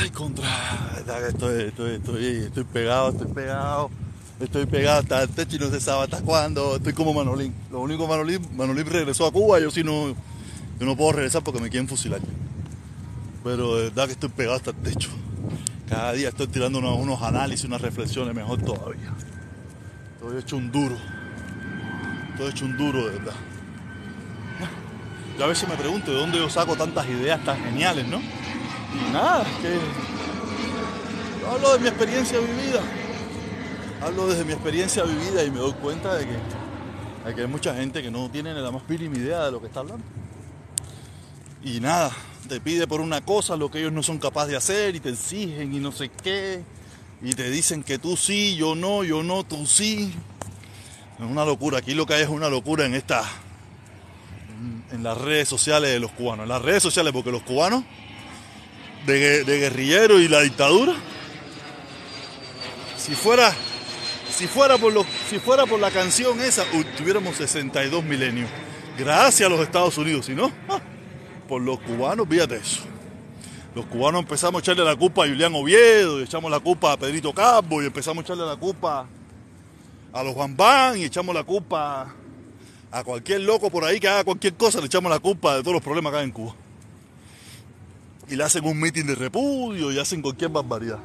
Ay, contra. Estoy, estoy, estoy, estoy pegado, estoy pegado. Estoy pegado hasta el techo y no se sabe hasta cuándo. Estoy como Manolín. Lo único Manolín, Manolín regresó a Cuba, yo sí no, yo no puedo regresar porque me quieren fusilar. Pero de verdad que estoy pegado hasta el techo. Cada día estoy tirando unos, unos análisis, unas reflexiones mejor todavía. Estoy hecho un duro. Estoy hecho un duro de verdad. Yo a veces me pregunto de dónde yo saco tantas ideas tan geniales, ¿no? Y nada, que yo hablo de mi experiencia vivida. Hablo desde mi experiencia vivida y me doy cuenta de que, de que hay mucha gente que no tiene la más mínima idea de lo que está hablando. Y nada, te pide por una cosa lo que ellos no son capaces de hacer y te exigen y no sé qué. Y te dicen que tú sí, yo no, yo no, tú sí. Es una locura. Aquí lo que hay es una locura en esta. en las redes sociales de los cubanos. En las redes sociales, porque los cubanos de, de guerrilleros y la dictadura. Si fuera. Si fuera por los, si fuera por la canción esa, uy, tuviéramos 62 milenios. Gracias a los Estados Unidos, si no, ¡ah! por los cubanos, fíjate eso. Los cubanos empezamos a echarle la culpa a Julián Oviedo, y echamos la culpa a Pedrito Cabo, y empezamos a echarle la culpa a los Juan Van, y echamos la culpa a cualquier loco por ahí que haga cualquier cosa, le echamos la culpa de todos los problemas hay en Cuba. Y le hacen un mitin de repudio y hacen cualquier barbaridad.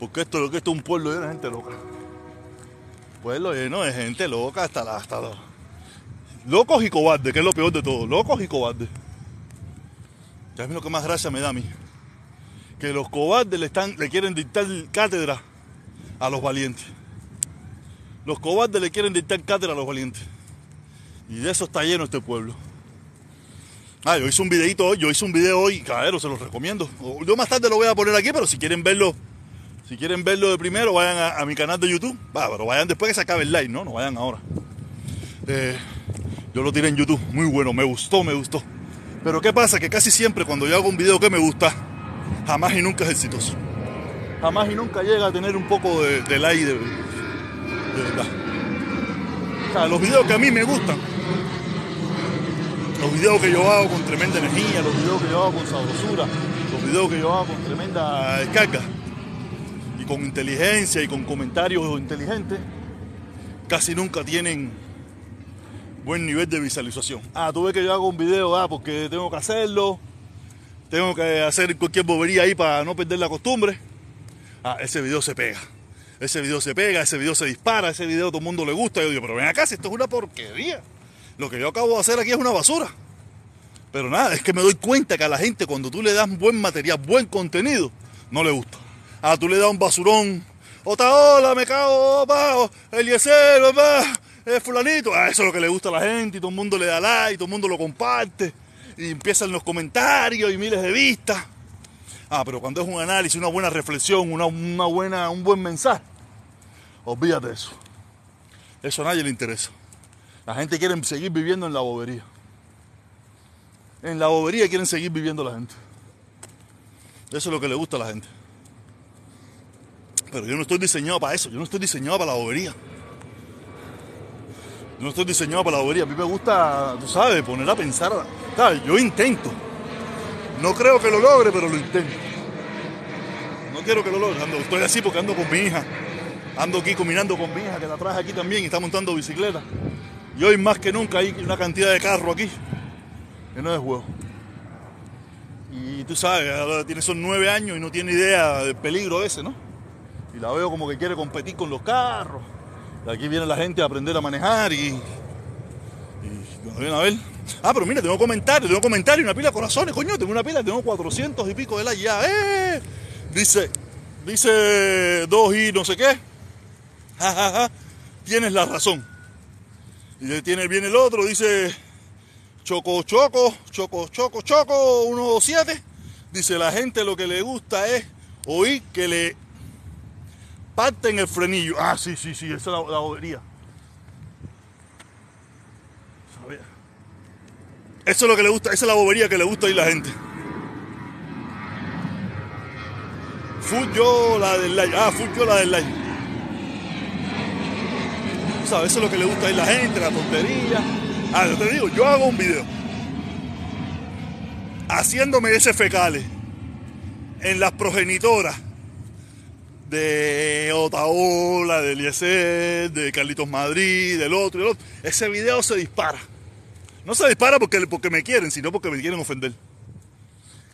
Porque esto lo que esto es un pueblo lleno de gente loca. Pueblo lleno de gente loca hasta la, hasta la- Locos y cobardes, que es lo peor de todo. Locos y cobardes. Ya es lo que más gracia me da a mí. Que los cobardes le, están, le quieren dictar cátedra a los valientes. Los cobardes le quieren dictar cátedra a los valientes. Y de eso está lleno este pueblo. Ah, yo hice un videito hoy, yo hice un video hoy, caballero, se los recomiendo. Yo más tarde lo voy a poner aquí, pero si quieren verlo, si quieren verlo de primero, vayan a, mi canal de YouTube. Va, pero vayan después que se acabe el live, ¿no? No vayan ahora. Eh, yo lo tiré en YouTube, muy bueno, me gustó, me gustó. Pero ¿qué pasa? Que casi siempre cuando yo hago un video que me gusta, jamás y nunca es exitoso. Jamás y nunca llega a tener un poco de, like de verdad. O sea, los videos que a mí me gustan, los videos que yo hago con tremenda energía, los videos que yo hago con sabrosura, los videos que yo hago con tremenda descarga y con inteligencia y con comentarios inteligentes, casi nunca tienen buen nivel de visualización. Ah, tú ves que yo hago un video, ah, porque tengo que hacerlo, tengo que hacer cualquier bobería ahí para no perder la costumbre. Ah, ese video se pega. Ese video se pega, ese video se dispara, ese video a todo el mundo le gusta. Yo digo, pero ven acá, si esto es una porquería. Lo que yo acabo de hacer aquí es una basura. Pero nada, es que me doy cuenta que a la gente cuando tú le das buen material, buen contenido, no le gusta. Ah, tú le das un basurón. Otra hola, me cago, papá, Eliezer, papá, eh, fulanito. Ah, eso es lo que le gusta a la gente y todo el mundo le da like, todo el mundo lo comparte. Y empiezan los comentarios y miles de vistas. Ah, pero cuando es un análisis, una buena reflexión, una, una buena, un buen mensaje, olvídate de eso. Eso a nadie le interesa. La gente quiere seguir viviendo en la bobería. En la bobería quieren seguir viviendo la gente. Eso es lo que le gusta a la gente. Pero yo no estoy diseñado para eso. Yo no estoy diseñado para la bobería. Yo no estoy diseñado para la bobería. A mí me gusta, tú sabes, poner a pensar. Yo intento. No creo que lo logre, pero lo intento. No quiero que lo logre. Estoy así porque ando con mi hija. Ando aquí combinando con mi hija que la traje aquí también y está montando bicicleta. Y hoy más que nunca hay una cantidad de carro aquí que no es juego. Y tú sabes, ahora tiene son nueve años y no tiene idea del peligro ese, ¿no? Y la veo como que quiere competir con los carros. Y aquí viene la gente a aprender a manejar y. Y a ver. Ah, pero mira, tengo comentarios, tengo comentarios, una pila de corazones, coño, tengo una pila, tengo 400 y pico de la ya. ¡Eh! Dice, dice dos y no sé qué. Ja, ja, ja. Tienes la razón. Y tiene, viene el otro, dice Choco, choco, choco, choco, choco, 127. Dice, la gente lo que le gusta es oír que le parten el frenillo. Ah, sí, sí, sí, esa es la, bobería. Eso es lo que le gusta, esa es la bobería que le gusta oír la gente. Fui yo la del like. Ah, fui yo la del like. ¿Sabes? Eso es lo que le gusta a la gente, la tontería. Ah, yo te digo, yo hago un video haciéndome ese fecales en las progenitoras de Otaola, de Eliezer, de Carlitos Madrid, del otro del otro, ese video se dispara. No se dispara porque, porque me quieren, sino porque me quieren ofender.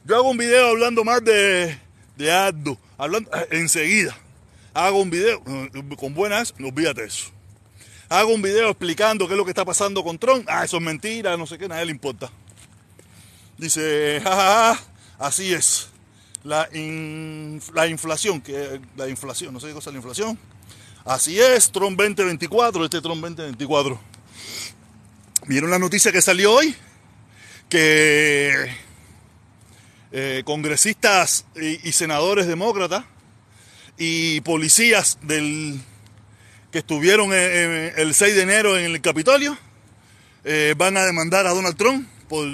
Yo hago un video hablando más de, de Aldo, hablando eh, enseguida. Hago un video eh, con buenas, no olvídate eso. Hago un video explicando qué es lo que está pasando con Trump. Ah, eso es mentira, no sé qué, nadie le importa. Dice, jajaja, así es la, la inflación, que la inflación, no sé qué cosa es la inflación. Así es, Trump 2024, este Trump 2024. ¿Vieron la noticia que salió hoy? Que eh, congresistas y, senadores demócratas y policías del, que estuvieron el 6 de enero en el Capitolio eh, van a demandar a Donald Trump por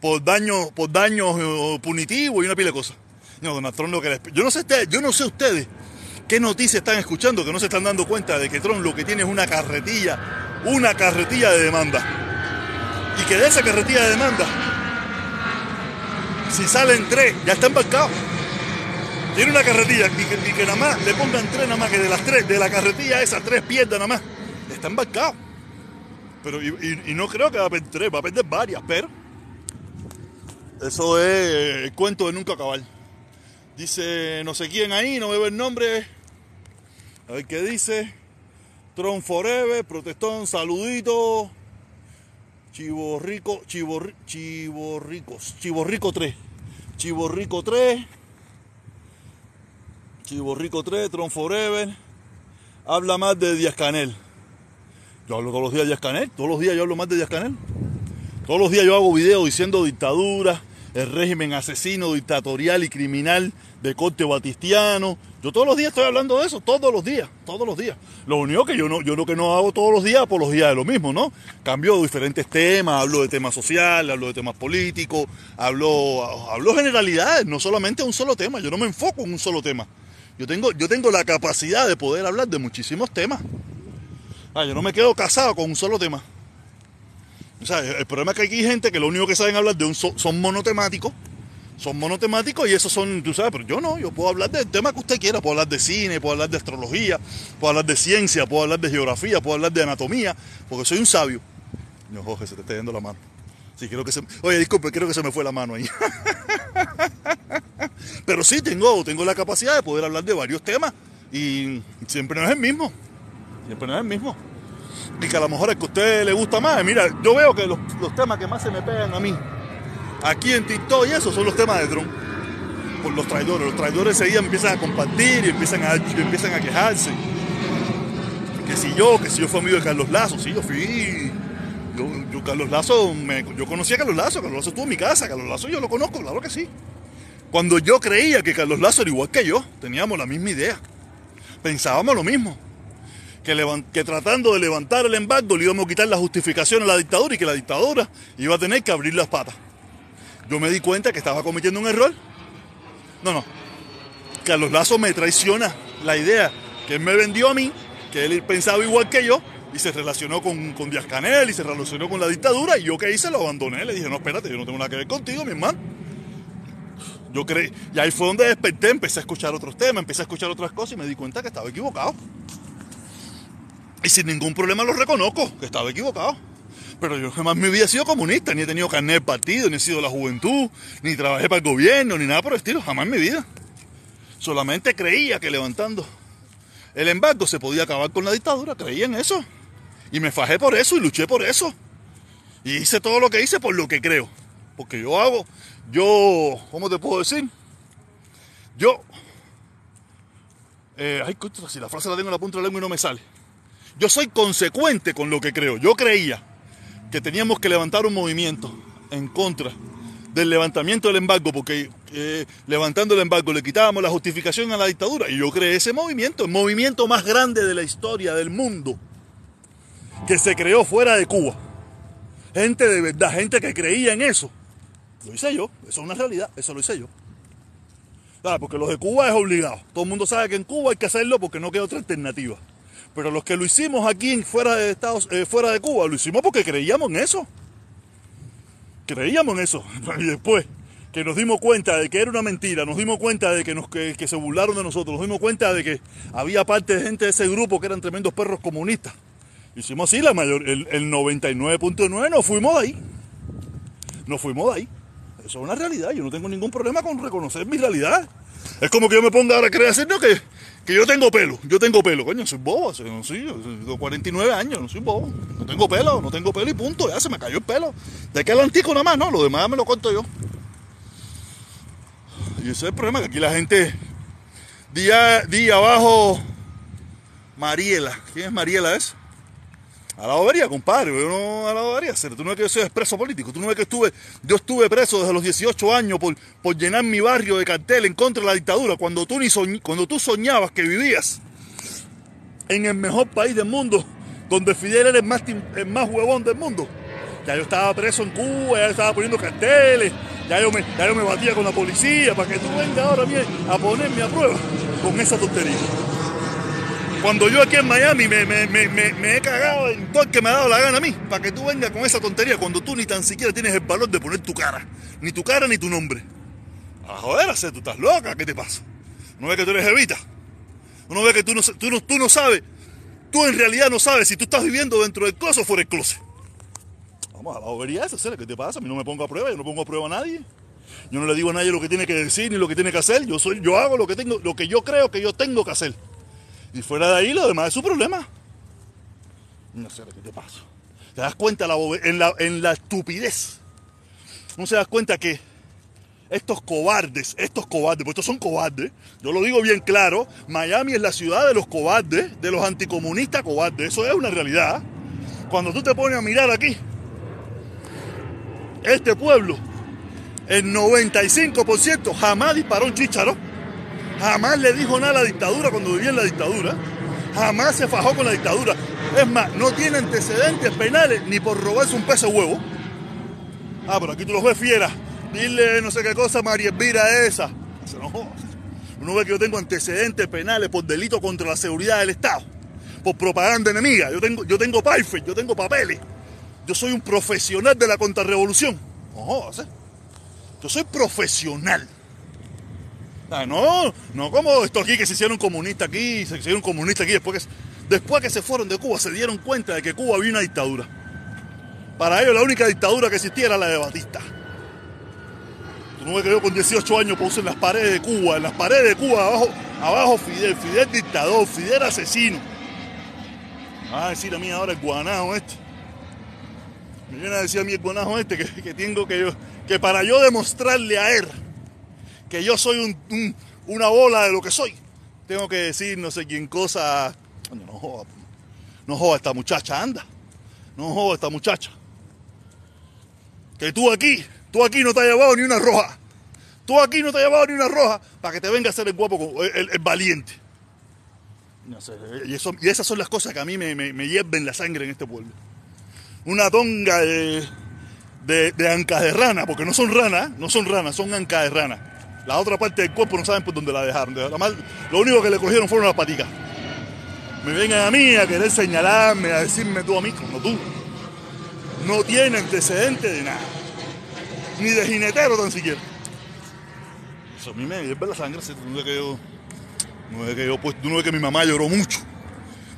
por daño, por daños punitivos y una pila de cosas. No, Donald Trump lo que. Yo no sé ustedes, yo no sé ustedes qué noticias están escuchando que no se están dando cuenta de que Trump lo que tiene es una carretilla, una carretilla de demanda. Y que de esa carretilla de demanda, si salen tres, ya está embarcado. Tiene una carretilla y que, nada más le pongan tres nada más, que de las tres, de la carretilla esas tres pierdas nada más. Está embarcado. Pero y, no creo que va a perder tres, va a perder varias, pero eso es el cuento de nunca acabar. Dice no sé quién ahí, no veo el nombre. A ver qué dice. Tron Forever, protestón, saludito. Chivo Chivo, Chivorricos, Chivorrico 3. Chivorrico 3. Chivorrico 3, Tron Forever. Habla más de Díaz Canel. Yo hablo todos los días de Díaz Canel. Todos los días yo hablo más de Díaz Canel. Todos los días yo hago videos diciendo dictadura, el régimen asesino, dictatorial y criminal de corte batistiano. Yo todos los días estoy hablando de eso, todos los días, todos los días. Lo único que yo no, yo lo que no hago todos los días, días de lo mismo, ¿no? Cambio diferentes temas, hablo de temas sociales, hablo de temas políticos, hablo, hablo generalidades, no solamente un solo tema. Yo no me enfoco en un solo tema. Yo tengo, yo tengo la capacidad de poder hablar de muchísimos temas. Ah, yo no me quedo casado con un solo tema. O sea, el problema es que hay gente que lo único que saben hablar de un son monotemáticos. Son monotemáticos y esos son, tú sabes, pero yo no, yo puedo hablar del tema que usted quiera, puedo hablar de cine, puedo hablar de astrología, puedo hablar de ciencia, puedo hablar de geografía, puedo hablar de anatomía, porque soy un sabio. No, Jorge, se te está yendo la mano. Oye, disculpe, creo que se me fue la mano ahí. Pero sí, tengo, tengo la capacidad de poder hablar de varios temas y siempre no es el mismo. Siempre no es el mismo y que a lo mejor es que a usted le gusta más. Mira, yo veo que los, temas que más se me pegan a mí, aquí en TikTok y eso, son los temas de Trump. Por los traidores. Los traidores seguían empiezan a compartir y empiezan a, empiezan a quejarse. Que si yo, que si yo fui amigo de Carlos Lazo, sí, yo fui. Yo, Carlos Lazo, yo conocía a Carlos Lazo, Carlos Lazo estuvo en mi casa, Carlos Lazo yo lo conozco, claro que sí. Cuando yo creía que Carlos Lazo era igual que yo, teníamos la misma idea. Pensábamos lo mismo que, tratando de levantar el embargo le íbamos a quitar la justificación a la dictadura y que la dictadura iba a tener que abrir las patas. Yo me di cuenta que estaba cometiendo un error. No, no. Carlos Lazo me traiciona la idea que él me vendió a mí, que él pensaba igual que yo, y se relacionó con, con Díaz Canel y se relacionó con la dictadura, y yo que hice lo abandoné. Le dije, no, espérate, yo no tengo nada que ver contigo, mi hermano. Yo creí, y ahí fue donde desperté, empecé a escuchar otros temas, empecé a escuchar otras cosas y me di cuenta que estaba equivocado. Y sin ningún problema lo reconozco, que estaba equivocado. Pero yo jamás vida he sido comunista, ni he tenido carnet de partido, ni he sido la juventud, ni trabajé para el gobierno, ni nada por el estilo, jamás en mi vida. Solamente creía que levantando el embargo se podía acabar con la dictadura, creía en eso. Y me fajé por eso y luché por eso. Y hice todo lo que hice por lo que creo. Porque yo hago, yo, ¿cómo te puedo decir? Yo, eh, ay, si la frase la tengo en la punta de la lengua y no me sale. Yo soy consecuente con lo que creo. Yo creía que teníamos que levantar un movimiento en contra del levantamiento del embargo, porque eh, levantando el embargo le quitábamos la justificación a la dictadura. Y yo creé ese movimiento, el movimiento más grande de la historia del mundo, que se creó fuera de Cuba. Gente de verdad, gente que creía en eso. Lo hice yo, eso es una realidad, eso lo hice yo. Claro, porque los de Cuba es obligado. Todo el mundo sabe que en Cuba hay que hacerlo porque no queda otra alternativa. Pero los que lo hicimos aquí fuera de Estados, eh, fuera de Cuba, lo hicimos porque creíamos en eso. Creíamos en eso. Y después que nos dimos cuenta de que era una mentira, nos dimos cuenta de que, nos, que, se burlaron de nosotros, nos dimos cuenta de que había parte de gente de ese grupo que eran tremendos perros comunistas. Hicimos así, la mayor, el, el 99.9 nos fuimos de ahí. Nos fuimos de ahí. Eso es una realidad. Yo no tengo ningún problema con reconocer mi realidad. Es como que yo me ponga ahora a creer que, que yo tengo pelo. Yo tengo pelo. Coño, soy bobo. No, sí, tengo 49 años, no soy bobo. No tengo pelo, no tengo pelo y punto. Ya se me cayó el pelo. De que el antico nada más, no. Lo demás me lo cuento yo. Y ese es el problema, que aquí la gente. Día, día abajo. Mariela. ¿Quién es Mariela? Es? A la bobería, compadre, yo no a la bobería. Tú no ves que yo soy expreso político, tú no ves que estuve, yo estuve preso desde los 18 años por, por llenar mi barrio de cartel en contra de la dictadura, cuando tú, ni cuando tú soñabas que vivías en el mejor país del mundo, donde Fidel era el más, el más huevón del mundo. Ya yo estaba preso en Cuba, ya yo estaba poniendo carteles, ya yo me, ya yo me batía con la policía, para que tú vengas ahora a ponerme a prueba con esa tontería. Cuando yo aquí en Miami me, he cagado en todo el que me ha dado la gana a mí, para que tú vengas con esa tontería, cuando tú ni tan siquiera tienes el valor de poner tu cara, ni tu cara ni tu nombre. A joder, tú estás loca, ¿qué te pasa? ¿No ves que tú eres evita? ¿No ves que tú no, tú no, tú no sabes? Tú en realidad no sabes si tú estás viviendo dentro del closet o fuera del closet. Vamos a la bobería esa, ¿qué te pasa? A mí no me pongo a prueba, yo no pongo a prueba a nadie. Yo no le digo a nadie lo que tiene que decir ni lo que tiene que hacer. Yo soy, yo hago lo que tengo, lo que yo creo que yo tengo que hacer. Y fuera de ahí, lo demás es su problema. No sé qué te pasa. ¿Te das cuenta la en, la, en la estupidez? No se das cuenta que estos cobardes, estos cobardes, porque estos son cobardes, yo lo digo bien claro, Miami es la ciudad de los cobardes, de los anticomunistas cobardes, eso es una realidad. Cuando tú te pones a mirar aquí, este pueblo, el 95% jamás disparó un chícharo. Jamás le dijo nada a la dictadura cuando vivía en la dictadura. Jamás se fajó con la dictadura. Es más, no tiene antecedentes penales ni por robarse un peso huevo. Ah, pero aquí tú los ves fiera. Dile no sé qué cosa, María Elvira esa. Uno ve que yo tengo antecedentes penales por delito contra la seguridad del Estado. Por propaganda enemiga. Yo tengo, yo tengo yo tengo papeles. Yo soy un profesional de la contrarrevolución. No, yo soy profesional. Ah, no, no como esto aquí que se hicieron comunistas aquí, se hicieron comunistas aquí después que, después que se fueron de Cuba se dieron cuenta de que Cuba había una dictadura. Para ellos la única dictadura que existía era la de Batista. Tú no ves que yo con 18 años puse en las paredes de Cuba, en las paredes de Cuba, abajo, abajo Fidel, Fidel dictador, Fidel asesino. Va a decir a mí ahora el guanajo este. Me viene a decir a mí el guanajo este que, que tengo que yo, que para yo demostrarle a él que yo soy una bola de lo que soy. Tengo que decir no sé quién cosa. No joda, no joda esta muchacha, anda. No joda esta muchacha. Que tú aquí, tú aquí no te has llevado ni una roja. Tú aquí no te has llevado ni una roja para que te venga a ser el guapo, el, valiente. y, eso, y, esas son las cosas que a mí me, me, hierven la sangre en este pueblo. Una tonga de, de, de ancas de rana, porque no son ranas, no son ranas, son ancas de rana. La otra parte del cuerpo no saben por dónde la dejaron. lo único que le cogieron fueron las paticas. Me vengan a mí a querer señalarme, a decirme tú a mí, como tú. No tiene antecedentes de nada. Ni de jinetero tan siquiera. Eso a mí me hierve la sangre. No es que yo, no es que yo, pues, no es que mi mamá lloró mucho.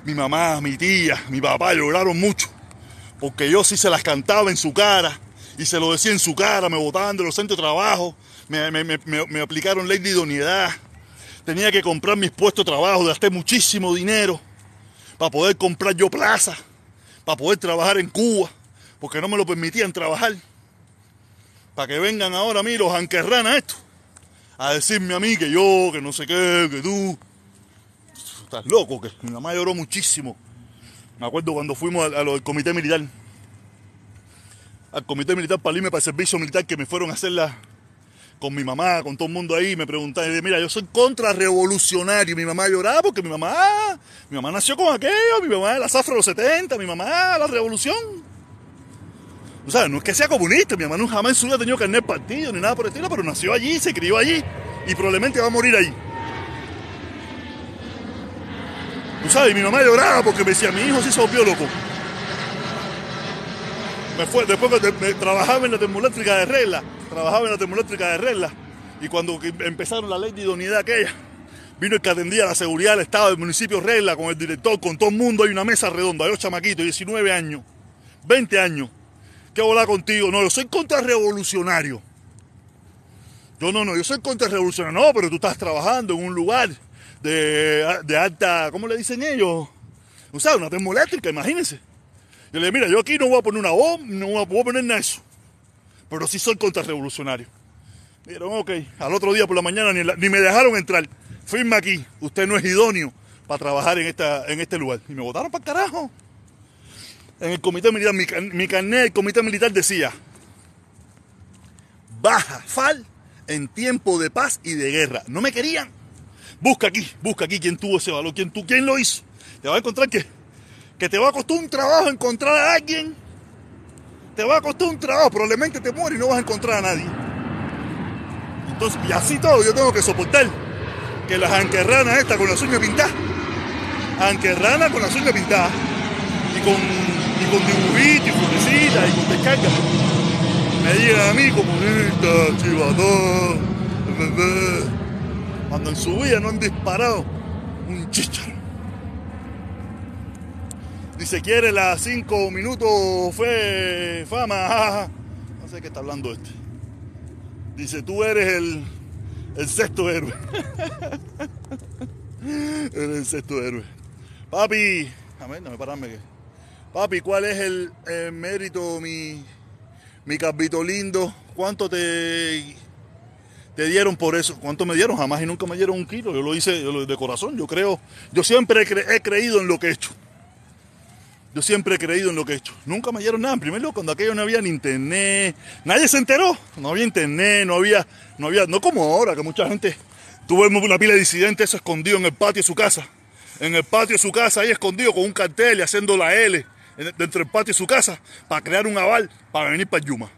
Mi mamá, mi tía, mi papá lloraron mucho. Porque yo sí se las cantaba en su cara y se lo decía en su cara, me botaban de los centros de trabajo, me, aplicaron ley de idoneidad, tenía que comprar mis puestos de trabajo, gasté muchísimo dinero para poder comprar yo plaza, para poder trabajar en Cuba, porque no me lo permitían trabajar. Para que vengan ahora a mí los anquerranas esto, a decirme a mí que yo, que no sé qué, que tú. Estás loco, que mi mamá lloró muchísimo. Me acuerdo cuando fuimos al comité militar. Al comité militar para irme para el servicio militar que me fueron a hacer la, con mi mamá, con todo el mundo ahí, me preguntaban, mira, yo soy contrarrevolucionario. Mi mamá lloraba porque mi mamá, mi mamá nació con aquello, mi mamá de la zafra de los 70, mi mamá la revolución. O sea, no es que sea comunista, mi mamá no jamás en su vida ha tenido carnet partido ni nada por el estilo, pero nació allí, se crió allí y probablemente va a morir allí. Tú sabes, mi mamá lloraba porque me decía, mi hijo sí se volvió loco. Me fue, después que trabajaba en la termoeléctrica de regla, trabajaba en la termoeléctrica de Regla y cuando empezaron la ley de idoneidad aquella, vino el que atendía la seguridad del Estado del municipio Regla con el director, con todo el mundo, hay una mesa redonda, hay dos chamaquitos, 19 años, 20 años. ¿Qué volar contigo? No, yo soy contrarrevolucionario. Yo no, no, yo soy contrarrevolucionario. No, pero tú estás trabajando en un lugar de, de alta, ¿cómo le dicen ellos? O sea, una termoeléctrica, imagínense. Yo le dije, mira, yo aquí no voy a poner una bomba, no voy a poner nada de eso. Pero sí soy contrarrevolucionario. Dijeron, ok, al otro día por la mañana ni, me dejaron entrar. Firma aquí, usted no es idóneo para trabajar en, esta, en este lugar. Y me votaron para carajo. En el comité militar, mi, mi carnet del comité militar decía, baja FAL en tiempo de paz y de guerra. No me querían. Busca aquí, busca aquí quién tuvo ese valor, quién, tú, quién lo hizo. Te va a encontrar que, que te va a costar un trabajo encontrar a alguien. Te va a costar un trabajo, probablemente te mueres y no vas a encontrar a nadie. Entonces, y así todo, yo tengo que soportar que las anquerranas estas con las uñas pintadas, anquerranas con las uñas pintadas, y con, y con dibujitos y florecitas y con descargas, me digan a mí comunista, chivatón, cuando en su vida no han disparado un chicharo. Dice, quiere las cinco minutos, fue fama. No sé qué está hablando este. Dice, tú eres el, el sexto héroe. eres el sexto héroe. Papi, a no me pararme que. Papi, ¿cuál es el, mérito, mi, mi cabito lindo? ¿Cuánto te, te dieron por eso? ¿Cuánto me dieron? Jamás y nunca me dieron un kilo. Yo lo hice de corazón. Yo creo, yo siempre he creído en lo que he hecho. Yo siempre he creído en lo que he hecho. Nunca me dieron nada. En primer lugar, cuando aquello no había ni internet, nadie se enteró. No había internet, no había, no había, no como ahora, que mucha gente tuvo una pila de disidentes escondido en el patio de su casa. En el patio de su casa, ahí escondido con un cartel y haciendo la L dentro del patio de su casa para crear un aval para venir para Yuma.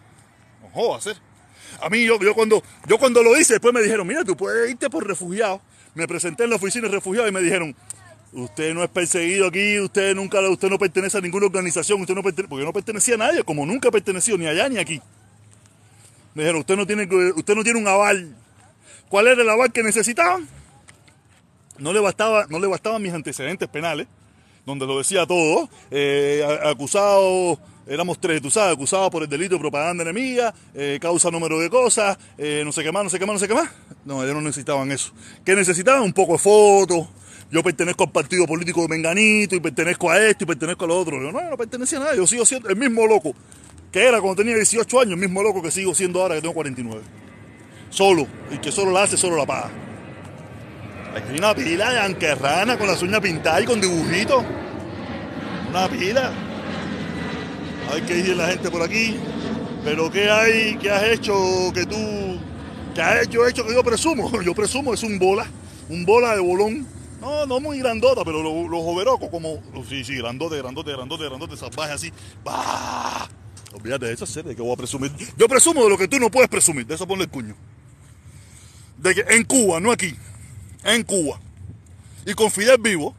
Ojo, hacer. A mí, yo, yo, cuando, yo cuando lo hice, después me dijeron, mira, tú puedes irte por refugiado. Me presenté en la oficina de refugiados y me dijeron, Usted no es perseguido aquí, usted nunca, usted no pertenece a ninguna organización, usted no pertenece, porque no pertenecía a nadie, como nunca ha pertenecido ni allá ni aquí. Me dijeron, usted no tiene, usted no tiene un aval. ¿Cuál era el aval que necesitaban? No le bastaba, no le bastaban mis antecedentes penales, donde lo decía todo, eh, acusado, éramos tres, tú sabes, acusado por el delito de propaganda enemiga, eh, causa número de cosas, eh, no sé qué más, no sé qué más, no sé qué más. No, ellos no necesitaban eso. ¿Qué necesitaban? Un poco de fotos, yo pertenezco al partido político de Menganito y pertenezco a esto y pertenezco a lo otro. Yo no, no pertenecía a nada, yo sigo siendo el mismo loco que era cuando tenía 18 años, el mismo loco que sigo siendo ahora que tengo 49. Solo, y que solo la hace, solo la paga. Hay una pila de anquerrana con las uñas pintadas y con dibujitos. Una pila. Hay que ir la gente por aquí. Pero ¿qué hay? ¿Qué has hecho que tú... ¿Qué has hecho, hecho que yo presumo? Yo presumo es un bola. Un bola de bolón no, no muy grandota, pero los, los como. Sí, sí, grandote, grandote, grandote, grandote, salvaje así. ¡Bah! Olvídate de esa serie que voy a presumir. Yo presumo de lo que tú no puedes presumir, de eso ponle el cuño. De que en Cuba, no aquí, en Cuba. Y con Fidel vivo,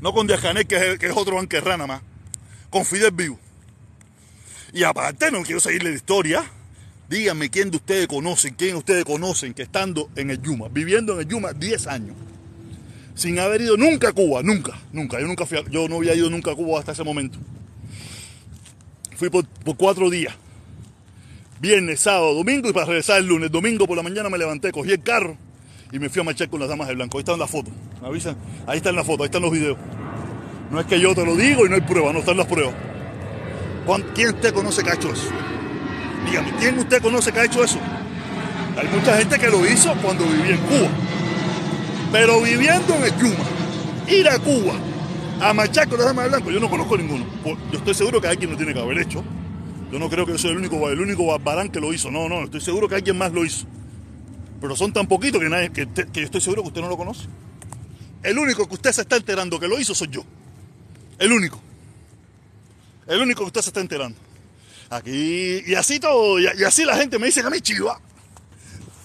no con Díaz que es, otro banquerrana más. Con Fidel vivo. Y aparte, no quiero seguirle la historia. Díganme quién de ustedes conocen, quién de ustedes conocen que estando en el Yuma, viviendo en el Yuma 10 años, sin haber ido nunca a Cuba, nunca, nunca. Yo, nunca fui yo no había ido nunca a Cuba hasta ese momento. Fui por, cuatro días. Viernes, sábado, domingo y para regresar el lunes. Domingo por la mañana me levanté, cogí el carro y me fui a marchar con las damas de blanco. Ahí están las fotos. ¿Me avisan? Ahí están las fotos, ahí están los videos. No es que yo te lo digo y no hay pruebas, no están las pruebas. ¿Quién usted conoce que ha hecho eso? Dígame, ¿quién usted conoce que ha hecho eso? Hay mucha gente que lo hizo cuando vivía en Cuba. Pero viviendo en el Yuma, ir a Cuba a marchar con las damas de blanco, yo no conozco ninguno. Yo estoy seguro que alguien lo tiene que haber hecho. Yo no creo que yo soy el único, el único barbarán que lo hizo. No, no, estoy seguro que alguien más lo hizo. Pero son tan poquitos que, nadie, que, yo estoy seguro que usted no lo conoce. El único que usted se está enterando que lo hizo soy yo. El único. El único que usted se está enterando. Aquí, y así todo, y, así la gente me dice que mí chiva.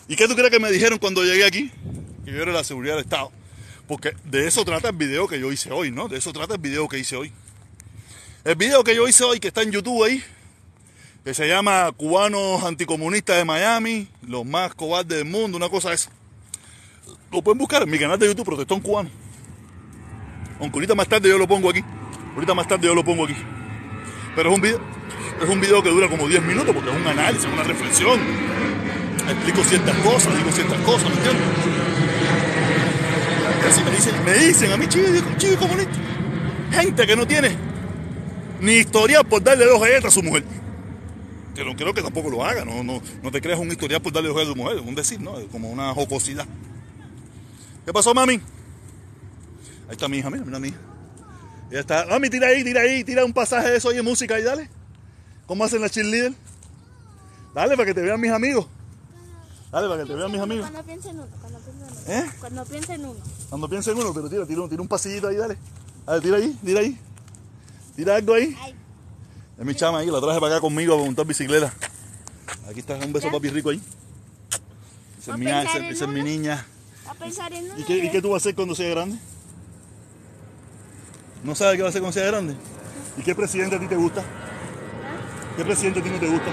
¿Y qué tú crees que me dijeron cuando llegué aquí? Que yo era la seguridad del Estado. Porque de eso trata el video que yo hice hoy, ¿no? De eso trata el video que hice hoy. El video que yo hice hoy, que está en YouTube ahí, que se llama Cubanos Anticomunistas de Miami, los más cobardes del mundo, una cosa esa. Lo pueden buscar en mi canal de YouTube, Protestón Cubano. Aunque ahorita más tarde yo lo pongo aquí. Ahorita más tarde yo lo pongo aquí. Pero es un video, es un video que dura como 10 minutos porque es un análisis, una reflexión. Explico ciertas cosas, digo ciertas cosas, ¿me entiendes? Me dicen, me dicen a mí, chico, chico comunista. Gente que no tiene ni historial por darle dos galletas a su mujer. Que no creo que tampoco lo haga, no, no, no te creas un historial por darle dos galletas a tu mujer, es un decir, ¿no? Es como una jocosidad. ¿Qué pasó, mami? Ahí está mi hija, mira, mira mi hija. Ya está. Mami, tira ahí, tira ahí, tira un pasaje de eso, oye, música ahí, dale. ¿Cómo hacen la cheerleader? Dale para que te vean mis amigos. Dale para que te vean mis amigos. Cuando piensa en uno, cuando piensa en uno. ¿Eh? Cuando piensa en uno. Cuando piensen uno, pero tira, tira, un- tira un pasillito ahí, dale. A ver, tira ahí, tira ahí. Tira algo ahí. Es mi chama ahí, la traje para acá conmigo a montar bicicleta. Aquí está, un beso papi rico ahí. Esa es, ¿Va mi, esa- en esa es mi niña. a pensar en uno. ¿Y qué, ¿Y qué tú vas a hacer cuando seas grande? ¿No sabes qué vas a hacer cuando seas grande? ¿Y qué presidente a ti te gusta? ¿Qué presidente a ti no te gusta?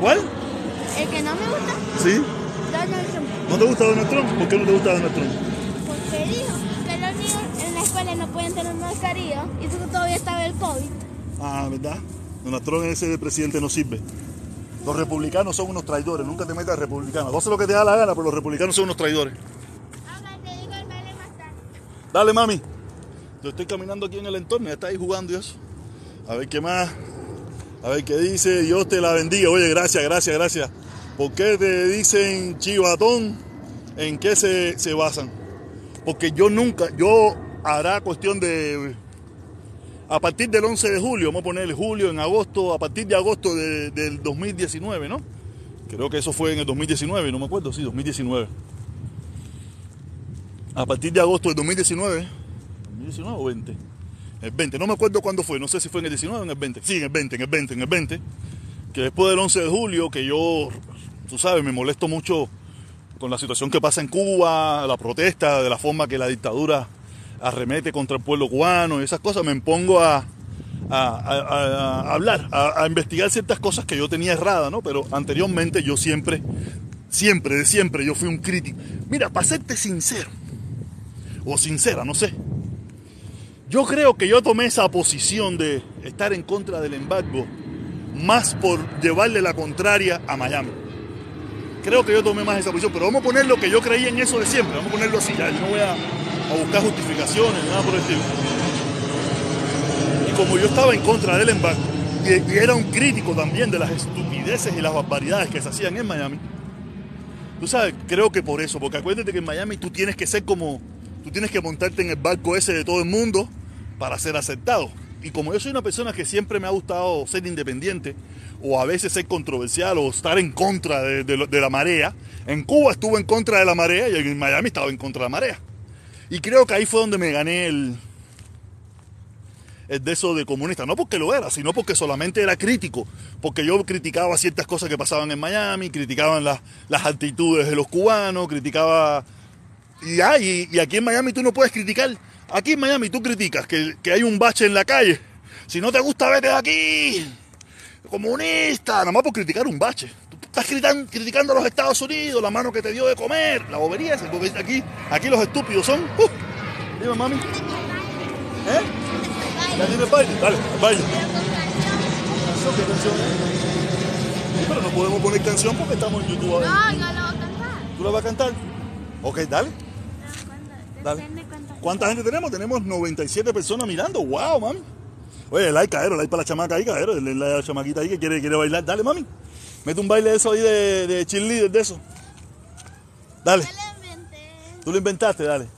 ¿Cuál? El que no me gusta, ¿Sí? Donald Trump. ¿No te gusta Donald Trump? ¿Por qué no te gusta Donald Trump? Porque dijo que los niños en la escuela no pueden tener mascarilla y tú todavía estaba el COVID. Ah, ¿verdad? Donald Trump ese presidente no sirve. Los republicanos son unos traidores, nunca te metas republicanos. Haces lo que te da la gana, pero los republicanos son unos traidores. Ahora te digo el baile más tarde. Dale, mami. Yo estoy caminando aquí en el entorno, ya está ahí jugando y eso. A ver qué más. A ver qué dice. Dios te la bendiga. Oye, gracias, gracias, gracias. ¿Por qué te dicen chivatón? ¿En qué se, se basan? Porque yo nunca, yo hará cuestión de. A partir del 11 de julio, vamos a poner julio, en agosto, a partir de agosto de- del 2019, ¿no? Creo que eso fue en el 2019, no me acuerdo, sí, 2019. A partir de agosto del 2019, 2019 o 20, el 20, no me acuerdo cuándo fue, no sé si fue en el 19 o en el 20, sí, en el 20, en el 20, en el 20, que después del 11 de julio, que yo, tú sabes, me molesto mucho con la situación que pasa en Cuba, la protesta, de la forma que la dictadura arremete contra el pueblo cubano y esas cosas, me pongo a, hablar, a, investigar ciertas cosas que yo tenía erradas, ¿no? Pero anteriormente yo siempre, siempre, de siempre, yo fui un crítico. Mira, para serte sincero, o sincera, no sé. Yo creo que yo tomé esa posición de estar en contra del embargo más por llevarle la contraria a Miami. Creo que yo tomé más esa posición, pero vamos a poner lo que yo creía en eso de siempre, vamos a ponerlo así, ya no voy a, buscar justificaciones, nada por el estilo. Y como yo estaba en contra del embargo, y, y era un crítico también de las estupideces y las barbaridades que se hacían en Miami, Tú sabes, creo que por eso, porque acuérdate que en Miami tú tienes que ser como, tú tienes que montarte en el barco ese de todo el mundo para ser aceptado. Y como yo soy una persona que siempre me ha gustado ser independiente, o a veces ser controversial, o estar en contra de, la marea, en Cuba estuve en contra de la marea y en Miami estaba en contra de la marea. Y creo que ahí fue donde me gané el, el de eso de comunista. No porque lo era, sino porque solamente era crítico. Porque yo criticaba ciertas cosas que pasaban en Miami, criticaban las, las actitudes de los cubanos, criticaba... Y, ah, y aquí en Miami tú no puedes criticar. Aquí en Miami tú criticas que, que hay un bache en la calle. Si no te gusta, vete de aquí. Comunista, nada más por criticar un bache. Tú estás criticando, criticando a los Estados Unidos, la mano que te dio de comer, la bobería esa, porque aquí, aquí los estúpidos son... Uh, dime, mami. ¿Eh? ¿Ya tiene baile? Dale, baile. Pero no podemos poner canción porque estamos en YouTube. No, yo lo voy a cantar. ¿Tú la vas a cantar? Ok, dale. Cuando- Dale. ¿Cuánta gente tenemos? Tenemos 97 personas mirando. ¡Wow, mami! Oye, like, caero, like para la chamaca ahí, caero. El like a la chamaquita ahí que quiere, quiere bailar. Dale, mami. Mete un baile de eso ahí de, de cheerleader, de eso. Dale. Yo lo inventé. Tú lo inventaste, dale.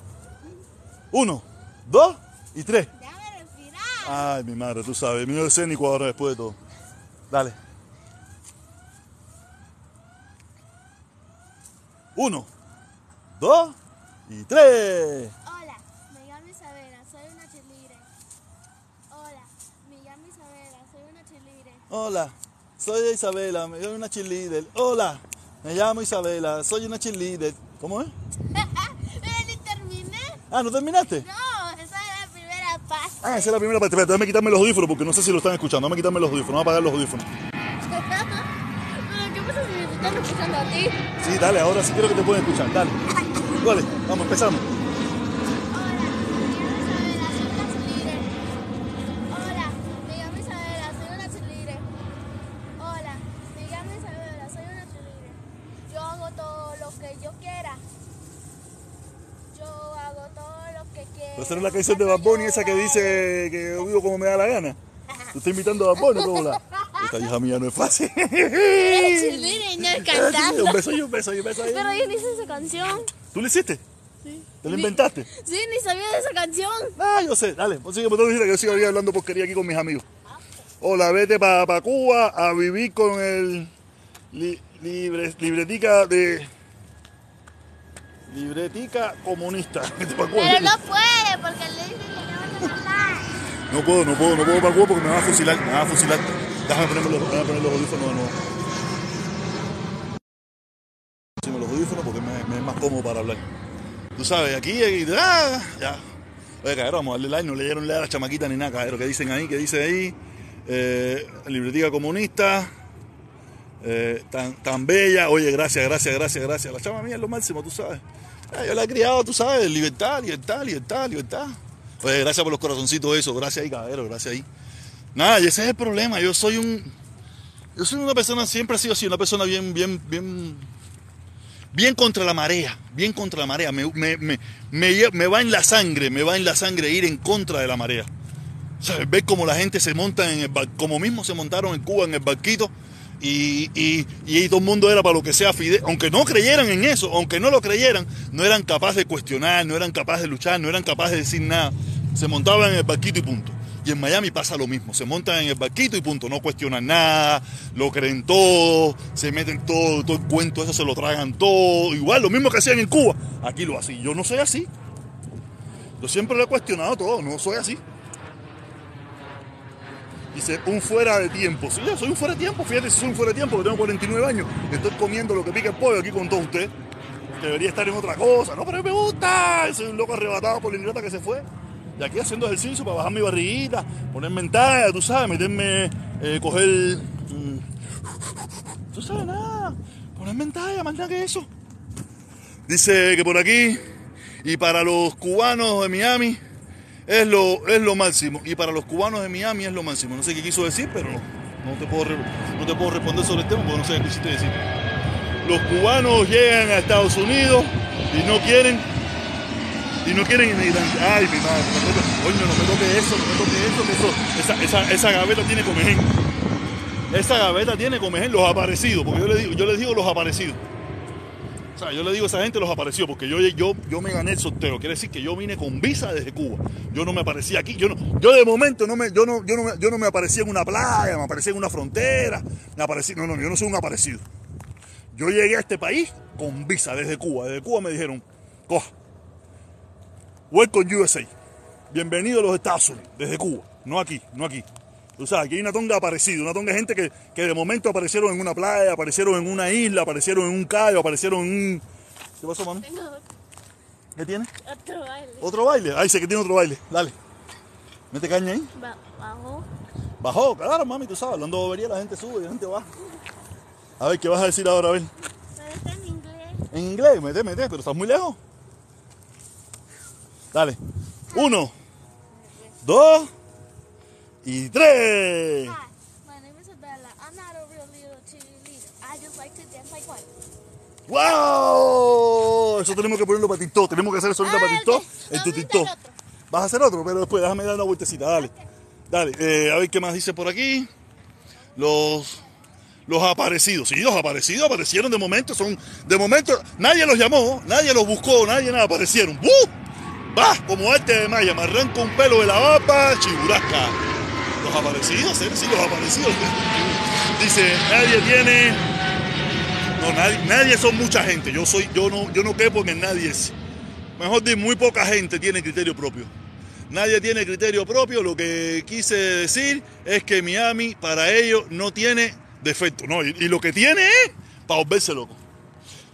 Uno, dos y tres. Déjame respirar. Ay, mi madre, tú sabes. Mío escénico ahora después de todo. Dale. Uno, dos y tres. Hola, me llamo Isabela, soy una cheerleader. Hola, me llamo Isabela, soy una cheerleader. Hola, soy Isabela, me llamo una cheerleader. Hola, me llamo Isabela, soy una cheerleader. ¿Cómo es? Ni terminé. Ah, ¿no terminaste? No, esa es la primera parte. Ah, esa es la primera parte. Espérate, déjame quitarme los audífonos porque no sé si lo están escuchando. Déjame quitarme los audífonos. Vamos a apagar los audífonos. Pero, ¿qué pasa si me están escuchando a ti? Sí, dale, ahora sí quiero que te puedan escuchar. Dale. Dale, vamos, empezamos. Hola, me llamo Isabela, soy una cheerleader. Hola, me llamo Isabela, soy una cheerleader. Hola, me llamo Isabela, soy una cheerleader. Yo hago todo lo que yo quiera. Yo hago todo lo no es la canción de Bad Bunny, esa que dice que yo vivo como me da la gana. ¿Tú estás imitando a Bad Bunny? ¿Cómo la? Esta hija mía no es fácil. Y no es un cantando. beso y un beso y un beso. ahí. Pero yo ni hice esa canción. ¿Tú lo hiciste? Sí. ¿Te lo inventaste? Sí, ni sabía de esa canción. Ah, yo sé, dale, pues sigue, dices que yo sigo hablando porquería aquí con mis amigos. Hola, vete para Cuba a vivir con el li- libre, libretica de... Libretica comunista. Pero no puede, porque le dicen que no vas a. No puedo, no puedo, no puedo para Cuba porque me van a fusilar, me van a fusilar. Déjame ponerme los, déjame poner los audífonos de nuevo. Los audífonos porque me, me es más cómodo para hablar. Tú sabes, aquí, aquí ah, ya. Oye, cabrón, vamos a darle like, no leyeron leer a la chamaquita ni nada, cabrón. ¿Qué dicen ahí? ¿Qué dice ahí? Eh, libretica comunista. eh, tan, tan bella. Oye, gracias, gracias, gracias, gracias. La chama mía es lo máximo, tú sabes. Ah, yo la he criado, tú sabes, libertad, libertad, libertad, libertad. Oye, gracias por los corazoncitos eso, gracias ahí, caballero, gracias ahí. Nada, y ese es el problema. Yo soy un. Yo soy una persona, siempre he sido así, una persona bien, bien, bien. Bien contra la marea, bien contra la marea. Me, me, me, me, va en la sangre, me va en la sangre ir en contra de la marea. ¿Sabes? Ver cómo la gente se monta en el bar- como mismo se montaron en Cuba en el barquito y, y, todo el mundo era para lo que sea Fidel, aunque no creyeran en eso, aunque no lo creyeran, no eran capaces de cuestionar, no eran capaces de luchar, no eran capaces de decir nada. Se montaban en el barquito y punto. Y en Miami pasa lo mismo, se montan en el barquito y punto, no cuestionan nada, lo creen todo, se meten todo, todo el cuento, eso se lo tragan todo, igual lo mismo que hacían en Cuba, aquí lo hacen. Yo no soy así. Yo siempre lo he cuestionado todo, no soy así. Dice, un fuera de tiempo. Sí, soy un fuera de tiempo. Fíjate si soy un fuera de tiempo, que tengo 49 años. Estoy comiendo lo que pica el pollo aquí con todos ustedes. Debería estar en otra cosa. No, pero me gusta. Soy un loco arrebatado por la ingrata que se fue. Y aquí haciendo ejercicio para bajar mi barriguita, ponerme en tú sabes, meterme, eh, coger... mm, tú sabes, nada. Ponerme en talla, más nada que eso. Dice que por aquí, y para los cubanos de Miami, es lo, es lo máximo. Y para los cubanos de Miami es lo máximo. No sé qué quiso decir, pero no, no te, puedo, no te puedo responder sobre el tema porque no sé qué quisiste decir. Los cubanos llegan a Estados Unidos y no quieren y no quieren inmigrantes. Ay, mi madre, coño, no me toque eso, no me toque eso, eso, esa, esa, esa gaveta tiene comején. Esa gaveta tiene comején, los aparecidos, porque yo le digo, yo les digo los aparecidos. O sea, yo le digo a esa gente los apareció, porque yo, yo, yo me gané el sorteo. Quiere decir que yo vine con visa desde Cuba. Yo no me aparecía aquí. Yo, no, yo de momento no me, yo no, yo no, yo no me aparecía en una playa, me aparecía en una frontera. Me aparecí, no, no, yo no soy un aparecido. Yo llegué a este país con visa desde Cuba. Desde Cuba me dijeron, coja. Welcome USA. Bienvenido a los Estados Unidos, desde Cuba. No aquí, no aquí. Tú sabes, aquí hay una tonga de aparecido, una tonga de gente que, que de momento aparecieron en una playa, aparecieron en una isla, aparecieron en un callo, aparecieron en un... ¿Qué pasó, mano? Tengo ¿Qué tiene? otro baile. ¿Otro baile? Ahí sé que tiene otro baile. Dale. Mete caña ahí. Ba- Bajo. Bajó, claro, mami, tú sabes, hablando de bobería, la gente sube y la gente baja. A ver, ¿qué vas a decir ahora? A ver. Pero está en inglés. En inglés, mete, mete, pero estás muy lejos. Dale. Uno, dos y tres. Hi, my name is Isabella. I'm not a real little cheerleader. I just like to dance like one. ¡Wow! Eso tenemos que ponerlo para TikTok. Tenemos que hacer eso ahorita Ah, para TikTok. ok. En tu TikTok. Vas a hacer otro, pero después déjame dar una vueltecita. Dale. Dale. eh, a ver qué más dice por aquí. Los. Los aparecidos. Sí, los aparecidos aparecieron de momento. Son. De momento. Nadie los llamó, nadie los buscó, nadie nada. Aparecieron. ¡Uh! Va, como arte de Maya. Me arranco un pelo de la barba. Chiburasca. Aparecidos, ¿eh? sí, los aparecidos. Dice, nadie tiene. No, nadie, nadie son mucha gente. Yo soy, yo no, yo no quepo en nadie. es. Mejor decir, muy poca gente tiene criterio propio. Nadie tiene criterio propio. Lo que quise decir es que Miami para ellos no tiene defecto. No, y, lo que tiene es para volverse loco.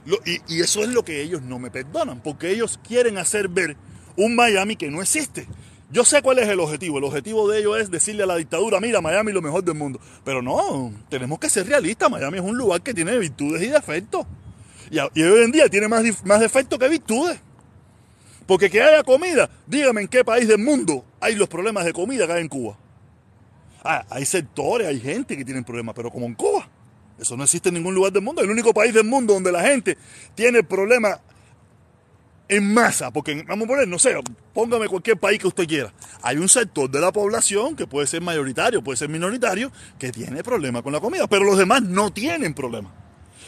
Lo- y, y eso es lo que ellos no me perdonan, porque ellos quieren hacer ver un Miami que no existe. Yo sé cuál es el objetivo. El objetivo de ellos es decirle a la dictadura, mira, Miami es lo mejor del mundo. Pero no, tenemos que ser realistas. Miami es un lugar que tiene virtudes y defectos. Y, hoy en día tiene más, más defectos que virtudes. Porque que haya comida, dígame en qué país del mundo hay los problemas de comida que hay en Cuba. Ah, hay sectores, hay gente que tienen problemas, pero como en Cuba. Eso no existe en ningún lugar del mundo. El único país del mundo donde la gente tiene problemas en masa, porque vamos a poner, no sé, póngame cualquier país que usted quiera. Hay un sector de la población que puede ser mayoritario, puede ser minoritario, que tiene problemas con la comida, pero los demás no tienen problemas.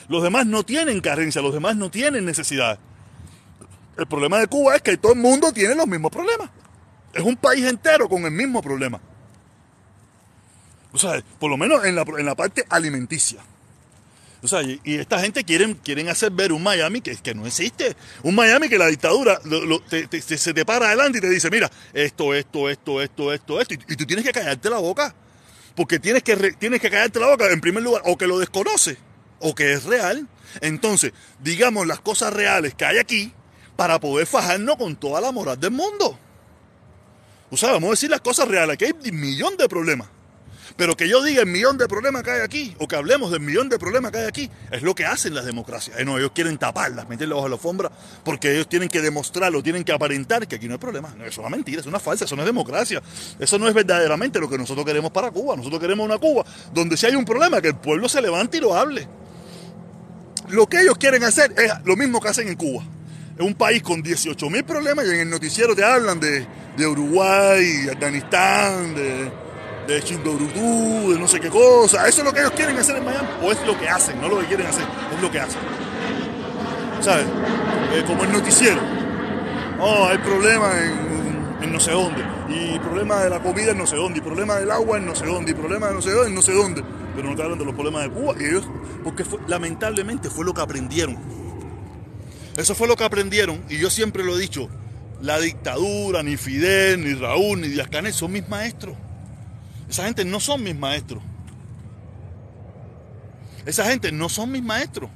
Los demás no tienen carencia, los demás no tienen necesidad. El problema de Cuba es que todo el mundo tiene los mismos problemas. Es un país entero con el mismo problema. O sea, por lo menos en la, en la parte alimenticia. Y, esta gente quieren, quieren hacer ver un Miami que, que no existe. Un Miami que la dictadura se te para adelante y te dice, mira, esto, esto, esto, esto, esto, esto. Y, tú tienes que callarte la boca. Porque tienes que, tienes que callarte la boca, en primer lugar, o que lo desconoce, o que es real. Entonces, digamos las cosas reales que hay aquí para poder fajarnos con toda la moral del mundo. O sea, vamos a decir las cosas reales, que hay un millón de problemas. Pero que yo diga el millón de problemas que hay aquí, o que hablemos del millón de problemas que hay aquí, es lo que hacen las democracias. Eh, no, ellos quieren taparlas, meterlas bajo la alfombra, porque ellos tienen que demostrarlo, tienen que aparentar que aquí no hay problema. eso es una mentira, es una falsa, eso no es democracia. Eso no es verdaderamente lo que nosotros queremos para Cuba. Nosotros queremos una Cuba donde si hay un problema, que el pueblo se levante y lo hable. Lo que ellos quieren hacer es lo mismo que hacen en Cuba. Es un país con 18 mil problemas y en el noticiero te hablan de, de Uruguay, Afganistán, de, de Chindorutú, de no sé qué cosa. ¿Eso es lo que ellos quieren hacer en Miami? ¿O es lo que hacen? No lo que quieren hacer, es lo que hacen. ¿Sabes? Eh, como el noticiero. Oh, hay problemas en, no sé dónde. Y problema de la comida en no sé dónde. Y problema del agua en no sé dónde. Y problema de no sé dónde en no sé dónde. Pero no te hablan de los problemas de Cuba. Y ellos, porque lamentablemente fue lo que aprendieron. Eso fue lo que aprendieron. Y yo siempre lo he dicho. La dictadura, ni Fidel, ni Raúl, ni Díaz Canel son mis maestros. Esa gente no son mis maestros. Esa gente no son mis maestros.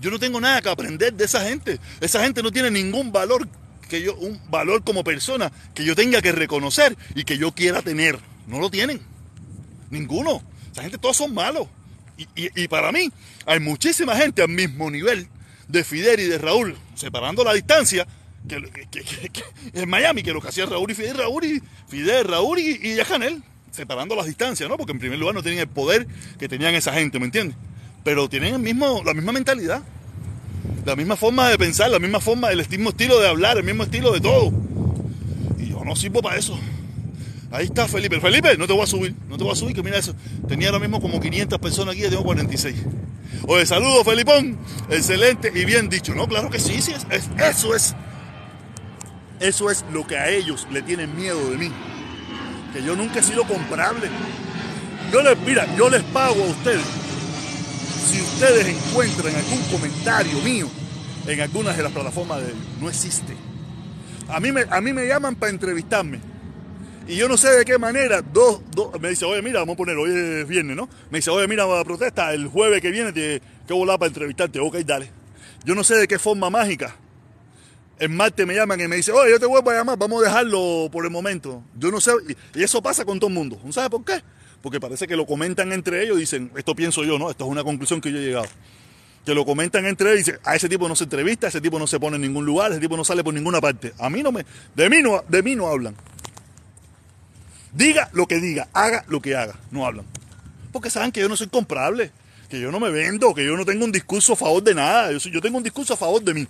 Yo no tengo nada que aprender de esa gente. Esa gente no tiene ningún valor que yo, un valor como persona que yo tenga que reconocer y que yo quiera tener. No lo tienen. Ninguno. Esa gente todos son malos. Y, para mí hay muchísima gente al mismo nivel de Fidel y de Raúl, separando la distancia, que, en Miami, que lo que hacía Raúl y Fidel, Raúl y Fidel, Raúl y, y Yajanel separando las distancias, ¿no? Porque en primer lugar no tienen el poder que tenían esa gente, ¿me entiendes? Pero tienen el mismo, la misma mentalidad, la misma forma de pensar, la misma forma, el mismo estilo de hablar, el mismo estilo de todo. Y yo no sirvo para eso. Ahí está Felipe. Felipe, no te voy a subir, no te voy a subir, que mira eso. Tenía ahora mismo como 500 personas aquí, ya tengo 46. Oye, saludos Felipón, excelente y bien dicho. No, claro que sí, sí, eso es. Eso es lo que a ellos le tienen miedo de mí que yo nunca he sido comprable. Yo les, mira, yo les pago a ustedes. Si ustedes encuentran algún comentario mío en algunas de las plataformas de no existe. A mí me, a mí me llaman para entrevistarme. Y yo no sé de qué manera, dos, dos, me dice, oye, mira, vamos a poner, hoy es viernes, ¿no? Me dice, oye, mira, a protesta, el jueves que viene, te, que volar para entrevistarte. Ok, dale. Yo no sé de qué forma mágica el martes me llaman y me dicen, oye, yo te vuelvo a llamar, vamos a dejarlo por el momento. Yo no sé, y eso pasa con todo el mundo. ¿No sabe por qué? Porque parece que lo comentan entre ellos y dicen, esto pienso yo, ¿no? Esto es una conclusión que yo he llegado. Que lo comentan entre ellos y dicen, a ese tipo no se entrevista, a ese tipo no se pone en ningún lugar, ese tipo no sale por ninguna parte. A mí no me, de mí no, de mí no hablan. Diga lo que diga, haga lo que haga, no hablan. Porque saben que yo no soy comprable, que yo no me vendo, que yo no tengo un discurso a favor de nada. Yo, yo tengo un discurso a favor de mí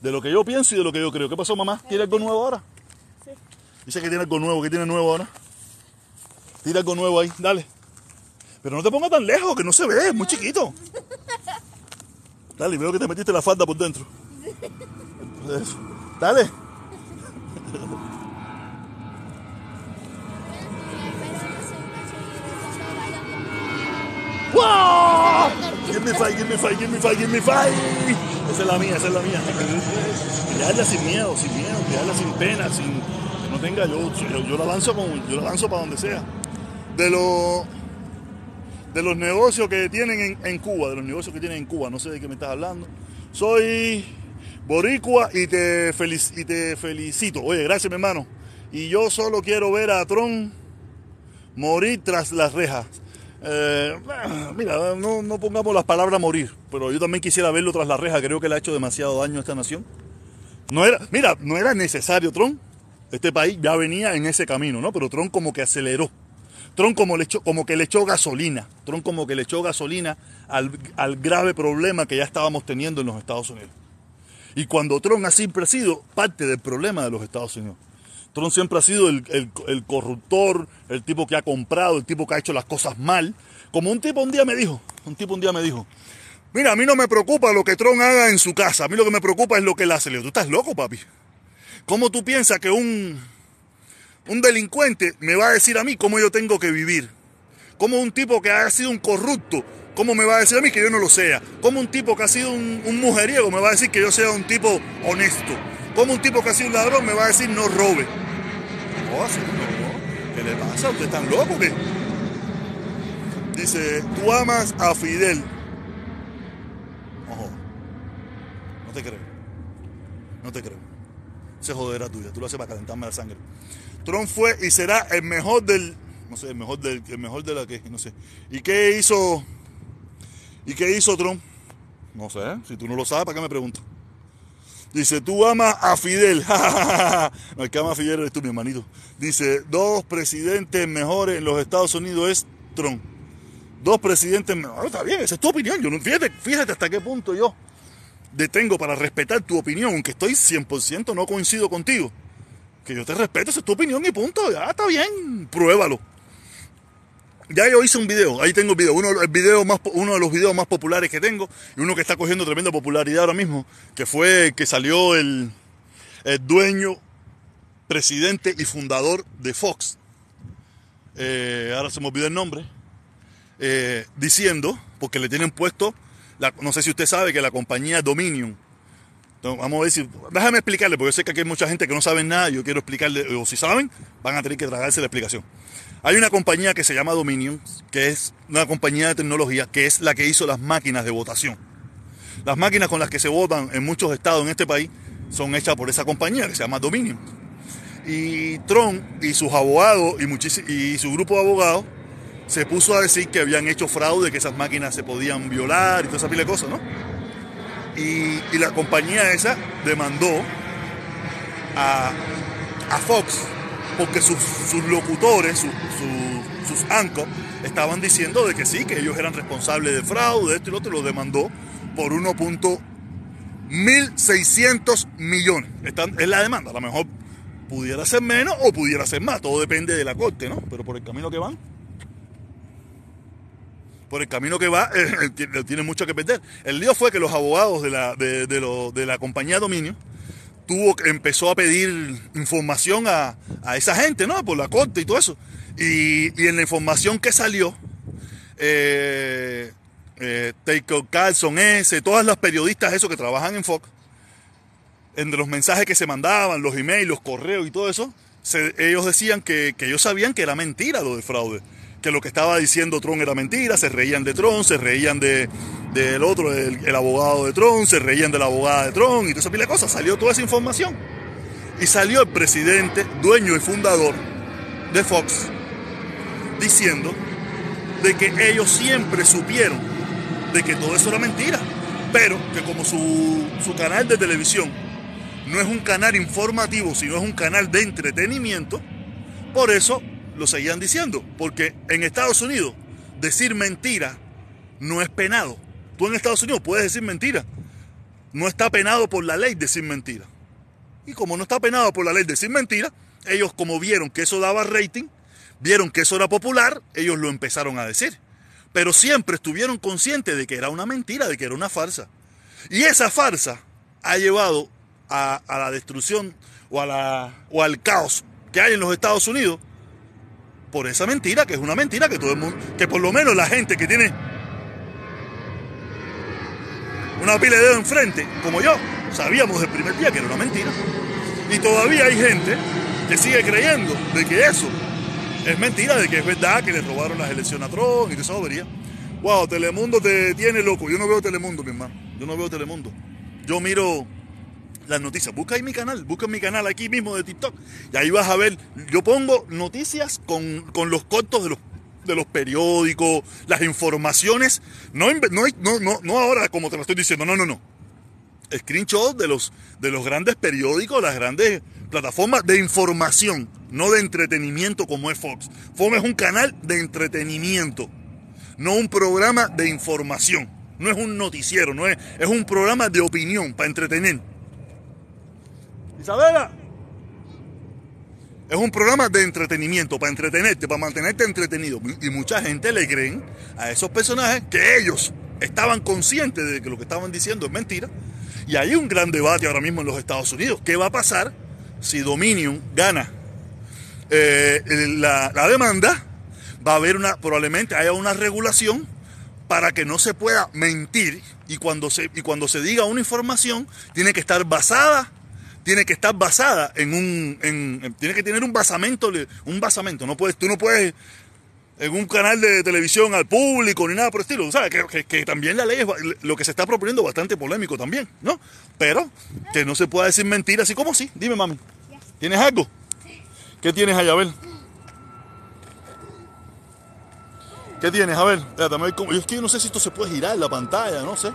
de lo que yo pienso y de lo que yo creo. ¿Qué pasó, mamá? ¿Tiene algo nuevo ahora? Sí. Dice que tiene algo nuevo. ¿Qué tiene nuevo ahora? Tira algo nuevo ahí, dale. Pero no te pongas tan lejos, que no se ve, es muy chiquito. Dale, veo que te metiste la falda por dentro. Eso. Dale. ¡Wow! Give me five, give me five, give me. Esa es la mía, esa es la mía. Crearla sin miedo, sin miedo, crearla sin pena, sin que no tenga yo, yo, la lanzo con, yo la lanzo para donde sea. De los de los negocios que tienen en, Cuba, de los negocios que tienen en Cuba, no sé de qué me estás hablando. Soy boricua y te, y te felicito. Oye, gracias mi hermano. Y yo solo quiero ver a Trump morir tras las rejas. Eh, mira, no, pongamos las palabras morir, pero yo también quisiera verlo tras la reja. Creo que le ha hecho demasiado daño a esta nación. No era, mira, no era necesario Trump. Este país ya venía en ese camino, ¿no? Pero Trump como que aceleró. Trump como, le echó, como que le echó gasolina. Trump como que le echó gasolina al, al grave problema que ya estábamos teniendo en los Estados Unidos. Y cuando Trump ha siempre sido parte del problema de los Estados Unidos. Trump siempre ha sido el, corruptor, el tipo que ha comprado, el tipo que ha hecho las cosas mal. Como un tipo un día me dijo, un tipo un día me dijo, mira, a mí no me preocupa lo que Trump haga en su casa, a mí lo que me preocupa es lo que él hace. Le digo, tú estás loco, papi. ¿Cómo tú piensas que un, un delincuente me va a decir a mí cómo yo tengo que vivir? ¿Cómo un tipo que ha sido un corrupto, cómo me va a decir a mí que yo no lo sea? ¿Cómo un tipo que ha sido un, un mujeriego me va a decir que yo sea un tipo honesto? ¿Cómo un tipo que ha sido un ladrón me va a decir no robe? No, así no, ¿Qué le pasa? ¿Usted está loco qué? Dice, tú amas a Fidel. Ojo. No te creo. No te creo. Se joderá tuya. Tú lo haces para calentarme la sangre. Trump fue y será el mejor del. No sé, el mejor del. El mejor de la que. No sé. ¿Y qué hizo? ¿Y qué hizo Trump? No sé. Si tú no lo sabes, ¿para qué me preguntas? Dice, tú amas a Fidel. no, el que ama a Fidel eres tú, mi hermanito. Dice, dos presidentes mejores en los Estados Unidos es Trump. Dos presidentes mejores. Está bien, esa es tu opinión. Yo no, fíjate, fíjate hasta qué punto yo detengo para respetar tu opinión, aunque estoy 100% no coincido contigo. Que yo te respeto, esa es tu opinión y punto. Ya está bien, pruébalo. Ya yo hice un video, ahí tengo el video, uno, el video más, uno de los videos más populares que tengo y uno que está cogiendo tremenda popularidad ahora mismo, que fue que salió el, dueño, presidente y fundador de Fox, eh, ahora se me olvidó el nombre, eh, diciendo, porque le tienen puesto, no sé si usted sabe que la compañía Dominion, vamos a si, déjame explicarle, porque yo sé que aquí hay mucha gente que no sabe nada, yo quiero explicarle, o si saben, van a tener que tragarse la explicación. Hay una compañía que se llama Dominion, que es una compañía de tecnología, que es la que hizo las máquinas de votación. Las máquinas con las que se votan en muchos estados en este país son hechas por esa compañía que se llama Dominion. Y Trump y sus abogados y, y su grupo de abogados se puso a decir que habían hecho fraude, que esas máquinas se podían violar y toda esa pila de cosas, ¿no? Y, la compañía esa demandó a, a Fox porque sus, locutores, sus ancos, estaban diciendo de que sí, que ellos eran responsables de fraude, esto y lo otro, lo demandó por 1.1600 millones. es la demanda, a lo mejor pudiera ser menos o pudiera ser más, todo depende de la corte, ¿no? Pero por el camino que van, por el camino que va, eh, tiene mucho que perder. El lío fue que los abogados de la, de, de la compañía Dominio, empezó a pedir información a, esa gente, ¿no? Por la corte y todo eso. Y, en la información que salió, eh, eh, Carlson, ese, todas las periodistas esos que trabajan en Fox, entre los mensajes que se mandaban, los emails, los correos y todo eso, ellos decían que, que ellos sabían que era mentira lo de fraude que lo que estaba diciendo Tron era mentira, se reían de Tron, se reían de, del otro, el, abogado de Tron, se reían de la abogada de Tron y toda esa pila de cosas. Salió toda esa información. Y salió el presidente, dueño y fundador de Fox, diciendo de que ellos siempre supieron de que todo eso era mentira, pero que como su, su canal de televisión no es un canal informativo, sino es un canal de entretenimiento, por eso lo seguían diciendo, porque en Estados Unidos decir mentira no es penado. Tú en Estados Unidos puedes decir mentira. No está penado por la ley decir mentira. Y como no está penado por la ley decir mentira, ellos como vieron que eso daba rating, vieron que eso era popular, ellos lo empezaron a decir. Pero siempre estuvieron conscientes de que era una mentira, de que era una farsa. Y esa farsa ha llevado a, la destrucción o, o al caos que hay en los Estados Unidos por esa mentira, que es una mentira que todo el mundo, que por lo menos la gente que tiene una pila de dedo enfrente, como yo, sabíamos del primer día que era una mentira. Y todavía hay gente que sigue creyendo de que eso es mentira, de que es verdad que le robaron las elecciones a Trump y que eso vería. Wow, Telemundo te tiene loco. Yo no veo Telemundo, mi hermano. Yo no veo Telemundo. Yo miro las noticias. Busca ahí mi canal, busca mi canal aquí mismo de TikTok. Y ahí vas a ver, yo pongo noticias con, con los cortos de los, de los periódicos, las informaciones. No, no, no, no ahora como te lo estoy diciendo, no, no, no. Screenshot de los, de los grandes periódicos, las grandes plataformas de información, no de entretenimiento como es Fox. Fox es un canal de entretenimiento, no un programa de información. No es un noticiero, no es, es un programa de opinión para entretener. Isabela. Es un programa de entretenimiento, para entretenerte, para mantenerte entretenido. Y mucha gente le creen a esos personajes que ellos estaban conscientes de que lo que estaban diciendo es mentira. Y hay un gran debate ahora mismo en los Estados Unidos. ¿Qué va a pasar si Dominion gana eh, la, demanda? Va a haber una, probablemente haya una regulación para que no se pueda mentir y cuando se, y cuando se diga una información tiene que estar basada tiene que estar basada en un, en, tiene que tener un basamento, un basamento. No puedes, tú no puedes en un canal de televisión al público ni nada por el estilo. ¿Sabes? Que, que, también la ley es lo que se está proponiendo bastante polémico también, ¿no? Pero que no se pueda decir mentira así como sí. Dime, mami. ¿Tienes algo? ¿Qué tienes allá? A ver. ¿Qué tienes? A ver. Yo es que yo no sé si esto se puede girar la pantalla, no sé.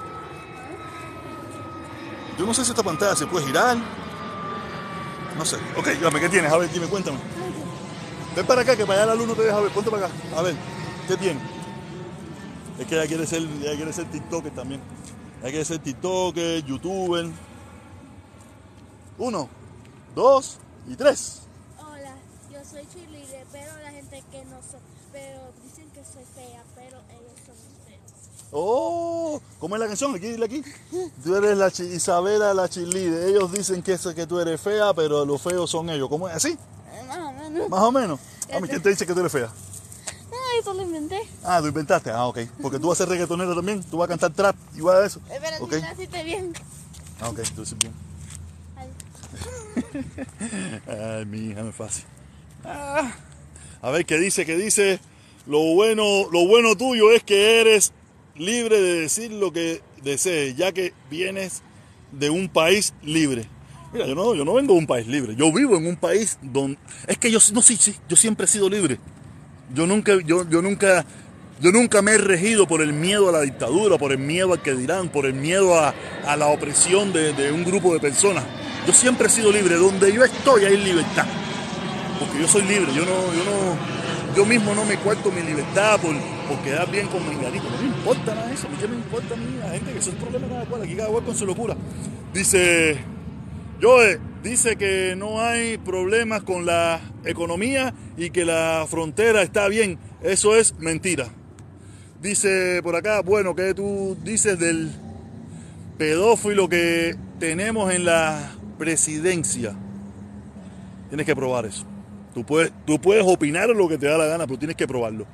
Yo no sé si esta pantalla se puede girar. No sé. Ok, dígame, ¿qué tienes? A ver, dime, cuéntame. Ven para acá, que para allá la luz no te deja ver. Ponte para acá. A ver, ¿qué tienes? Es que ella quiere ser, ella quiere ser TikToker también. Ella quiere ser TikToker, YouTuber. Uno, dos y tres. Hola, yo soy Chile, pero la gente que no soy, pero dicen que soy fea, pero ellos son feos. Oh, ¿cómo es la canción? Aquí, dile aquí. Tú eres la Isabela la chilide. Ellos dicen que, que tú eres fea, pero los feos son ellos. ¿Cómo es? ¿Así? Más o menos. Más o menos. A mí, ¿quién te dice que tú eres fea? Ay, eso lo inventé. Ah, lo inventaste. Ah, ok. Porque tú vas a ser reggaetonero también. Tú vas a cantar trap igual a eso. Pero okay. si naciste bien. Ah, ok. Entonces bien. Ay. Ay, mi hija, no es fácil. Ah. A ver, ¿qué dice? ¿Qué dice? Lo bueno, lo bueno tuyo es que eres libre de decir lo que desees, ya que vienes de un país libre. Mira, yo no, yo no vengo de un país libre. Yo vivo en un país donde. Es que yo no sí, sí, yo siempre he sido libre. Yo nunca, yo, yo nunca, yo nunca me he regido por el miedo a la dictadura, por el miedo al que dirán, por el miedo a, a la opresión de, de, un grupo de personas. Yo siempre he sido libre. Donde yo estoy hay libertad. Porque yo soy libre. Yo no, yo no, yo mismo no me cuarto mi libertad por, por quedar bien con Menganito. No me importa nada eso. ¿Qué me importa a mí? La gente que eso es problema cada cual. Aquí cada cual con su locura. Dice. Joe dice que no hay problemas con la economía y que la frontera está bien. Eso es mentira. Dice por acá, bueno, ¿qué tú dices del pedófilo que tenemos en la presidencia? Tienes que probar eso. Tú puedes, tú puedes opinar lo que te da la gana, pero tienes que probarlo.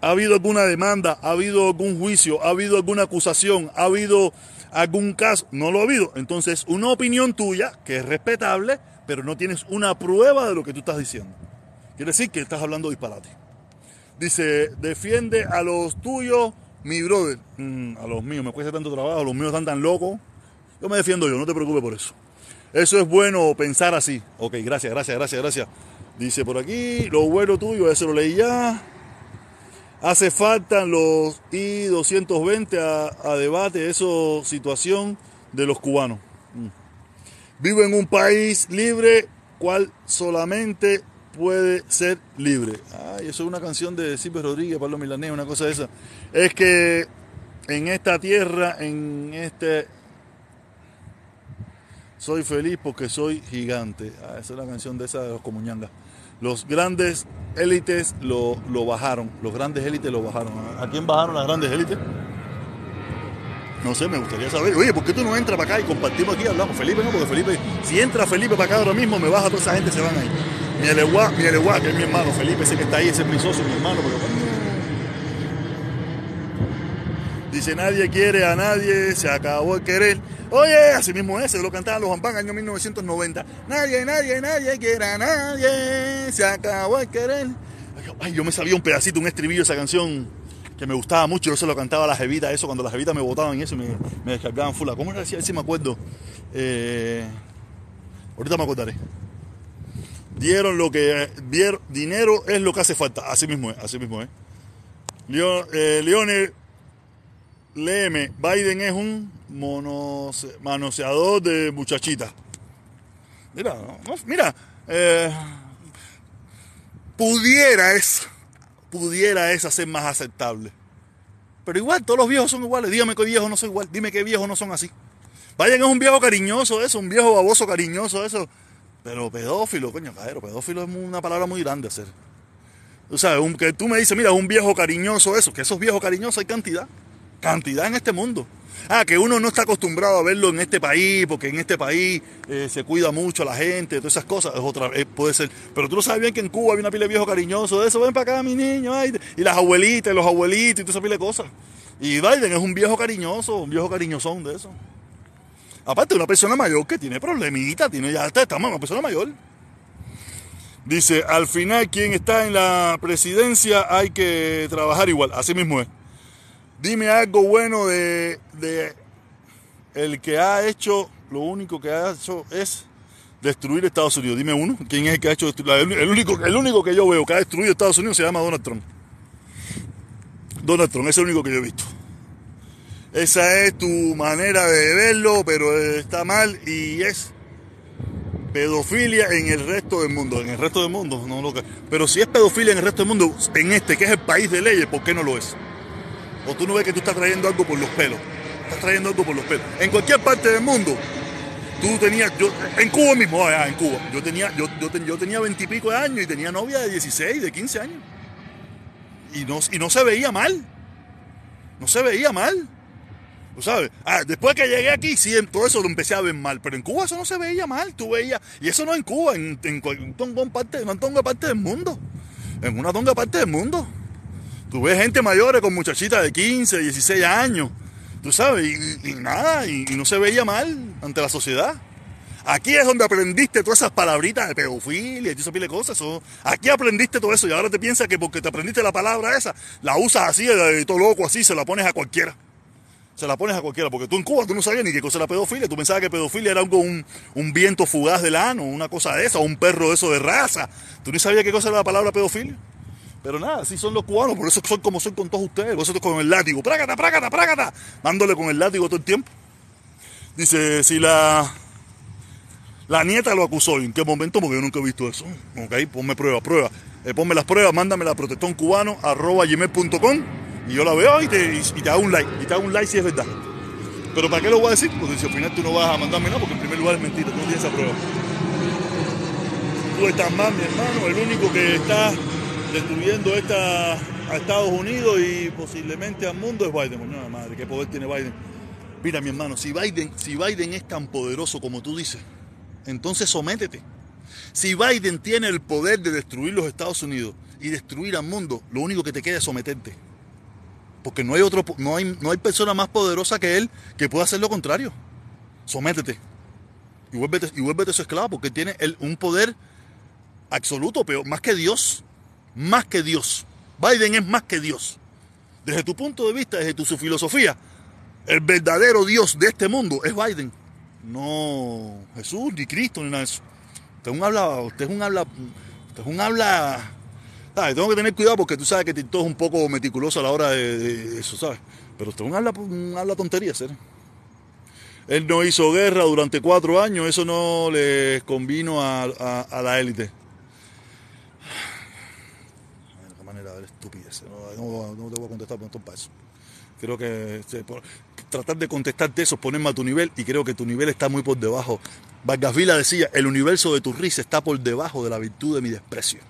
¿Ha habido alguna demanda? ¿Ha habido algún juicio? ¿Ha habido alguna acusación? ¿Ha habido algún caso, no lo ha habido. Entonces, una opinión tuya, que es respetable, pero no tienes una prueba de lo que tú estás diciendo. Quiere decir que estás hablando disparate. Dice, defiende a los tuyos, mi brother. Mm, a los míos, me cuesta tanto trabajo, los míos están tan locos. Yo me defiendo yo, no te preocupes por eso. Eso es bueno pensar así. Ok, gracias, gracias, gracias, gracias. Dice por aquí, lo bueno tuyo, eso lo leí ya. Hace falta los I-220 a, a, debate, eso situación de los cubanos. Mm. Vivo en un país libre, cual solamente puede ser libre. Ay, eso es una canción de Silvio Rodríguez, Pablo Milanés, una cosa de esa. Es que en esta tierra, en este... Soy feliz porque soy gigante. Ah, esa es la canción de esa de los Comuñangas los grandes élites lo, lo, bajaron. Los grandes élites lo bajaron. ¿A quién bajaron las grandes élites? No sé, me gustaría saber. Oye, ¿por qué tú no entras para acá y compartimos aquí? Hablamos. Felipe no, porque Felipe, si entra Felipe para acá ahora mismo, me baja toda esa gente, se van ahí. Mi Eleguá, mi Eleguá, que es mi hermano. Felipe, ese que está ahí, ese prisoso, mi hermano. Pero... Dice, nadie quiere a nadie, se acabó el querer. Oye, así mismo ese lo cantaban los Ampán año 1990. Nadie, nadie, nadie quiere a nadie, se acabó el querer. Ay, yo me sabía un pedacito, un estribillo esa canción que me gustaba mucho. Yo se lo cantaba a las jevitas, eso, cuando las jevitas me botaban y eso, me, me descargaban full. ¿Cómo era así? A ver si me acuerdo. Eh, ahorita me acordaré. Dieron lo que. Dieron, dinero es lo que hace falta. Así mismo es, así mismo es. Leo- eh, léeme. Biden es un manoseador de muchachitas. Mira, mira. eh, pudiera es. Pudiera es hacer más aceptable. Pero igual, todos los viejos son iguales. Dígame qué viejos no son igual. Dime qué viejos no son así. Biden es un viejo cariñoso, eso, un viejo baboso cariñoso, eso. Pero pedófilo, coño, cadero, pedófilo es una palabra muy grande hacer. O sea, un- que tú me dices, mira, un viejo cariñoso, eso, que esos viejos cariñosos hay cantidad. Cantidad en este mundo. Ah, que uno no está acostumbrado a verlo en este país, porque en este país eh, se cuida mucho a la gente, todas esas cosas, es otra, eh, puede ser. Pero tú no sabes bien que en Cuba hay una pila de viejos cariñosos, de eso, ven para acá, mi niño, ay, y las abuelitas, los abuelitos, y toda esa pila de cosas. Y Biden es un viejo cariñoso, un viejo cariñosón de eso. Aparte, una persona mayor que tiene problemitas, tiene ya está, estamos una persona mayor. Dice, al final quien está en la presidencia hay que trabajar igual, así mismo es. Dime algo bueno de, de el que ha hecho, lo único que ha hecho es destruir Estados Unidos. Dime uno, ¿quién es el que ha hecho destruir? El, único, el único que yo veo que ha destruido Estados Unidos se llama Donald Trump. Donald Trump, es el único que yo he visto. Esa es tu manera de verlo, pero está mal y es pedofilia en el resto del mundo. En el resto del mundo, no lo que. Pero si es pedofilia en el resto del mundo, en este, que es el país de leyes, ¿por qué no lo es? O tú no ves que tú estás trayendo algo por los pelos. Estás trayendo algo por los pelos. En cualquier parte del mundo, tú tenías. Yo, en Cuba mismo, allá en Cuba, yo tenía, yo, yo, ten- yo tenía veintipico de años y tenía novia de 16, de 15 años. Y no, y no se veía mal. No se veía mal. ¿Tú sabes? Ah, después que llegué aquí, sí, en todo eso lo empecé a ver mal. Pero en Cuba eso no se veía mal. Tú veías. Y eso no en Cuba, en, en, en tongón parte, en una tonga parte del mundo. En una tonga parte del mundo. Tú ves gente mayores con muchachitas de 15, 16 años. Tú sabes, y, nada, y, no se veía mal ante la sociedad. Aquí es donde aprendiste todas esas palabritas de pedofilia y esa pila de cosas. aquí aprendiste todo eso y ahora te piensas que porque te aprendiste la palabra esa, la usas así, todo loco, así, se la pones a cualquiera. Se la pones a cualquiera, porque tú en Cuba tú no sabías ni qué cosa era pedofilia. Tú pensabas que pedofilia era un, un viento fugaz del ano, una cosa de esa, o un perro de eso de raza. Tú ni sabías qué cosa era la palabra pedofilia. Pero nada, así son los cubanos, por eso son como son con todos ustedes. Vosotros con el látigo, prácata, prácata, prácata, dándole con el látigo todo el tiempo. Dice, si la, la nieta lo acusó, ¿en qué momento? Porque yo nunca he visto eso. Ok, ponme prueba, prueba. Eh, ponme las pruebas, mándame la protestón cubano arroba gmail.com y yo la veo y te, y te hago un like. Y te hago un like si es verdad. Pero ¿para qué lo voy a decir? Porque si al final tú no vas a mandarme nada, porque en primer lugar es mentira, tú no tienes esa prueba. Tú estás mal, mi hermano, el único que está destruyendo esta, a Estados Unidos y posiblemente al mundo es Biden. Coño madre, ¿qué poder tiene Biden? Mira, mi hermano, si Biden, si Biden es tan poderoso como tú dices, entonces sométete. Si Biden tiene el poder de destruir los Estados Unidos y destruir al mundo, lo único que te queda es someterte. Porque no hay otro, no hay, no hay persona más poderosa que él que pueda hacer lo contrario. Sométete. Y vuélvete, y vuélvete su esclavo, porque tiene un poder absoluto, pero más que Dios. Más que Dios. Biden es más que Dios. Desde tu punto de vista, desde tu su filosofía, el verdadero Dios de este mundo es Biden. No Jesús, ni Cristo, ni nada de eso. Usted es un habla, usted es un habla, usted es un habla. Tengo que tener cuidado porque tú sabes que todo es un poco meticuloso a la hora de, eso, ¿sabes? Pero usted es un habla, un habla tontería, ¿sabes? Él no hizo guerra durante cuatro años, eso no le convino a la élite. Ay, Qué manera de ver estupidez. No, no- te voy a contestar por para eso. Creo que este, por- tratar de contestarte eso es ponerme a tu nivel y creo que tu nivel está muy por debajo. Vargas Vila decía, el universo de tu risa está por debajo de la virtud de mi desprecio.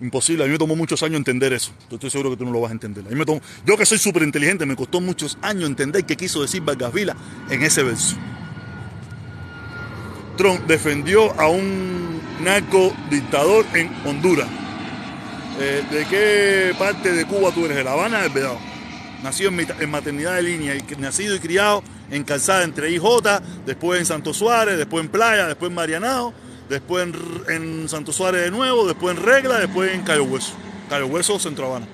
Imposible, a mí me tomó muchos años entender eso. Yo estoy seguro que tú no lo vas a entender. A me tomó- yo que soy súper inteligente, me costó muchos años entender qué quiso decir Vargas Vila en ese verso. Trump defendió a un narco dictador en Honduras. Eh, ¿De qué parte de Cuba tú eres? ¿De La Habana del? Nacido en, maternidad de línea, y nacido y criado en Calzada entre IJ, después en Santo Suárez, después en Playa, después en Marianao, después en, en Santo Suárez de nuevo, después en Regla, después en Cayo Hueso. Cayo Hueso, Centro Habana.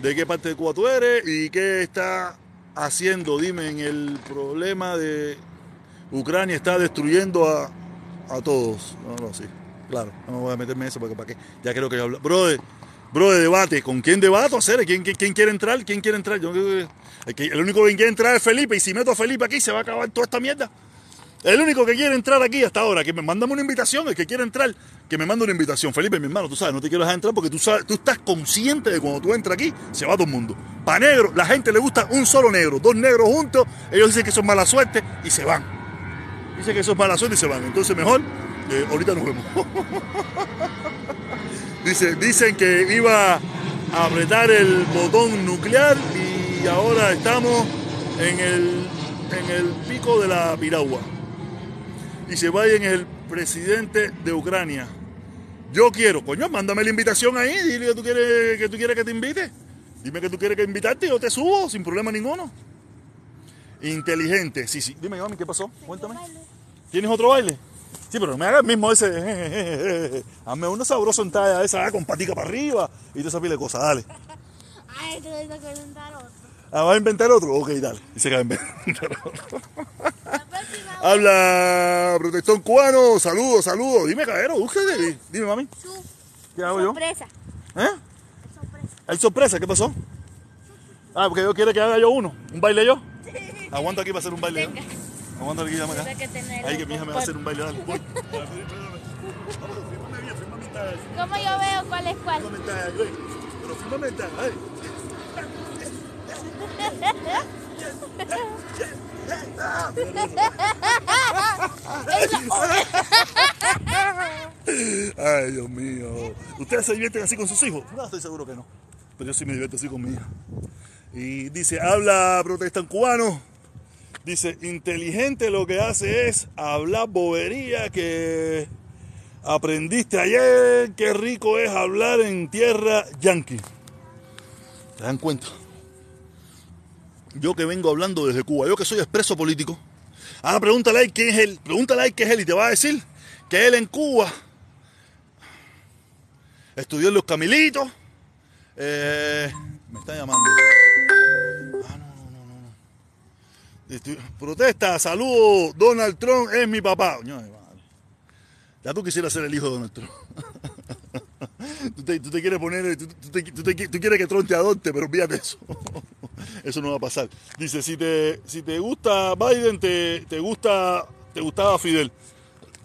de qué parte de Cuba tú eres y qué está haciendo, dime, en el problema de Ucrania está destruyendo a, a todos. No, no, sí, claro, no voy a meterme en eso porque para qué, ya creo que hablo. Brother, bro, de debate, ¿con quién debato hacer? ¿Quién, quiere entrar? ¿Quién quiere entrar? Yo, el, que- el único que quiere entrar es Felipe y si meto a Felipe aquí se va a acabar toda esta mierda. El único que quiere entrar aquí hasta ahora, que me mándame una invitación, el que quiere entrar, que me mande una invitación. Felipe, mi hermano, tú sabes, no te quiero dejar entrar porque tú sabes, tú estás consciente de cuando tú entras aquí, se va todo el mundo. Para negro, la gente le gusta un solo negro, dos negros juntos, ellos dicen que son mala suerte y se van. Dicen que eso es mala suerte y se van. Entonces mejor, eh, ahorita nos vemos. Dice, dicen que iba a apretar el botón nuclear y ahora estamos en el, en el pico de la piragua. Dice, Biden es el presidente de Ucrania. Yo quiero, coño, mándame la invitación ahí, dile que tú quieres que, tú quieres que te invite. Dime que tú quieres que invitarte y yo te subo sin problema ninguno. Inteligente, sí, sí. Dime, mami, ¿qué pasó? Cuéntame. ¿Tienes otro baile? Sí, pero no me hagas el mismo ese. Hazme una sabrosa en talla esa ah, con patica para arriba y toda esa pila de cosas, dale. Ay, te voy a preguntar otro. Ah, ¿Vas a inventar otro? Ok, dale. Dice que va a inventar otro. Habla protestón cubano, saludos, saludos. Dime, caballero, búsquete. Dime, mami. ¿Qué hago yo? sorpresa. ¿Eh? Sorpresa. ¿Hay sorpresa? ¿Qué pasó? Ah, porque yo quiere que haga yo uno. ¿Un baile yo? Aguanta aquí para hacer un baile. ¿No? Aguanta aquí, llama acá. Tienes que mi hija me va a hacer un baile. Fírmame esta- ¿Cómo yo veo cuál es cuál? Pero fírmame esta, ay. Ay, Dios mío. ¿Ustedes se divierten así con sus hijos? No, estoy seguro que no. Pero yo sí me divierto así con mi hija. Y dice, habla protestan cubano. Dice, inteligente lo que hace es hablar bobería que aprendiste ayer. Qué rico es hablar en tierra yankee. ¿Se dan cuenta? Yo que vengo hablando desde Cuba, yo que soy expreso político. Ah, pregúntale a él quién es él. Pregúntale a él qué es él y te va a decir que él en Cuba estudió en los Camilitos. Eh, me está llamando. Protesta, saludo, Donald Trump es mi papá. Ya tú quisieras ser el hijo de Donald Trump. tú, te, quieres poner, tú, quieres que Trump te adopte, pero fíjate eso. eso no va a pasar. Dice, si te, si te gusta Biden, te, te gusta, te gustaba Fidel.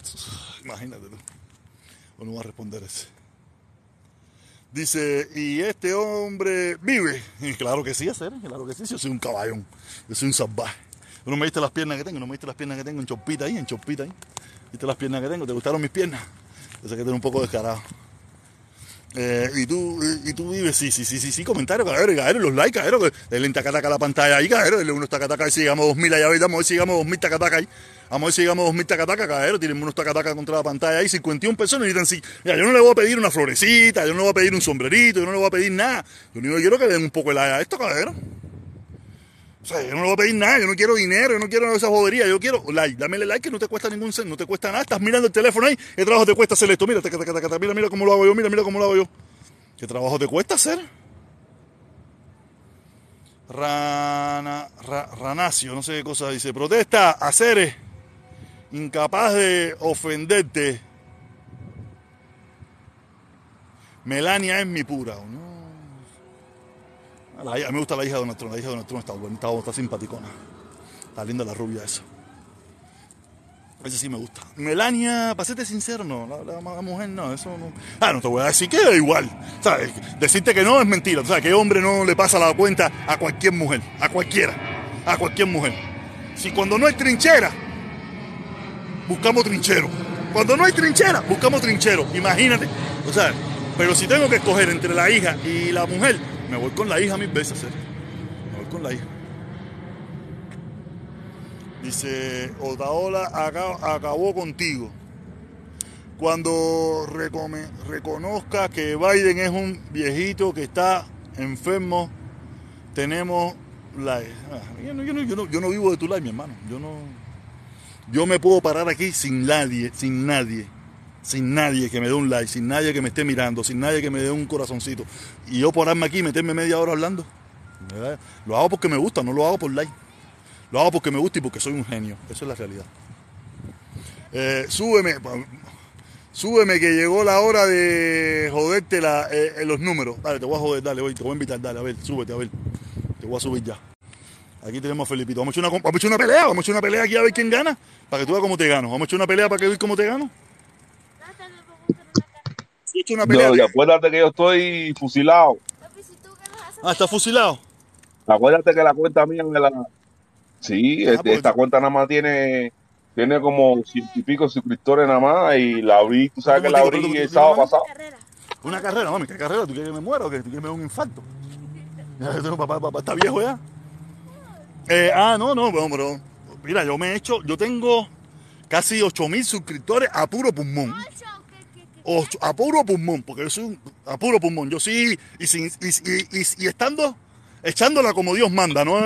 Imagínate tú. O no va a responder ese. Dice, ¿y este hombre vive? Claro que sí, hacer, claro que sí. Yo soy un caballón, yo soy un salvaje. ¿Tú no me viste las piernas que tengo? ¿No me viste las piernas que tengo en chopita ahí, en chopita ahí? ¿Viste las piernas que tengo? ¿Te gustaron mis piernas? Yo que tengo un poco descarado. Eh, y tú, y, y tú vives, sí, sí, sí, sí, sí, comentarios, cabrón, cabrón, los likes, denle en tacataca la pantalla ahí, cabrón, denle unos tacataca y si llegamos a 2000 allá, vamos a ver si llegamos a 2000 tacataca ahí, vamos a ver si llegamos a 2000 tacataca, cabrón, tienen unos tacataca contra la pantalla ahí, 51 personas y necesitan, sí, mira, yo no le voy a pedir una florecita, yo no le voy a pedir un sombrerito, yo no le voy a pedir nada, yo único que quiero que den un poco de like a esto, cabrón. O sea, yo no le voy a pedir nada, yo no quiero dinero, yo no quiero esas boberías, yo quiero like, dámele like que no te cuesta ningún no te cuesta nada, estás mirando el teléfono ahí, ¿qué trabajo te cuesta hacer esto? Mira, mira, mira cómo lo hago yo, mira, mira cómo lo hago yo. ¿Qué trabajo te cuesta hacer? Rana, ra- ranacio, no sé qué cosa dice. Protesta, hacer incapaz de ofenderte. Melania es mi pura. No. A mí me gusta la hija de Donald. La hija de Donald Trump está buena, está, simpaticona. Está linda la rubia esa. Ese sí me gusta. Melania, para serte sincero, no. La, mujer no, eso no. Ah, no te voy a decir que da igual. ¿Sabes? Decirte que no es mentira. O sea, que hombre no le pasa la cuenta a cualquier mujer. A cualquiera. A cualquier mujer. Si cuando no hay trinchera, buscamos trinchero. Cuando no hay trinchera, buscamos trinchero. Imagínate. O sea, pero si tengo que escoger entre la hija y la mujer, me voy con la hija mil veces. ¿eh? Me voy con la hija. Dice, Otaola aca- acabó contigo. Cuando recome- reconozca que Biden es un viejito que está enfermo, tenemos la... Ah, yo no- yo no vivo de tu live, mi hermano. Yo no... Yo me puedo parar aquí sin nadie, sin nadie. Sin nadie que me dé un like, sin nadie que me esté mirando, sin nadie que me dé un corazoncito. Y yo pararme aquí y meterme media hora hablando. Lo hago porque me gusta, no lo hago por like. Lo hago porque me gusta y porque soy un genio. Esa es la realidad. Eh, súbeme, súbeme que llegó la hora de joderte la, eh, eh, los números. Dale, te voy a joder, dale, voy, te voy a invitar, dale, a ver, súbete, a ver. Te voy a subir ya. Aquí tenemos a Felipito. Vamos a, una, vamos a echar una pelea, vamos a echar una pelea aquí a ver quién gana. Para que tú veas cómo te gano. Vamos a echar una pelea para que veas cómo te gano. Hasta le pongo una una pelea. No, y acuérdate que yo estoy fusilado. Ah, está fusilado. Acuérdate que la cuenta mía me la. Sí, Ah, este- pues- esta cuenta nada más tiene tiene como ciento y pico suscriptores nada más y la abrí, tú sabes que la ¿Cómo te- abrí el sábado pasado. carrera. Una carrera, mami, ¿qué carrera? ¿Tú quieres que me muera o qué? ¿Tú quieres que me dé un infarto? Papá, papá está viejo ya. Eh, ah, no, no, pero, pero, mira, yo me he hecho, yo tengo casi 8 mil suscriptores a puro pulmón. Ocho. Ocho- a puro pulmón, porque yo soy un- a puro pulmón. Yo sí, y, sin, y, estando, echándola como Dios manda, no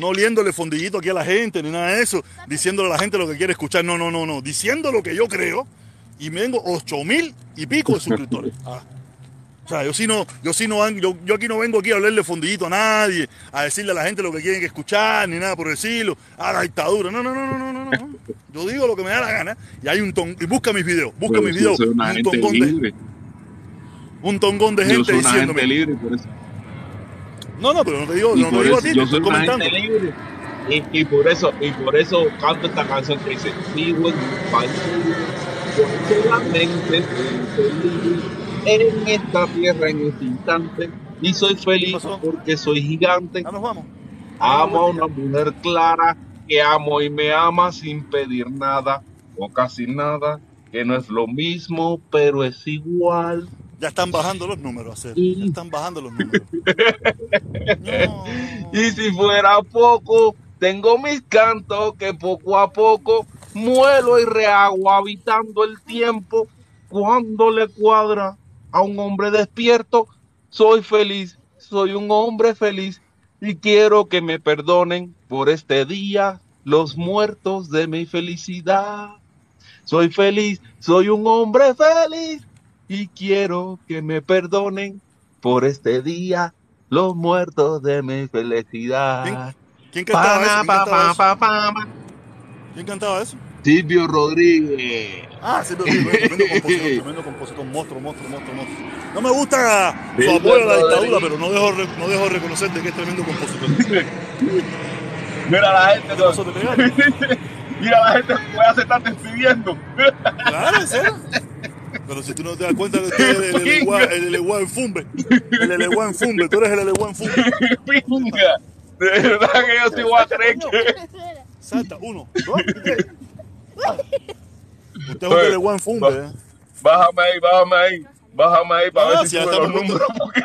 no oliéndole fondillito aquí a la gente, ni nada de eso, diciéndole a la gente lo que quiere escuchar. No, no, no, no. Diciendo lo que yo creo, y me vengo 8 mil y pico de suscriptores. Ah. O sea, yo sí no, yo sí no, yo, yo aquí no vengo aquí a hablarle fondillito a nadie, a decirle a la gente lo que quieren que escuchar, ni nada por decirlo, a la dictadura. No, no, no, no, no, no, no. Yo digo lo que me da la gana y hay un ton, y busca mis videos, busca Pero mis videos, yo una un gente tongón de, libre. un tongón de Yo gente soy una diciéndome. gente libre, por eso. No, no, pero no te digo, no, no digo a eso ti, yo soy una comentando. gente libre. Y, y por eso, y por eso canto esta canción que dice, sigo en mi país, yo solamente soy feliz en esta tierra en este instante, y soy feliz porque soy gigante. Ya nos vamos. Amo a una mujer clara que amo y me ama sin pedir nada o casi nada, que no es lo mismo, pero es igual. Ya están bajando los números, hacer. Y- Ya están bajando los números. No. Y si fuera poco, tengo mis cantos que poco a poco muelo y rehago habitando el tiempo. Cuando le cuadra a un hombre despierto, soy feliz, soy un hombre feliz y quiero que me perdonen por este día los muertos de mi felicidad. Soy feliz, soy un hombre feliz y quiero que me perdonen por este día los muertos de mi felicidad. ¿Quién cantaba eso? ¿Quién Pa, cantaba pa, eso? pa, pa, pa. ¿Quién cantaba eso? Silvio Rodríguez. Ah, sí, pero tremendo compositor, tremendo compositor, monstruo, monstruo, monstruo, monstruo. No me gusta su apoyo a la dictadura, pero no dejo, no dejo de reconocer de que es tremendo compositor. Mira la gente. ¿Te mira la gente ya se está despidiendo. Claro, en serio. Pero si tú no te das cuenta que tú eres el eleguá el eleguá en Fumbe. El eleguá en Fumbe, tú eres el eleguá en Fumbe. Pinga. De verdad que yo sí voy a creer que. Salta, uno, dos, tres. Usted es un eleguá en Fumbe, ¿eh? Bájame ahí, bájame ahí. Bájame ahí para No, ver si sube los números. Porque...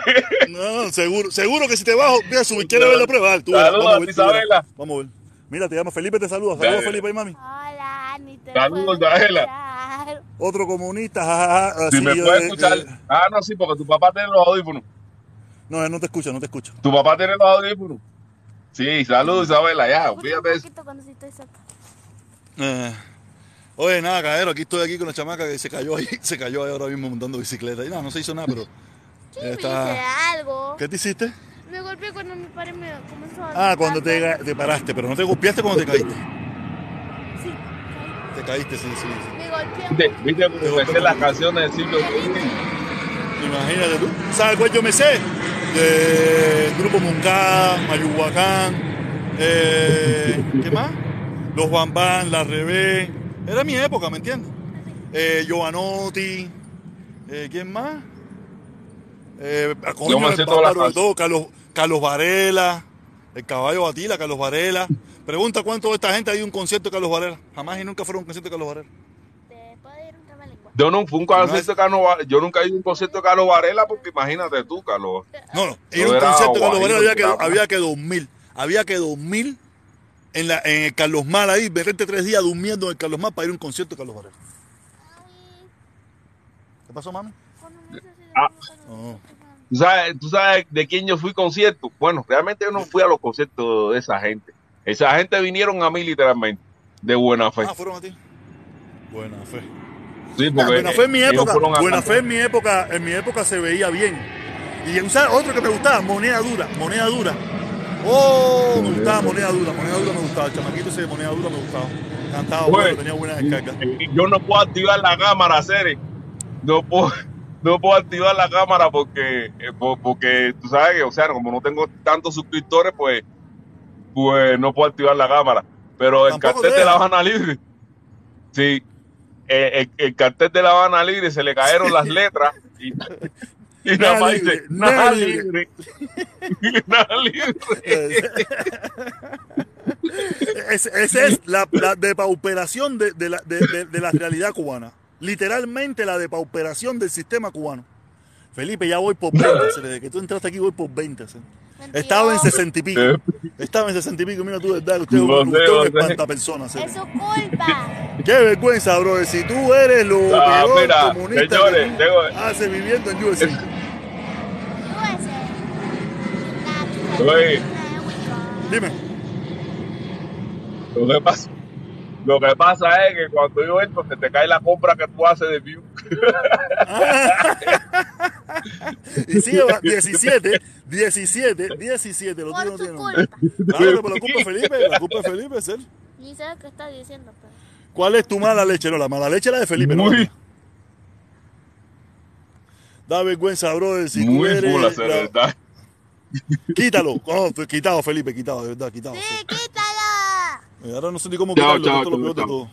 No, no, seguro, seguro que si te bajo, voy a subir. ¿Quieres ver la prueba? Tú verás, Saludos, vamos a ver. Isabela. Vamos a ver. Mira, te llama Felipe, te saluda. Saludos, Dale. Felipe y mami. Hola, ni te Saludos, escuchar. Otro comunista, jajaja. Si así, me eh, puedes escuchar. eh, Ah, no, sí, porque tu papá tiene los audífonos. no, él no te escucha, no te escucha. Tu papá tiene los audífonos. Sí, saludos, Isabela, ya, fíjate un eso. poquito cuando sí estoy cerca. Eh, oye, nada, cadero, aquí estoy aquí con la chamaca que se cayó ahí, se cayó ahí ahora mismo montando bicicleta. Y no, no se hizo nada, pero. Me está- hice algo. ¿Qué te hiciste? Me golpeé cuando mi padre me comenzó a Ah, cuando te, te paraste, pero no te golpeaste cuando te caíste. Sí, Te caíste, sí, sí, sí. me golpeé. Viste, viste, me sé las canciones de Silvio Rodríguez. Imagínate tú. ¿Sabes cuál yo me sé? De Grupo Moncada, Mayuhuacán, eh, ¿qué más? Los Bambán, La Revés. Era mi época, ¿me entiendes? Eh, Giovanotti, eh, ¿quién más? Eh, a coño, Yo me el sé todo, Carlos, Carlos Varela, el caballo Batila, Carlos Varela. Pregunta cuánto de esta gente ha ido a un concierto de Carlos Varela. Jamás y nunca fueron a un concierto de Carlos Varela. Yo no fui un concierto de Carlos Varela. Yo nunca he ido a un concierto de Carlos Varela porque imagínate tú, Carlos. No, no. Ir a un concierto de Carlos Varela había que, había que dos mil. Había que dos mil en, la, en el Carlos Mal ahí, verte tres días durmiendo en el Carlos Mal para ir a un concierto de Carlos Varela. ¿Qué pasó, mami? Ah. Oh. ¿Tú sabes, ¿Tú sabes de quién yo fui concierto? Bueno, realmente yo no fui a los conciertos de esa gente. Esa gente vinieron a mí literalmente, de buena fe. Ah, fueron a ti. Buena fe. Sí, Ah, porque buena fe en mi época, buena fe en mi época, en mi época se veía bien. Y otro que me gustaba, moneda dura, moneda dura. Oh, me gustaba moneda dura, moneda dura me gustaba, el chamaquito ese de moneda dura me gustaba. Cantaba Oye, bueno, tenía buena descarga. Yo no puedo activar la cámara, Cere. No puedo, no puedo activar la cámara porque, eh, po- porque tú sabes que, o sea, como no tengo tantos suscriptores, pues, pues no puedo activar la cámara. Pero el cartel te de La. Habana Libre, sí, eh, el, el cartel de La Habana Libre se le cayeron las letras y, y nada Nada más libre, dice, nada libre". libre. nada libre. Esa esa es la, la depauperación de, de la, de- de- de la realidad cubana. Literalmente la depauperación del sistema cubano. Felipe, ya voy por 20. se- Desde que tú entraste aquí voy por 20. Estaba en 60 y pico. Eh. Estaba en 60 y pico. Mira tú, verdad, usted, Lo usted sé, es un sé. espantapersonas. se. Es su culpa. Qué vergüenza, bro. Si tú eres lo Ah, peor mira, comunista señores, que tengo- haces viviendo en USA. Oye. Dime. Lo que pasa, lo que pasa es que cuando yo entro se te cae la compra que tú haces de view. Y va- 17, 17, 17. Lo tío no tu tiene nombre. Claro, pero la culpa es Felipe. La culpa es Felipe, ser. Ni sé qué está diciendo, pero. ¿Cuál es tu mala leche? No, la mala leche es la de Felipe. Muy. Da vergüenza, brother. Si tú muy eres. full hacer, la- ¿verdad? Quítalo. Oh, quitado, Felipe, quitado, de verdad, quitado. ¡Sí, sí. quítala! Eh, Ahora no sé ni cómo Chao, quitarlo, chao, esto es lo chao, peor de todo.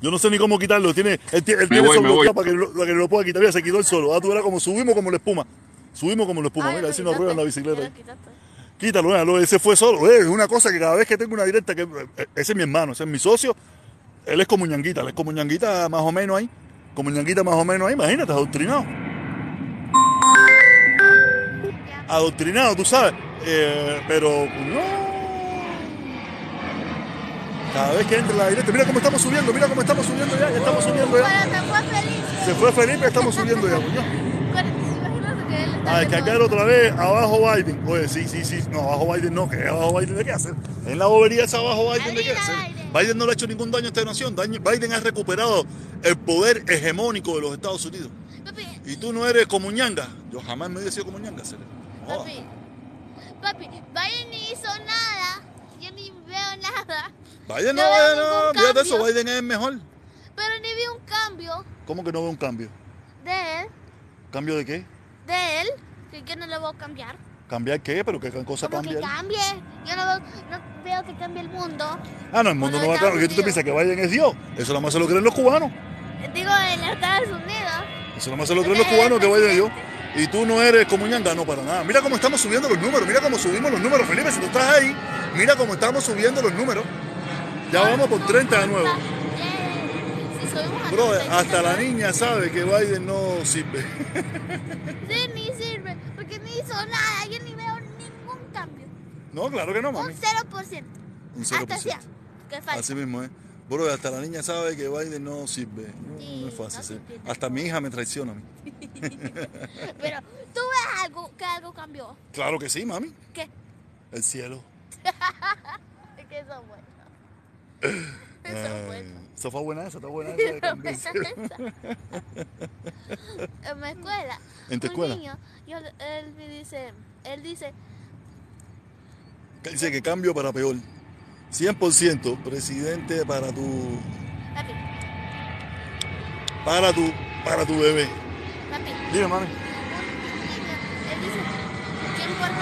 Yo no sé ni cómo quitarlo. Tiene, él, tiene- él tiene voy, para que, lo, para que lo pueda quitar. Mira, se quitó él solo. Ah, tú verás como subimos como la espuma. Subimos como la espuma. Ay, Mira, lo así nos quitaste, rueda en la bicicleta. ya. Quítalo, ese fue solo. Eh, Es una cosa que cada vez que tengo una directa, que eh, ese es mi hermano, ese es mi socio. Él es como ñanguita, él es como ñanguita más o menos ahí. Como ñanguita más o menos ahí, imagínate, adoctrinado. Adoctrinado, tú sabes. Eh, pero, no. Cada vez que entra en la directa, mira cómo estamos subiendo, mira cómo estamos subiendo ya, ya estamos subiendo ya. Pero te fue feliz. Se fue Felipe, estamos subiendo ya, coño. Imagínate que él está A viendo- descargar otra vez abajo Biden. Oye, sí, sí, sí. No, abajo Biden no, que abajo Biden de qué hacer. En la bobería esa abajo Biden de qué hacer. Biden. No le ha hecho ningún daño a esta nación. Biden ha recuperado el poder hegemónico de los Estados Unidos. Papi, Y tú no eres como ñanga. Yo jamás me he sido como ñanga. Cere. No. papi, papi, Biden ni hizo nada. Yo ni veo nada. Biden no, No Biden no, olvídate de eso. Biden es mejor. Pero ni vi un cambio ¿Cómo que no veo un cambio? de él, ¿Cambio de qué? de él, que yo no lo voy a cambiar. ¿Cambiar qué? ¿Pero qué cosa Como que cambia? cambie. Yo no veo, no veo que cambie el mundo. Ah, no, el mundo no va a cambiar. ¿Qué tú te piensas? ¿Que Biden es Dios? Eso nada más se lo creen los cubanos. Digo, en Estados Unidos. Eso nada más se lo creen los cubanos que vaya yo. Y tú no eres como ñanga, no para nada. Mira cómo estamos subiendo los números, mira cómo subimos los números, Felipe. Si tú estás ahí, mira cómo estamos subiendo los números. Ya vamos por 30 de nuevo. Bro, 30, hasta la niña sabe que Biden no sirve. Sí, ni sirve, porque ni hizo nada. Yo ni veo ningún cambio. No, claro que no, Un mami. 0%. Un Hasta 0%. sea. Que falta. Así mismo es. Bro, hasta la niña sabe que Biden no sirve. No, Sí, no es fácil. no sí. Hasta mi hija me traiciona a mí. Pero tú ves algo, que algo cambió. Claro que sí, mami. ¿Qué? El cielo. Es que son buenos. Son Ay, buenos. Esa fue buena esa, está buena esa. En mi escuela. ¿En tu un escuela? niño, yo- él me dice, él dice, Dice que cambio para peor. 100% presidente para tu papi, para tu para tu bebé. papi, Dime, mami. él dice, ¿quién importa?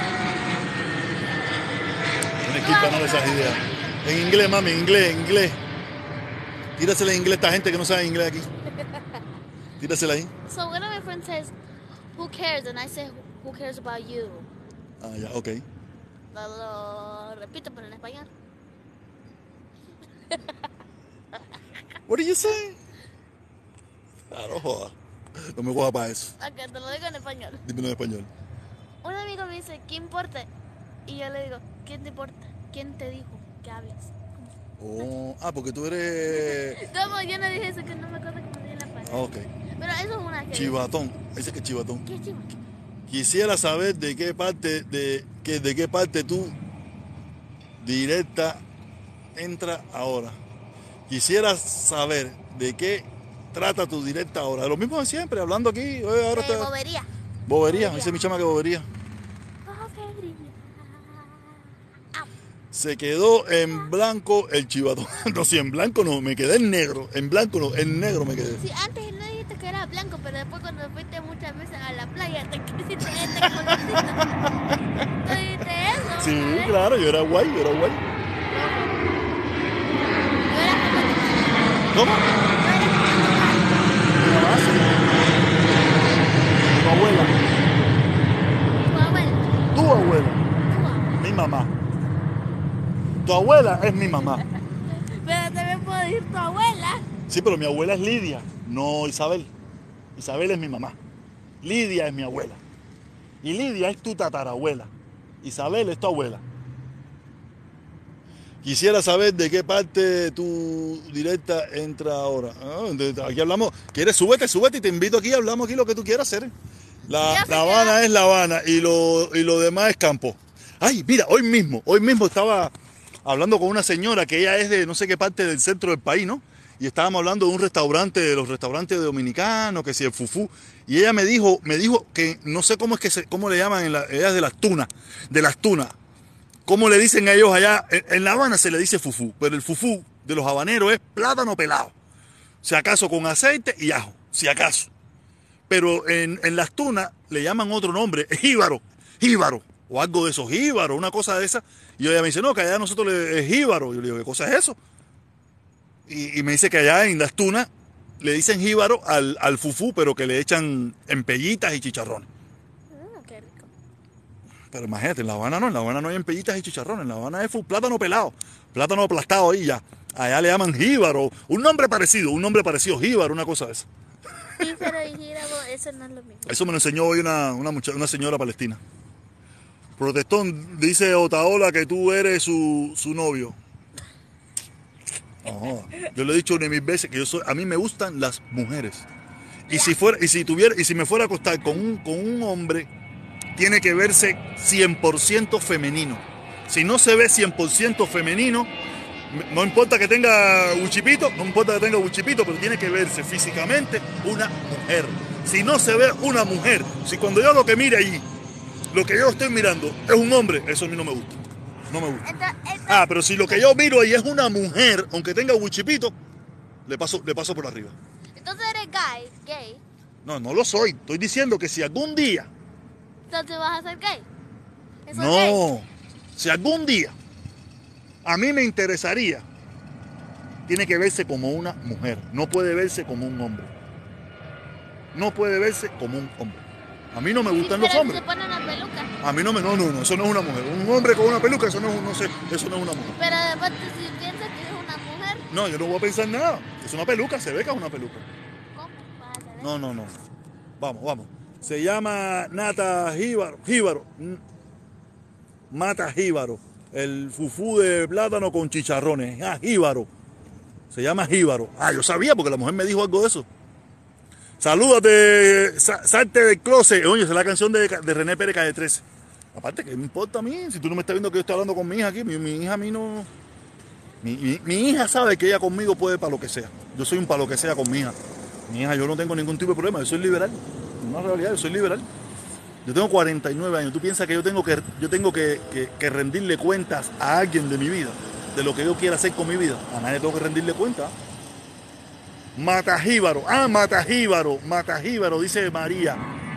Tienes que esas ideas. En inglés, mami, en inglés, en inglés. Tírasela en inglés a esta gente que no sabe inglés aquí. Tírasela ahí. So one of my friends says, who cares? And I say, who cares about you? Ah, ya, ok. Lo, repito, pero en español. What did you say? Ah, no jodas. No me coja para eso. Ok, te lo digo en español. Dímelo en español. Un amigo me dice, ¿qué importa? Y yo le digo, ¿quién te importa? ¿Quién te dijo que hables? Oh, ah, porque tú eres. No, yo no dije eso, que no me acuerdo cómo dije la Ah, palabra. ok. Pero eso es una que... Chivatón. Dice que chivatón. ¿Qué chivo? Quisiera saber de qué parte de, que, de qué parte tú directa entra ahora. Quisiera saber de qué trata tu directa ahora. Lo mismo de siempre, hablando aquí. oye, ahora Eh, está- bobería. bobería, dice mi chama que. Bobería. Se quedó en blanco el chivatón. No, si en blanco no, me quedé en negro. En blanco no, en negro me quedé. Sí, antes no dijiste que era blanco, pero después cuando fuiste muchas veces a la playa te quisiste este colorcito. ¿Tú dijiste eso? Sí, claro, yo era guay, yo era guay. Yo era. ¿Cómo? Yo era tu abuela. Tu abuela. Tu abuela. Mi mamá. Tu abuela es mi mamá. Pero también puedo decir tu abuela. Sí, pero mi abuela es Lidia, no Isabel. Isabel es mi mamá. Lidia es mi abuela. Y Lidia es tu tatarabuela. Isabel es tu abuela. Quisiera saber de qué parte tu directa entra ahora. Ah, aquí hablamos. ¿Quieres? Súbete, súbete y te invito aquí. Hablamos aquí lo que tú quieras hacer. La, Habana es La Habana y lo, y lo demás es campo. Ay, mira, hoy mismo, hoy mismo estaba hablando con una señora que ella es de no sé qué parte del centro del país, ¿no? Y estábamos hablando de un restaurante, de los restaurantes dominicanos, que si el fufú. Y ella me dijo, me dijo que no sé cómo es que se, cómo le llaman, en la, ella es de las tunas, de las tunas. ¿Cómo le dicen a ellos allá? En, La Habana se le dice fufú, pero el fufú de los habaneros es plátano pelado. Si acaso con aceite y ajo, si acaso. Pero en, en las tunas le llaman otro nombre, jíbaro, jíbaro, o algo de eso, jíbaro, una cosa de esa. Y ella me dice, no, que allá nosotros le es jíbaro. Yo le digo, ¿qué cosa es eso? Y, y me dice que allá en las tunas le dicen jíbaro al, al fufú, pero que le echan empellitas y chicharrones. Mm, qué rico. Pero imagínate, en La Habana no, en La Habana no hay empellitas y chicharrones, en La Habana es plátano pelado, plátano aplastado ahí ya. Allá le llaman jíbaro, un nombre parecido, un nombre parecido, jíbaro, una cosa de esa. Jíbaro y jíbaro, eso no es lo mismo. Eso me lo enseñó hoy una, una, mucha- una señora palestina. Protestón, dice Otaola que tú eres su, su novio. No, yo le he dicho una mil veces que yo soy, a mí me gustan las mujeres. Y si fuera, y si tuviera, y si me fuera a acostar con un, con un hombre, tiene que verse 100% femenino. Si no se ve 100% femenino, no importa que tenga buchipito, no importa que tenga buchipito, pero tiene que verse físicamente una mujer. Si no se ve una mujer, si cuando yo lo que mire allí, lo que yo estoy mirando es un hombre, eso a mí no me gusta. No me gusta. Ah, pero si lo que yo miro ahí es una mujer, aunque tenga buchipito, le paso, le paso por arriba. entonces eres gay, gay. No, no lo soy. Estoy diciendo que si algún día, Entonces vas a ser gay. ¿Eso es gay? no, si algún día a mí me interesaría, tiene que verse como una mujer. No puede verse como un hombre. No puede verse como un hombre. A mí no me gustan los hombres. se pone una peluca. A mí no me, no, no, no, eso no es una mujer. Un hombre con una peluca, eso no, no sé, eso no es una mujer. Pero después tú si piensas que es una mujer, No, yo no voy a pensar nada. Es una peluca, se ve que es una peluca. ¿cómo? No, no, no. Vamos, vamos. Se llama Nata Jíbaro. Jíbaro. Mm. Mata Jíbaro. El fufú de plátano con chicharrones. Ah, Jíbaro. Se llama Jíbaro. Ah, yo sabía porque la mujer me dijo algo de eso. Salúdate, sa- salte del closet. Oye, esa es la canción de, de René Pérez Calle 13. Aparte, ¿qué me importa a mí? Si tú no me estás viendo que yo estoy hablando con mi hija aquí, mi, hija a mí no... Mi, hija sabe que ella conmigo puede para lo que sea. Yo soy un para lo que sea con mi hija. Mi hija, yo no tengo ningún tipo de problema, yo soy liberal. Una realidad, yo soy liberal. Yo tengo 49 años. ¿Tú piensas que yo tengo que, yo tengo que, que- rendirle cuentas a alguien de mi vida? De lo que yo quiera hacer con mi vida. A nadie tengo que rendirle cuenta. Matajíbaro. Ah, Matajíbaro. Matajíbaro, dice María.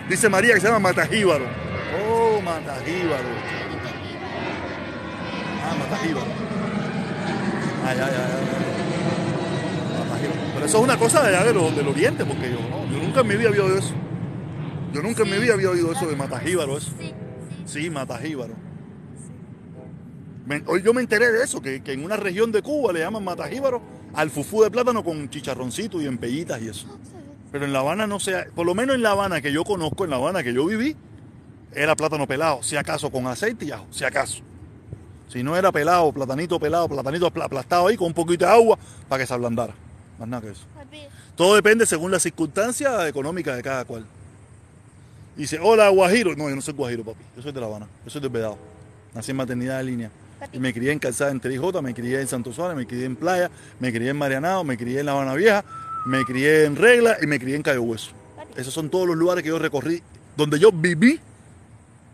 Dice María que se llama Matajíbaro. Oh, Matajíbaro. Ah, Matajíbaro. Ay, ay, ay, ay. Matajíbaro. Pero eso es una cosa de allá de lo- del oriente, porque yo, no, yo nunca en mi vida había oído eso. Yo nunca en mi vida había oído eso de Matajíbaro. Eso. Sí, sí. Sí, Matajíbaro. Me- hoy yo me enteré de eso, que, que en una región de Cuba le llaman Matajíbaro al fufú de plátano con chicharroncito y empellitas y eso. Pero en La Habana no sé, por lo menos en La Habana que yo conozco, en La Habana que yo viví, era plátano pelado, si acaso con aceite y ajo, si acaso. Si no era pelado, platanito pelado, platanito apla- aplastado ahí con un poquito de agua para que se ablandara. Más nada que eso. Todo depende según las circunstancias económicas de cada cual. Dice, hola Guajiro. No, yo no soy Guajiro, papi. Yo soy de La Habana. Yo soy del Vedado. Nací en maternidad de línea. Y me crié en Calzada en Terijota, me crié en Santo Suárez, me crié en Playa, me crié en Marianao, me crié en La Habana Vieja, me crié en Regla y me crié en Cayo Hueso. Esos son todos los lugares que yo recorrí, donde yo viví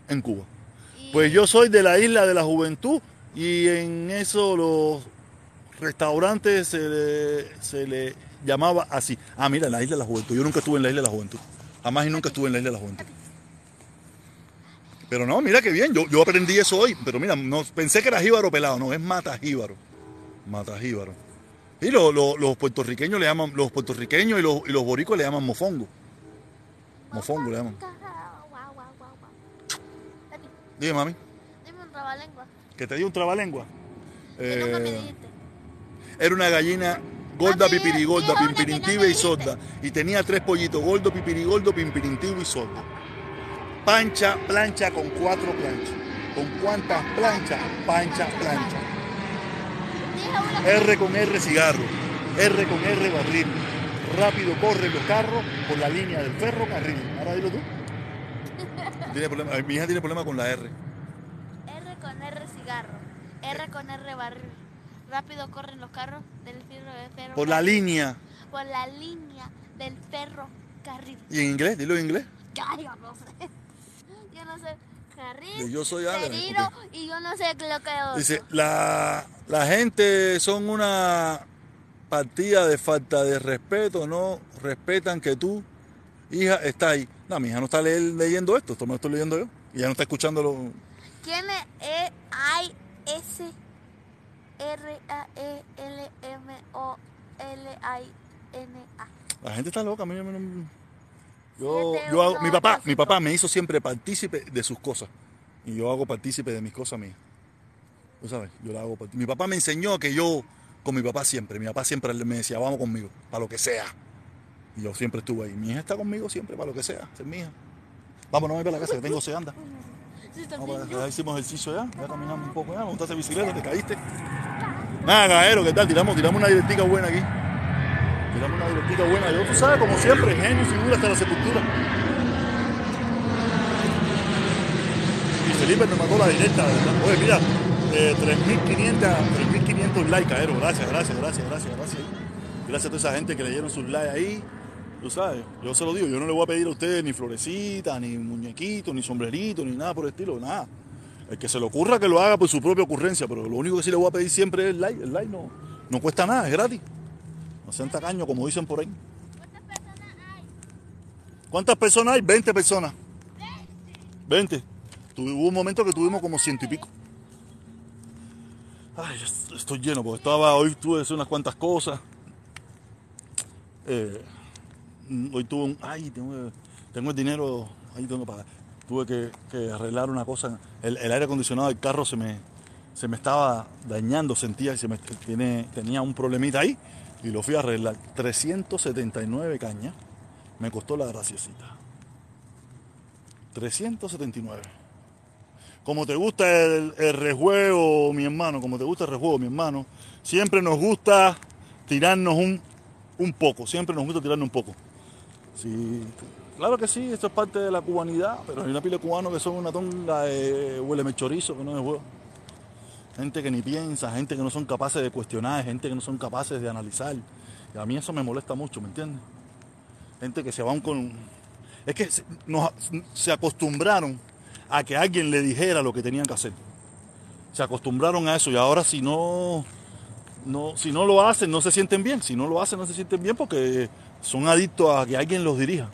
en Cuba. Pues yo soy de la isla de la juventud y en eso los restaurantes se le, se le llamaba así. Ah, mira, la isla de la juventud. Yo nunca estuve en la isla de la juventud. Jamás y nunca estuve en la isla de la juventud. Pero no, mira qué bien. Yo, yo aprendí eso hoy. Pero mira, no, pensé que era jíbaro pelado. No, es mata jíbaro. Mata jíbaro. Y lo- lo- los puertorriqueños le llaman, los puertorriqueños y los, y los boricos le llaman mofongo. Mofongo le llaman. Dime, mami, Dime un trabalengua. que te di un trabalengua. Eh. Era una gallina gorda, pipirigorda, pimpirintiva y sorda. Y tenía tres pollitos, gordo, pipirigordo, pimpirintivo y sorda. Pancha, plancha con cuatro planchas. ¿Con cuántas planchas? Pancha, plancha. R con R cigarro. R con R barril. Rápido corren los carros por la línea del ferrocarril. Ahora dilo tú. Tiene problema, eh, mi hija tiene problema con la R. R con R cigarro. R con R barril. Rápido corren los carros del fierro de ferro. Por la línea. Por la línea del ferrocarril. ¿Y en inglés? Dilo en inglés. Ya, no sé. Yo no sé. Carril. Yo soy Perino, y yo no sé lo que es Dice, otro. la, la gente son una partida de falta de respeto, no respetan que tú, hija, está ahí. No, mi hija no está le- leyendo esto, esto me lo estoy leyendo yo. Y ya no está escuchando lo... ¿Quién es E I S R A E L M O L I N A? La gente está loca, a mí no- Yo, yo hago, mi papá, mi papá me hizo siempre partícipe de sus cosas. Y yo hago partícipe de mis cosas mías. Tú sabes, yo la hago partícipe. Mi papá me enseñó que yo, con mi papá siempre, mi papá siempre me decía, vamos conmigo, para lo que sea. Y yo siempre estuve ahí. Mi hija está conmigo siempre, para lo que sea, es mi hija. Vamos, no me para la casa, que tengo se anda. Vamos ya hicimos ejercicio ya, ya caminamos un poco ya, montaste bicicleta, te caíste. Nada, Gaero, ¿qué tal? Tiramos, tiramos una directica buena aquí. Tiramos una directica buena. Yo, tú sabes, como siempre, genio y figura hasta la sepultura. Y Felipe me mandó la directa, ¿verdad? Oye, mira, eh, 3.500 3.500 likes, Gaero. Gracias, gracias, gracias, gracias, gracias. Gracias a toda esa gente que le dieron sus likes ahí. Tú sabes, yo se lo digo, yo no le voy a pedir a ustedes ni florecita, ni muñequito, ni sombrerito, ni nada por el estilo, nada. El que se le ocurra que lo haga por su propia ocurrencia, pero lo único que sí le voy a pedir siempre es el like. El like no, no cuesta nada, es gratis. No sean tacaños, como dicen por ahí. ¿Cuántas personas hay? ¿Cuántas personas hay? 20 personas. 20. Tuve- hubo un momento que tuvimos como ciento y pico. Ay, estoy lleno, porque estaba, hoy tuve que hacer unas cuantas cosas. Eh, hoy tuve un, ay, tengo, tengo el dinero, ahí tengo que pagar. Tuve que, arreglar una cosa. El, el aire acondicionado del carro se me, se me estaba dañando, sentía que se me, tiene, tenía un problemita ahí y lo fui a arreglar. 379 cañas me costó la graciosita. 379. Como te gusta el, rejuego, mi hermano, como te gusta el rejuego, mi hermano, siempre nos gusta tirarnos un, un poco, siempre nos gusta tirarnos un poco. Sí, claro que sí, esto es parte de la cubanidad, pero hay una pila de cubanos que son una tonga de huele chorizo, que no es juego. Gente que ni piensa, gente que no son capaces de cuestionar, gente que no son capaces de analizar. Y a mí eso me molesta mucho, ¿me entiendes? Gente que se van con... Es que se, acostumbraron a que alguien le dijera lo que tenían que hacer. Se acostumbraron a eso y ahora si no, no, si no lo hacen no se sienten bien. Si no lo hacen no se sienten bien porque son adictos a que alguien los dirija.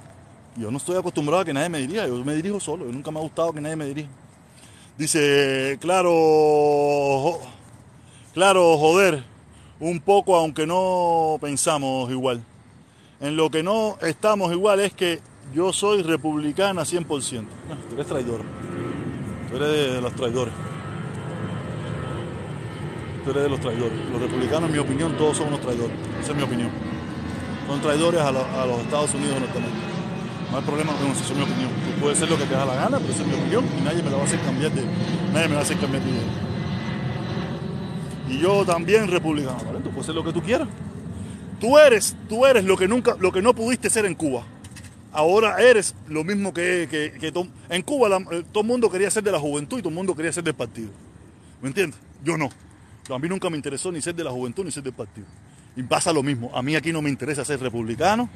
Yo no estoy acostumbrado a que nadie me dirija, yo me dirijo solo, yo nunca me ha gustado que nadie me dirija. Dice, claro, claro, joder, un poco aunque no pensamos igual. En lo que no estamos igual es que yo soy republicana 100%. No, tú eres traidor. Tú eres de los traidores. Tú eres de los traidores. Los republicanos, en mi opinión, todos son unos traidores. Esa es mi opinión. Son traidores a, lo- a los Estados Unidos de Norteamérica. No hay problema con eso, es mi opinión. Tú puedes ser lo que te da la gana, pero esa es mi opinión y nadie me la va a hacer cambiar de. Nadie me va a hacer cambiar de idea. Y yo también republicano. ¿vale? Tú puedes ser lo que tú quieras. Tú eres, tú eres lo que nunca, lo que no pudiste ser en Cuba. Ahora eres lo mismo que, que, que en Cuba eh, todo el mundo quería ser de la juventud y todo el mundo quería ser del partido. ¿Me entiendes? Yo no. A mí nunca me interesó ni ser de la juventud ni ser del partido. Y pasa lo mismo. A mí aquí no me interesa ser republicano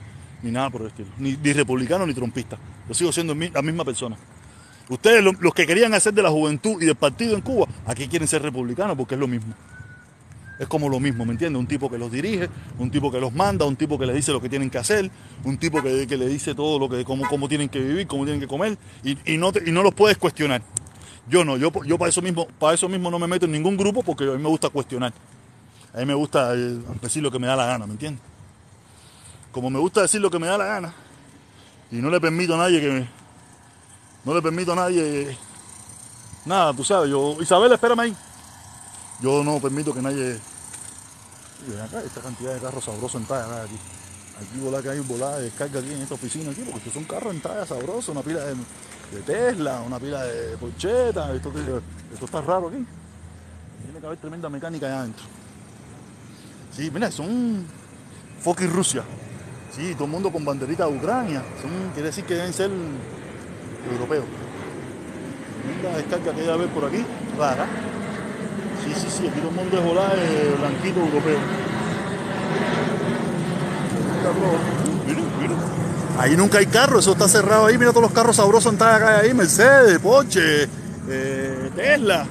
ni nada por el estilo. Ni, ni republicano ni trompista. Yo sigo siendo la misma persona. Ustedes, lo- los que querían hacer de la juventud y del partido en Cuba, aquí quieren ser republicanos porque es lo mismo. Es como lo mismo, ¿me entiendes? Un tipo que los dirige, un tipo que los manda, un tipo que les dice lo que tienen que hacer, un tipo que, que le dice todo lo que, cómo, cómo tienen que vivir, cómo tienen que comer, y, y no, y no los puedes cuestionar. Yo no, yo, yo para eso mismo, para eso mismo no me meto en ningún grupo porque a mí me gusta cuestionar. A mí me gusta eh, decir lo que me da la gana, ¿me entiendes? Como me gusta decir lo que me da la gana, y no le permito a nadie que me, no le permito a nadie nada, tú sabes, yo, Isabel, espérame ahí. Yo no permito que nadie. Ven acá, esta cantidad de carros sabrosos en talla aquí. Aquí volá que hay volada de descarga aquí en esta oficina aquí, porque estos son carros en talla sabrosos, una pila de, de Tesla, una pila de Porcheta, esto, esto está raro aquí. Tiene que haber tremenda mecánica allá adentro. Sí, mira, son fucking Rusia. Sí, todo el mundo con banderita de Ucrania. Son, quiere decir que deben ser europeos. Tremenda descarga que debe haber por aquí, rara. Sí, sí, sí, aquí todo el mundo es volar eh, blanquito europeo. Miren, miren. Ahí nunca hay carro, eso está cerrado ahí. Mira todos los carros sabrosos en ahí: Mercedes, Porsche, eh, Tesla.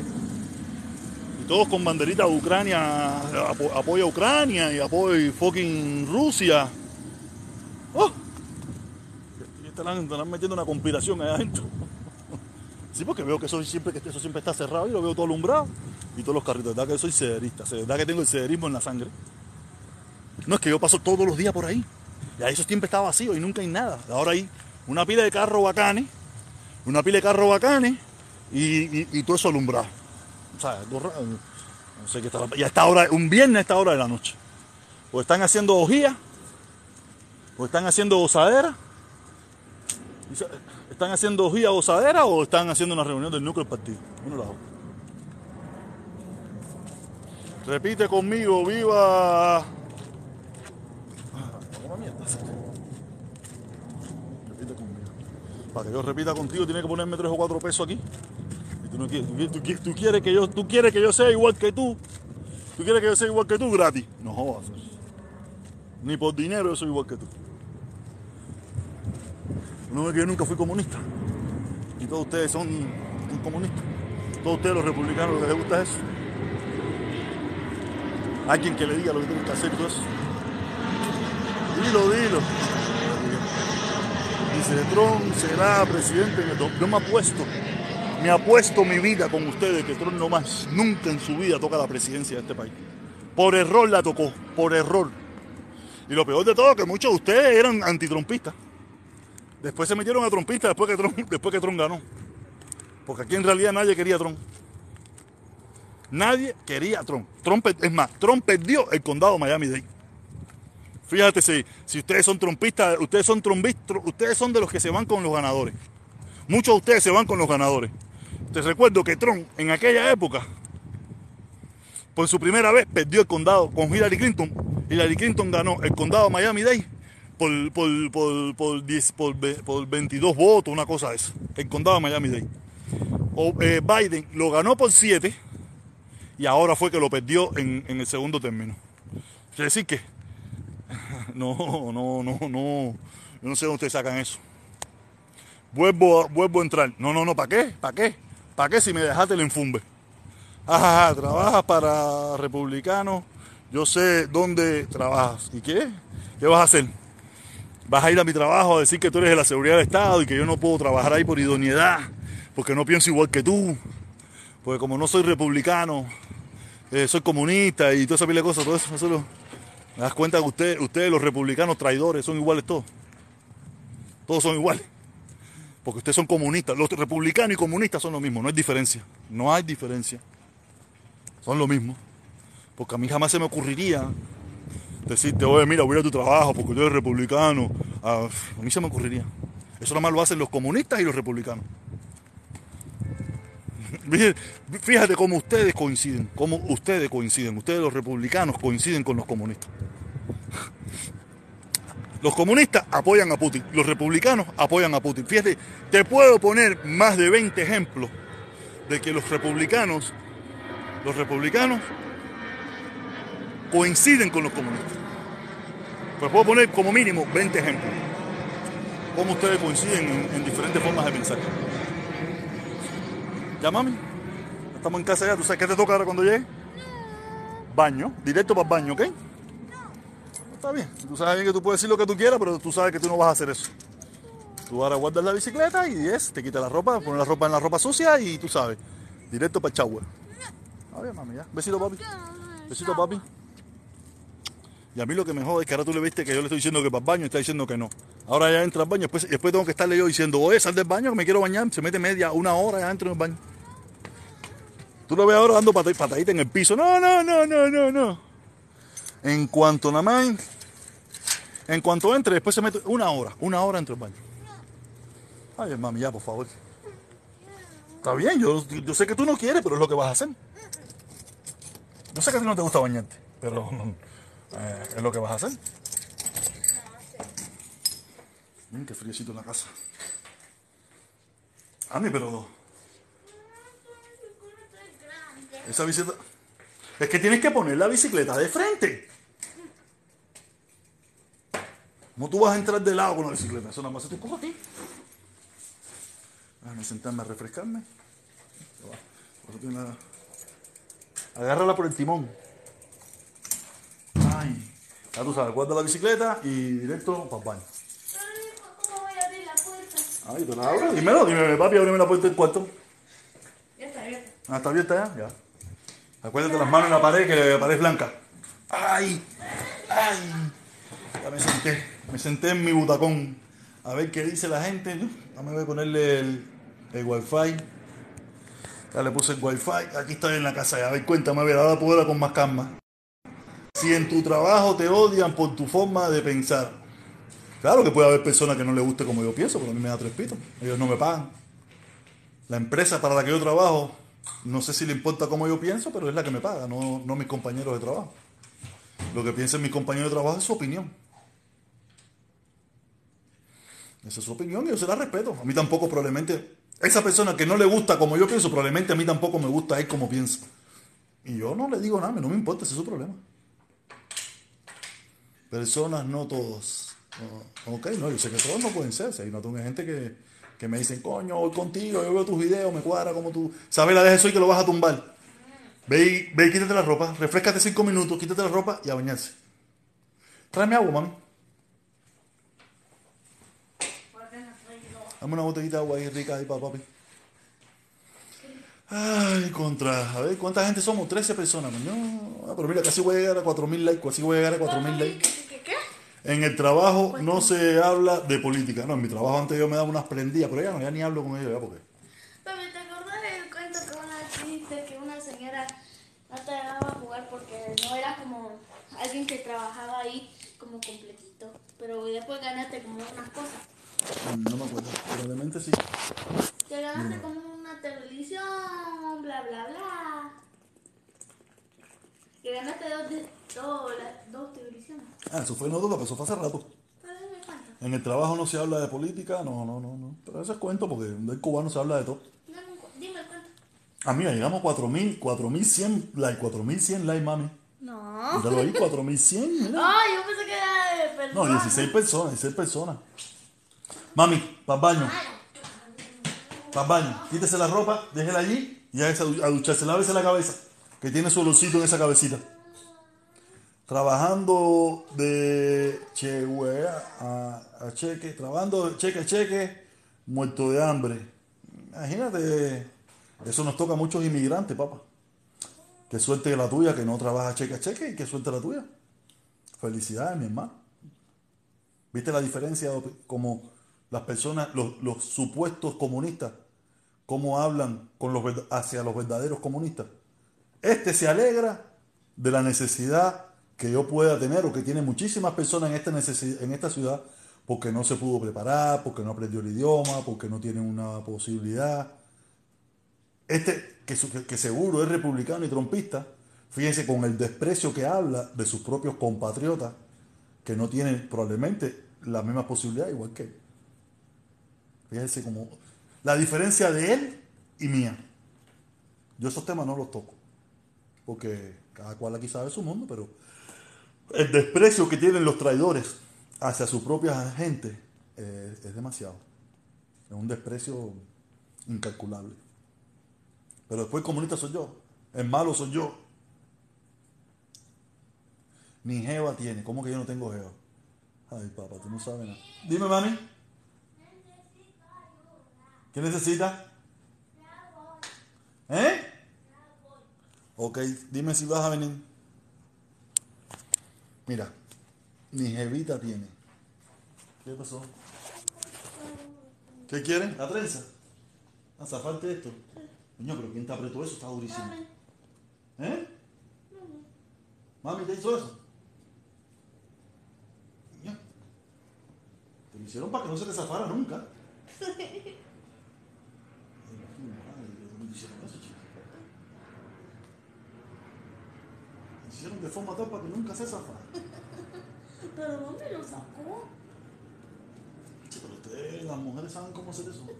Y todos con banderita de Ucrania, apo- apoya Ucrania y apoya fucking Rusia. ¡Oh! Y estarán, metiendo una conspiración ahí adentro. Sí, porque veo que eso siempre, que eso siempre está cerrado y lo veo todo alumbrado. Y todos los carritos, ¿verdad que soy cederista? ¿Verdad que tengo el cederismo en la sangre? No es que yo paso todos los días por ahí. Y ahí eso siempre está vacío y nunca hay nada. Ahora hay una pila de carros bacanes, una pila de carros bacanes y, todo eso alumbrado. O sea, no sé qué está. Y a esta hora, un viernes a esta hora de la noche. O están haciendo ojías, o están haciendo se- ¿Están haciendo ojía gozadera o están haciendo una reunión del núcleo del partido? Uno los dos. Repite conmigo, viva. Repite conmigo. Para que yo repita contigo, tiene que ponerme tres o cuatro pesos aquí. Y tú no quieres- tú quieres que yo, tú quieres que yo sea igual que tú. Tú quieres que yo sea igual que tú gratis. No jodas. Ni por dinero yo soy igual que tú. No es que yo nunca fui comunista. Y todos ustedes son, son comunistas. Todos ustedes los republicanos, lo que les gusta es eso. Alguien que le diga lo que tienen que hacer todo eso. Dilo, dilo. Dice, Trump será presidente Yo me apuesto, me apuesto mi vida con ustedes que Trump no más, nunca en su vida toca la presidencia de este país. Por error la tocó, por error. Y lo peor de todo, que muchos de ustedes eran antitrumpistas. Después se metieron a trompistas después que Trump, después que Trump ganó. Porque aquí en realidad nadie quería a Trump. Nadie quería Trump. Trump. Es más, Trump perdió el condado de Miami-Dade. Fíjate si, si ustedes son trompistas, ustedes son trompistas, ustedes son de los que se van con los ganadores. Muchos de ustedes se van con los ganadores. Te recuerdo que Trump en aquella época, por su primera vez, perdió el condado con Hillary Clinton. Hillary Clinton ganó el condado de Miami-Dade por, por, por, por, 10 por, por 22 votos, una cosa de esa. El condado de Miami-Dade. Eh, Biden lo ganó por 7 y ahora fue que lo perdió en, en el segundo término. Quiere decir que no, no, no, no, yo no sé dónde sacan eso. Vuelvo, vuelvo a entrar. No, no, no, ¿para qué? ¿Para qué? ¿Para qué si me dejaste el enfumbe? Ajá, trabajas para republicanos. Yo sé dónde trabajas. ¿Y qué? ¿Qué vas a hacer? Vas a ir a mi trabajo a decir que tú eres de la seguridad del Estado y que yo no puedo trabajar ahí por idoneidad, porque no pienso igual que tú, porque como no soy republicano, eh, soy comunista y toda esa pila cosas, todo eso, eso lo- ¿Me das cuenta que usted, ustedes, los republicanos traidores, son iguales todos? Todos son iguales. Porque ustedes son comunistas. Los republicanos y comunistas son lo mismo, no hay diferencia. No hay diferencia. Son lo mismo. Porque a mí jamás se me ocurriría decirte, oye, mira, voy a tu trabajo porque tú eres republicano. Ah, a mí se me ocurriría. Eso nada más lo hacen los comunistas y los republicanos. Fíjate- cómo ustedes coinciden, cómo ustedes coinciden. Ustedes los republicanos coinciden con los comunistas. Los comunistas apoyan a Putin, los republicanos apoyan a Putin. Fíjate, te puedo poner más de 20 ejemplos de que los republicanos, los republicanos coinciden con los comunistas. Pues puedo poner como mínimo 20 ejemplos. Cómo ustedes coinciden en, en diferentes formas de pensar. ¿Ya, mami? Estamos en casa ya. ¿Tú sabes qué te toca ahora cuando llegue? Baño. Directo para el baño, ¿ok? Está bien. Tú sabes bien que tú puedes decir lo que tú quieras, pero tú sabes que tú no vas a hacer eso. Tú ahora guardas la bicicleta y es, te quitas la ropa, pones la ropa en la ropa sucia y tú sabes. Directo para el shower. A ver, mami, ya. Besito, papi. Besito, papi. Y a mí lo que me jode es que ahora tú le viste que yo le estoy diciendo que para el baño y está diciendo que no. Ahora ya entra al baño, después, después tengo que estarle yo diciendo, oye, sal del baño que me quiero bañar. Se mete media, una hora ya dentro del baño. Tú lo ves ahora dando pata- patadita en el piso. No, no, no, no, no, no. En cuanto nada más, en cuanto entre, después se mete una hora, una hora dentro del baño. Ay, mami, ya, por favor. Está bien, yo, yo sé que tú no quieres, pero es lo que vas a hacer. Yo sé que a ti no te gusta bañarte, pero eh, es lo que vas a hacer. Miren qué friecito en la casa. Ani, pero esa bicicleta... Es que tienes que poner la bicicleta de frente. ¿Cómo tú vas a entrar de lado con la bicicleta? Eso nada más se te ocurre a ti. Déjame sentarme a refrescarme. Agárrala por el timón. Ay. Ya tú sabes, guarda la bicicleta y directo para el baño. ¿Cómo voy a abrir la puerta? Ay, te la abro. Dímelo, dime, papi, ábreme la puerta del cuarto. Ya está abierta. Ah, ¿está abierta ya? Ya. Acuérdate las manos en la pared, que la pared es blanca. ¡Ay! ¡Ay! Ya me senté. Me senté en mi butacón. A ver qué dice la gente. ¿no? Dame voy a ponerle el, el wifi. Ya le puse el wifi. Aquí estoy en la casa. Ya, a ver, cuéntame, a ver, ahora puedo hablar con más calma. Si en tu trabajo te odian por tu forma de pensar. Claro que puede haber personas que no les guste como yo pienso, pero a mí me da tres pitos. Ellos no me pagan. La empresa para la que yo trabajo, no sé si le importa cómo yo pienso, pero es la que me paga, no, mis compañeros de trabajo. Lo que piensen mis compañeros de trabajo es su opinión. Esa es su opinión y yo se la respeto. A mí tampoco probablemente, esa persona que no le gusta como yo pienso, probablemente a mí tampoco me gusta él como piensa. Y yo no le digo nada, no me importa, ese es su problema. Personas, no todos. No, ok, no, yo sé que todos no pueden ser. Si hay una gente que, que me dicen, coño, voy contigo, yo veo tus videos, me cuadra como tú. ¿Sabes la de eso y que lo vas a tumbar? Ve y, ve y quítate la ropa, refrescate cinco minutos, quítate la ropa y a bañarse. Tráeme agua, mami. Dame una botellita de agua ahí rica ahí para papi. Ay, contra. A ver, ¿cuánta gente somos? 13 personas, coño. Ah, pero mira, casi voy a llegar a 4.000 likes, casi voy a llegar a 4.000 likes. ¿Qué, qué? En el trabajo no se habla de política. No, en mi trabajo antes yo me daba unas prendidas, pero ya no, ya ni hablo con ellos ya porque. Papi, ¿te acordás del cuento que una que una señora no te dejaba jugar porque no era como alguien que trabajaba ahí como completito? Pero después ganaste como unas cosas. Mm, No me acuerdo. Probablemente sí. Te ganaste como una televisión, bla, bla, bla. Que ganaste dos, de- dos, dos televisiones. Ah, eso fue no duda, pero eso fue hace rato. Pero dime cuánto. En el trabajo no se habla de política, no, no, no, no. Pero eso es cuento porque del cubano se habla de todo. Dime cuánto. Ah, mira, llegamos a 4.000, 4.100 likes, 4.100 likes, mami. No. Míralo ahí, 4.100, mira. Ay, yo pensé que era de No, personas. 16 personas, 16 personas. Mami, para baño. Para baño. Quítese la ropa, déjela allí y a du- a ducharse. Lávese la cabeza, que tiene su olorcito en esa cabecita. Trabajando de cheque a, cheque, trabajando de cheque a cheque, muerto de hambre. Imagínate, eso nos toca a muchos inmigrantes, papá. Qué suerte la tuya que no trabaja cheque a cheque y qué suerte la tuya. Felicidades, mi hermano. ¿Viste la diferencia como las personas, los, supuestos comunistas, cómo hablan con los, hacia los verdaderos comunistas? Este se alegra de la necesidad que yo pueda tener o que tiene muchísimas personas en esta, en esta ciudad porque no se pudo preparar, porque no aprendió el idioma, porque no tiene una posibilidad. Este, que, seguro es republicano y trompista, fíjense con el desprecio que habla de sus propios compatriotas que no tienen probablemente la misma posibilidad igual que él. Fíjense como la diferencia de él y mía. Yo esos temas no los toco, porque cada cual aquí sabe su mundo, pero el desprecio que tienen los traidores hacia su propia gente eh, es demasiado. Es un desprecio incalculable. Pero después comunista soy yo. El malo soy yo. Ni Jeva tiene. ¿Cómo que yo no tengo Jeva? Ay, papá, tú no sabes nada. Dime, mami. ¿Qué necesita? ¿Eh? Ok, dime si vas a venir. Mira, ni Jevita tiene. ¿Qué pasó? ¿Qué quieren? ¿La trenza? Ah, zafarte esto. Coño, pero ¿quién te apretó eso? Está durísimo. ¿Eh? Mami, ¿te hizo eso? Coño. Te lo hicieron para que no se te zafara nunca. Ay, ¿cómo te hicieron eso, chico? Te hicieron de forma tal para que nunca se zafara. ¿Pero dónde lo sacó? Pero ustedes, las mujeres saben cómo hacer eso.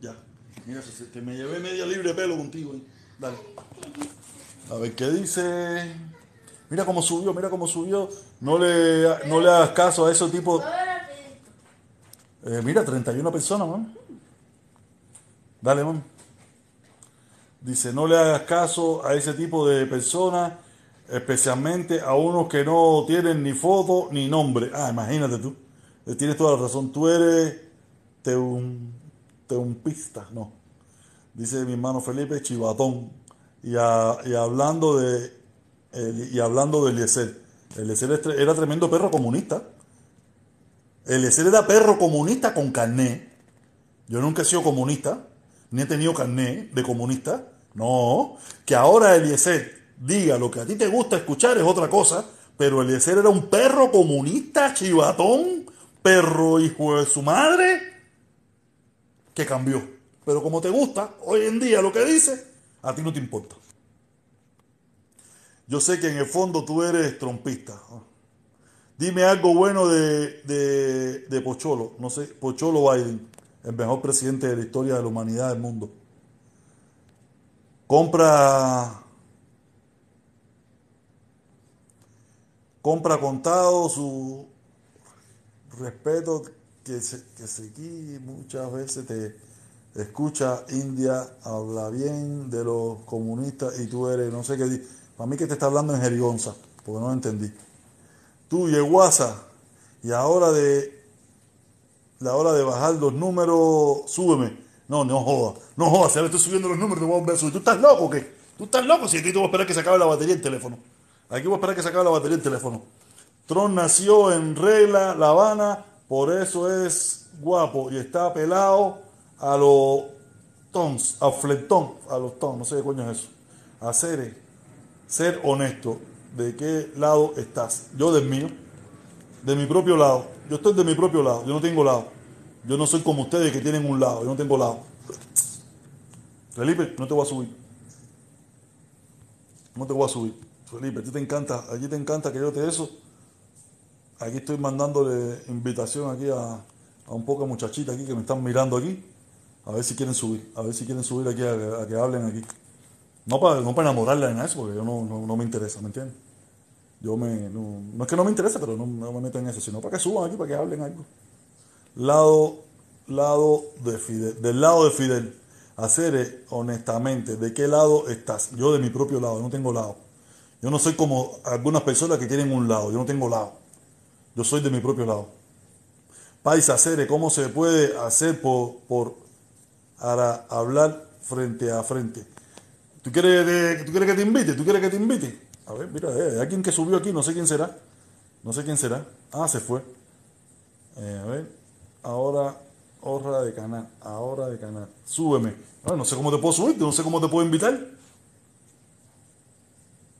Ya. Mira, se- que me llevé media libre de pelo contigo. ahí. Dale. A ver qué dice. Mira cómo subió, mira cómo subió. No le, no le hagas caso a esos tipos. Eh, mira, 31 personas, man. Dale, man. Dice, no le hagas caso a ese tipo de personas, especialmente a unos que no tienen ni foto ni nombre. Ah, imagínate tú. Eh, Tienes toda la razón. Tú eres teun, teumpista, no. Dice mi hermano Felipe, chivatón. Y, a- y hablando de y hablando de Eliezer. Eliezer era tremendo perro comunista. Eliezer era perro comunista con carné. Yo nunca he sido comunista, ni he tenido carné de comunista. No, que ahora Eliezer diga lo que a ti te gusta escuchar es otra cosa, pero Eliezer era un perro comunista, chivatón, perro hijo de su madre, que cambió. Pero como te gusta, hoy en día lo que dice, a ti no te importa. Yo sé que en el fondo tú eres trompista. Dime algo bueno de, de, de Pocholo. No sé, Pocholo Biden, el mejor presidente de la historia de la humanidad del mundo. Compra. Compra contado su respeto que se, que se aquí muchas veces te escucha India habla bien de los comunistas y tú eres, no sé qué, para mí que te está hablando en jerigonza, porque no entendí. Tú, Yeguasa, y ahora de la hora de bajar los números, súbeme. No, no jodas, no jodas, si ahora estoy subiendo los números, te voy a volver subir. ¿Tú estás loco qué? ¿Tú estás loco? Si aquí te voy a esperar que se acabe la batería del teléfono. Aquí voy a esperar que se acabe la batería del teléfono. Tron nació en regla, La Habana, por eso es guapo y está pelado a los tons, a fletón, a los tons, no sé qué coño es eso. A ser, ser honesto, ¿de qué lado estás? Yo del mío, de mi propio lado. Yo estoy de mi propio lado, yo no tengo lado. Yo no soy como ustedes que tienen un lado, yo no tengo lado. Felipe, no te voy a subir. No te voy a subir. Felipe, a ti te encanta, a ti te encanta que yo te eso. Aquí estoy mandándole invitación aquí a, un poco de aquí que me están mirando aquí. A ver si quieren subir, a ver si quieren subir aquí a, a que hablen aquí. No para, no para enamorarla en eso, porque yo no, no, no me interesa, ¿me entiendes? Yo me, no, no es que no me interesa, pero no, no me meto en eso, sino para que suban aquí, para que hablen algo. Lado, lado de Fidel, del lado de Fidel. Hacer honestamente, ¿de qué lado estás? Yo de mi propio lado, no tengo lado. Yo no soy como algunas personas que tienen un lado, yo no tengo lado. Yo soy de mi propio lado. Paisa, Cere, ¿cómo se puede hacer por, por para hablar frente a frente? ¿Tú quieres, que- ¿Tú quieres que te invite? ¿Tú quieres que te invite? A ver, mira, eh, hay alguien que subió aquí, no sé quién será. No sé quién será. Ah, se fue. Eh, a ver, ahora, hora de canal, ahora de canal. Súbeme. Ah, no sé cómo te puedo subir, no sé cómo te puedo invitar.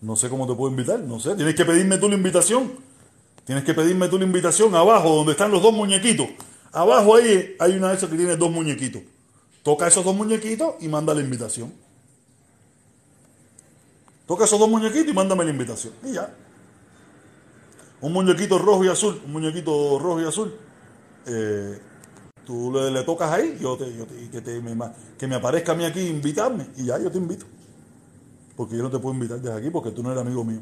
No sé cómo te puedo invitar, no sé. Tienes que pedirme tú la invitación. Tienes que pedirme tú la invitación abajo, donde están los dos muñequitos. Abajo ahí hay una de esas que tiene dos muñequitos. Toca esos dos muñequitos y manda la invitación. Toca esos dos muñequitos y mándame la invitación. Y ya. Un muñequito rojo y azul. Un muñequito rojo y azul. Eh, tú le, tocas ahí yo te, yo te- que, te- me, que me aparezca a mí aquí invitarme. Y ya yo te invito. porque yo no te puedo invitar desde aquí porque tú no eres amigo mío.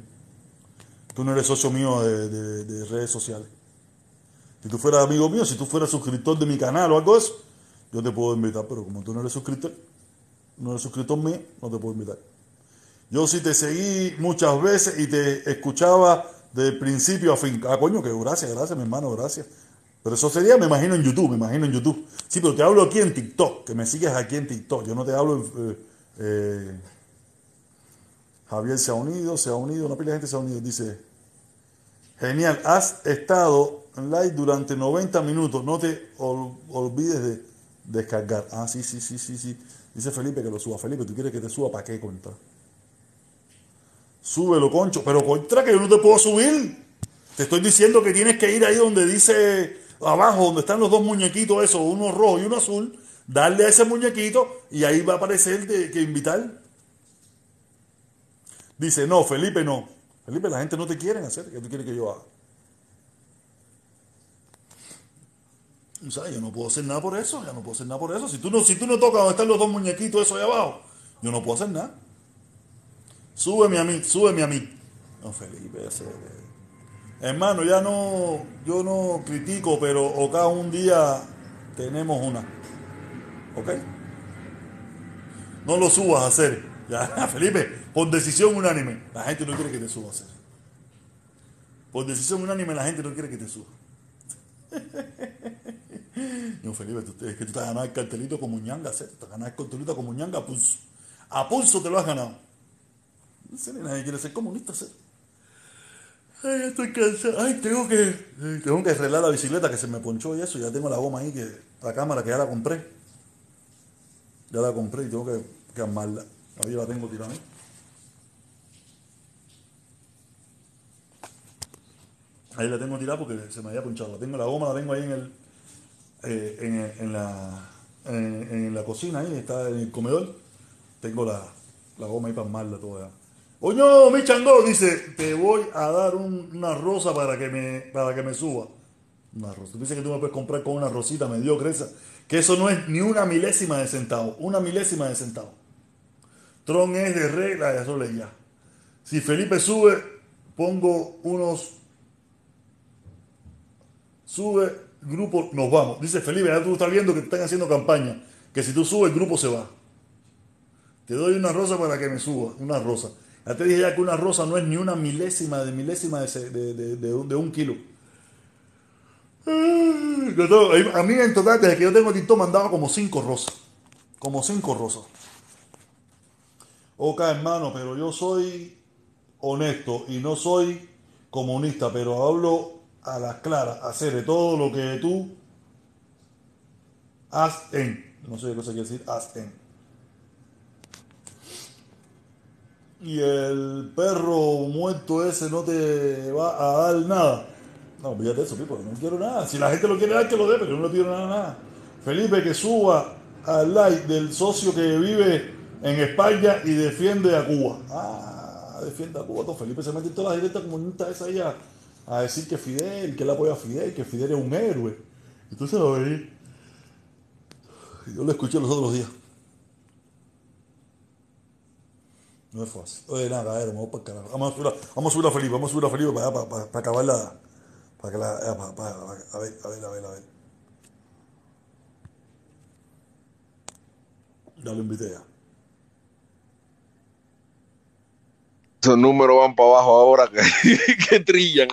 Tú no eres socio mío de redes sociales. Si tú fueras amigo mío, si tú fueras suscriptor de mi canal o algo de eso, yo te puedo invitar, pero como tú no eres suscriptor, no eres suscriptor mío, no te puedo invitar. Yo sí te seguí muchas veces y te escuchaba de principio a fin. Ah, coño, que gracias, gracias, mi hermano, gracias. Pero eso sería, me imagino, en YouTube, me imagino en YouTube. Sí, pero te hablo aquí en TikTok, que me sigues aquí en TikTok. Yo no te hablo en... eh, eh, Javier se ha unido, se ha unido, una pila gente se ha unido. Dice, genial, has estado en live durante 90 minutos, no te ol- olvides de descargar. Ah, sí, sí, sí, sí, sí. Dice Felipe que lo suba. Felipe, ¿tú quieres que te suba para qué contra? Súbelo, concho. Pero contra que yo no te puedo subir. Te estoy diciendo que tienes que ir ahí donde dice abajo, donde están los dos muñequitos, esos, uno rojo y uno azul. Darle a ese muñequito y ahí va a aparecer de, que invitar. Dice, no, Felipe no. Felipe, la gente no te quiere hacer. ¿Qué tú quieres que yo haga? O sea, yo no puedo hacer nada por eso. Yo no puedo hacer nada por eso. Si tú no, si tú no tocas donde están los dos muñequitos, eso ahí abajo, yo no puedo hacer nada. Súbeme a mí, súbeme a mí. No, Felipe, hermano, ya no, yo no critico, pero acá un día tenemos una. ¿Ok? No lo subas a hacer. Ya, Felipe, por decisión unánime, la gente no quiere que te suba a hacer. Por decisión unánime, la gente no quiere que te suba. No, Felipe, tú, es que tú te has ganado el cartelito como ñanga, ¿sí? te has ganado el cartelito como ñanga a pulso. A pulso te lo has ganado. Nadie quiere ser comunista, ¿sí? Ay, estoy cansado. Ay, tengo que, tengo que arreglar la bicicleta que se me ponchó y eso. Ya tengo la goma ahí, que la cámara que ya la compré. Ya la compré y tengo que, que armarla. Ahí la tengo tirada ahí. Ahí la tengo tirada porque se me había ponchado. La tengo la goma, la tengo ahí en el, eh, en, la, en, en la cocina ahí, está en el comedor. Tengo la, la goma ahí para armarla toda. Oño, mi chango, dice, te voy a dar un- una rosa para que me, para que me suba. Una rosa. Tú dices que tú me puedes comprar con una rosita mediocre esa. Que eso no es ni una milésima de centavo. Una milésima de centavo. Tron es de regla, eso le ya. Si Felipe sube, pongo unos. Sube, grupo, nos vamos. Dice Felipe, ya tú estás viendo que están haciendo campaña. Que si tú subes, el grupo se va. Te doy una rosa para que me suba. Una rosa. Ya te dije ya que una rosa no es ni una milésima de milésima de, de- de- un- kilo. A mí en total, desde que yo tengo TikTok, me han como cinco rosas. Como cinco rosas. Ok, hermano, pero yo soy honesto y no soy comunista, pero hablo a las claras, hacer de todo lo que tú haz en. No sé qué cosa quiere decir, haz en. Y el perro muerto ese no te va a dar nada. No, de eso, Pipo, no quiero nada. Si la gente lo quiere dar, que lo dé, pero yo no le pido nada, nada. Felipe, que suba al like del socio que vive en España y defiende a Cuba. Ah, defiende a Cuba. Don Felipe se mete en todas las directas comunistas esas ahí a, a decir que Fidel, que él apoya a Fidel, que Fidel es un héroe. Entonces lo veí. Yo lo escuché los otros días. No es fácil. Oye, nada, a ver, vamos para el carajo. Vamos a subir a, vamos a subir a Felipe, vamos a subir a Felipe para, para, para, para acabar la. Para que la. eh, para- para- para- a ver, a ver, a ver, a ver. Ya lo invité ya. Esos números van para abajo ahora que, que trillan.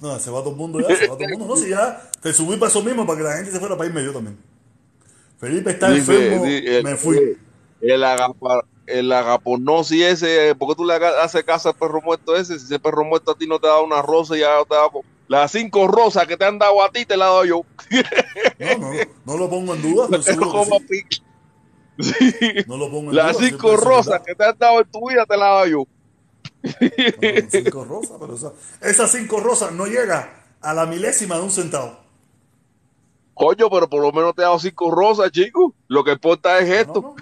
No, se va todo el mundo ya, se va todo el mundo. No, si ya te subí para eso mismo, para que la gente se fuera para irme yo también. Felipe está Dice, enfermo, el, me fui. El, agapa, el agaponosis ese, ¿por qué tú le haces caso al perro muerto ese? Si ese perro muerto a ti no te da una rosa y ya te da... Las cinco rosas que te han dado a ti te las doy yo. No, no, no lo pongo en duda, sí. Sí. No lo pongo en Las duda. cinco siempre es rosas que te han dado en tu vida te las doy yo. No, cinco rosas, pero esa- esas cinco rosas no llega a la milésima de un centavo. Coño, pero por lo menos te he dado cinco rosas, chico. Lo que importa es esto.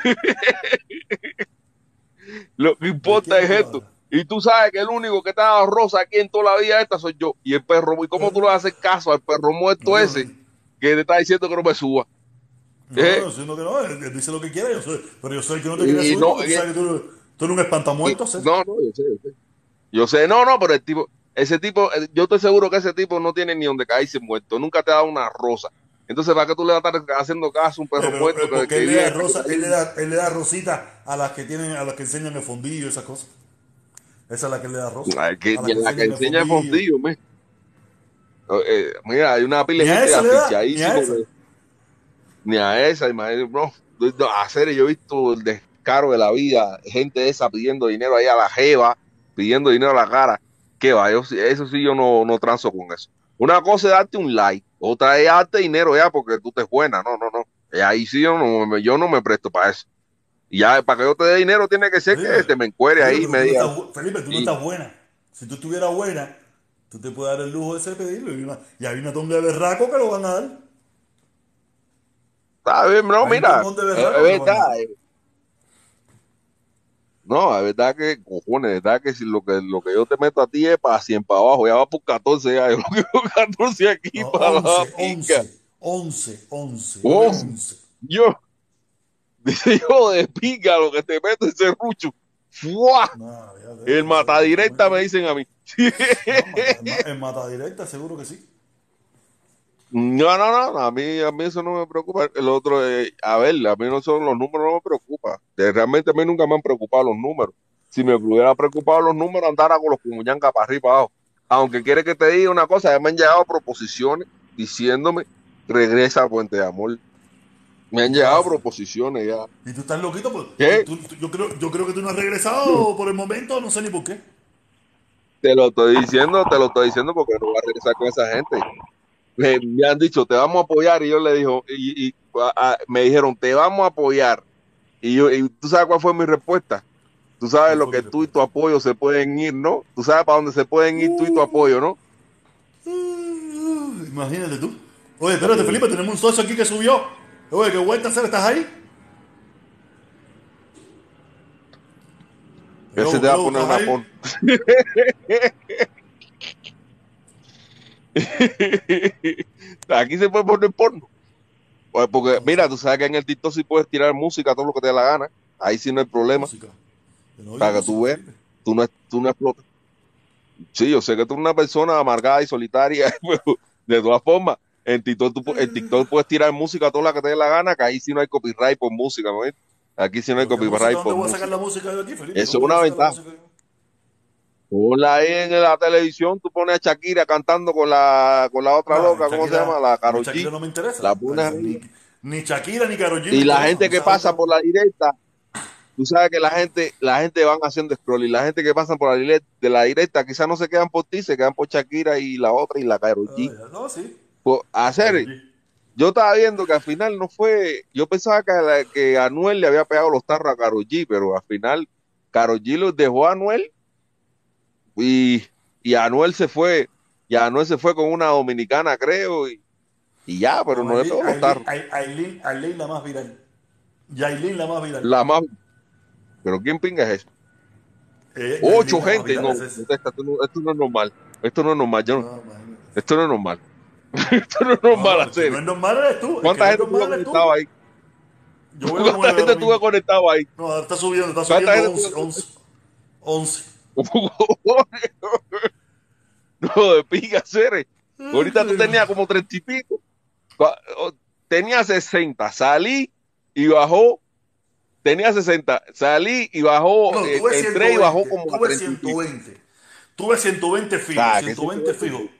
Lo que importa es esto. Y tú sabes que el único que te ha dado rosa aquí en toda la vida esta soy yo. Y el perro, ¿y cómo tú le haces caso al perro muerto ese que te está diciendo que no me suba? No, Eh. no, sino que no, él, dice lo que quiera, yo soy, pero yo soy el que no te quiere subir, no, tú sabes que tú, tú eres un espantamuertos. ¿eh? No, no, yo sé, yo sé. Yo sé, no, no, pero el tipo, ese tipo, eh, yo estoy seguro que ese tipo no tiene ni donde caerse muerto, nunca te ha dado una rosa. Entonces, ¿para qué tú le vas a estar haciendo caso a un perro Pero, muerto? pero, que- porque que él le, da rosa, él, le da, él le da rosita a las que tienen, a las que enseñan el fondillo y esas cosas. Esa es la que le da rosa. Ay, que, A la que enseña el fondillo, me. Eh, mira, hay una pila de gente ni a esa. imagínate, no. serio, yo he visto el descaro de la vida, gente esa pidiendo dinero ahí a la jeva, pidiendo dinero a la cara. ¿Qué va? Yo, eso sí, yo no, no transo con eso. Una cosa es darte un like, otra es darte dinero ya porque tú te buena. No, no, no. Eh, Ahí sí yo no, me- yo no me presto para eso. Y ya, para que yo te dé dinero, tiene que ser que te me encuere ahí Felipe, me pero tú no diga. estás Felipe, tú no estás buena. Si tú estuvieras buena, tú te puedes dar el lujo de ese pedirlo. Y, una- y hay una tonga de berraco que lo van a dar. Está bien, no, mira, es, a- verdad. No, es verdad que, cojones, es verdad que si lo que lo que yo te meto a ti es para 100 para abajo, ya va por 14 ya, yo lo que por 14 aquí No, para la 11, pica. 11, 11, 11, Once. 11. Yo, dice yo de pica lo que te meto ese rucho. ¡Fua! No, El mata directa me dicen a mí. No, en mata directa seguro que sí. No, no, no, a mí, a mí eso no me preocupa. El otro, eh, a ver, a mí no son los números, no me preocupa. Realmente a mí nunca me han preocupado los números. Si me hubiera preocupado los números, andara con los puñancas para arriba y para abajo. Aunque quiere que te diga una cosa, ya me han llegado proposiciones diciéndome, regresa a Puente de Amor. Me han llegado proposiciones ya. Y tú estás loquito, pues. ¿Qué? tú- tú- yo, creo, yo creo que tú no has regresado por el momento, no sé ni por qué. Te lo estoy diciendo, te lo estoy diciendo porque no voy a regresar con esa gente. Me, me han dicho, te vamos a apoyar, y yo le dijo, y, y- a- a- me dijeron, te vamos a apoyar. Y yo, y tú sabes cuál fue mi respuesta. Tú sabes ¿Cuál lo que tú y tu apoyo se pueden ir, ¿no? Tú sabes para dónde se pueden ir tú y tu apoyo, ¿no? Uh, imagínate tú. Oye, espérate, Felipe, tenemos un socio aquí que subió. Oye, qué vuelta hacer, ¿estás ahí? Ese te va a poner ¿estás una pon. Aquí se puede poner porno. Pues porque, mira, tú sabes que en el TikTok sí puedes tirar música, todo lo que te dé la gana. Ahí sí no hay problema. Música. No Para que música, tú veas. Tú no, tú no explotas. Sí, yo sé que tú eres una persona amargada y solitaria, pero de todas formas, en TikTok, tú, en TikTok puedes tirar música toda la que te dé la gana, que ahí sí no hay copyright por música, ¿no? Aquí sí no hay ¿Pero qué música? copyright ¿Dónde por a música. música? Eso ¿Dónde es una a ventaja. música? Ponla ahí en la televisión, tú pones a Shakira cantando con la, con la otra loca, ¿cómo se llama? La Karol Shakira no me interesa. La pones ni, Shakira ni Karol G. Y la gente que pasa por la directa, tú sabes que la gente, la gente van haciendo scroll y la gente que pasa por la directa, de la directa quizás no se quedan por ti, se quedan por Shakira y la otra y la Karol G. Ya, No, sí. Por hacer, yo estaba viendo que al final no fue, yo pensaba que, la- que Anuel le había pegado los tarros a Karol G, pero al final Karol G los dejó a Anuel y, y Anuel se fue, y Anuel se fue con una dominicana creo y, y ya, pero no pegó los tarros. Aileen, Aileen, Aileen la más viral. Yailin la más viral. La más, pero ¿quién pinga es eso? Eh, Ocho gente, no, es esto no, esto no es normal, esto no es normal, yo no- No, esto no es normal, esto no es normal No, hacer. no es normal eres tú. ¿Cuánta no es gente tú. conectado ahí? Yo voy ¿Cuánta gente mismo. conectado ahí? No, está subiendo, está ¿Cuánta subiendo gente 11, tuvo- 11, 11. no, de pica, Cere. Ahorita tú tenías como treinta y pico. Tenía 60. Salí y bajó. Tenía 60. Salí y bajó. No, eh, tuve entré y bajó 120, como tuve 30 y pico. 120. Tuve 120 fijo, Ah, que 120 120 fijo.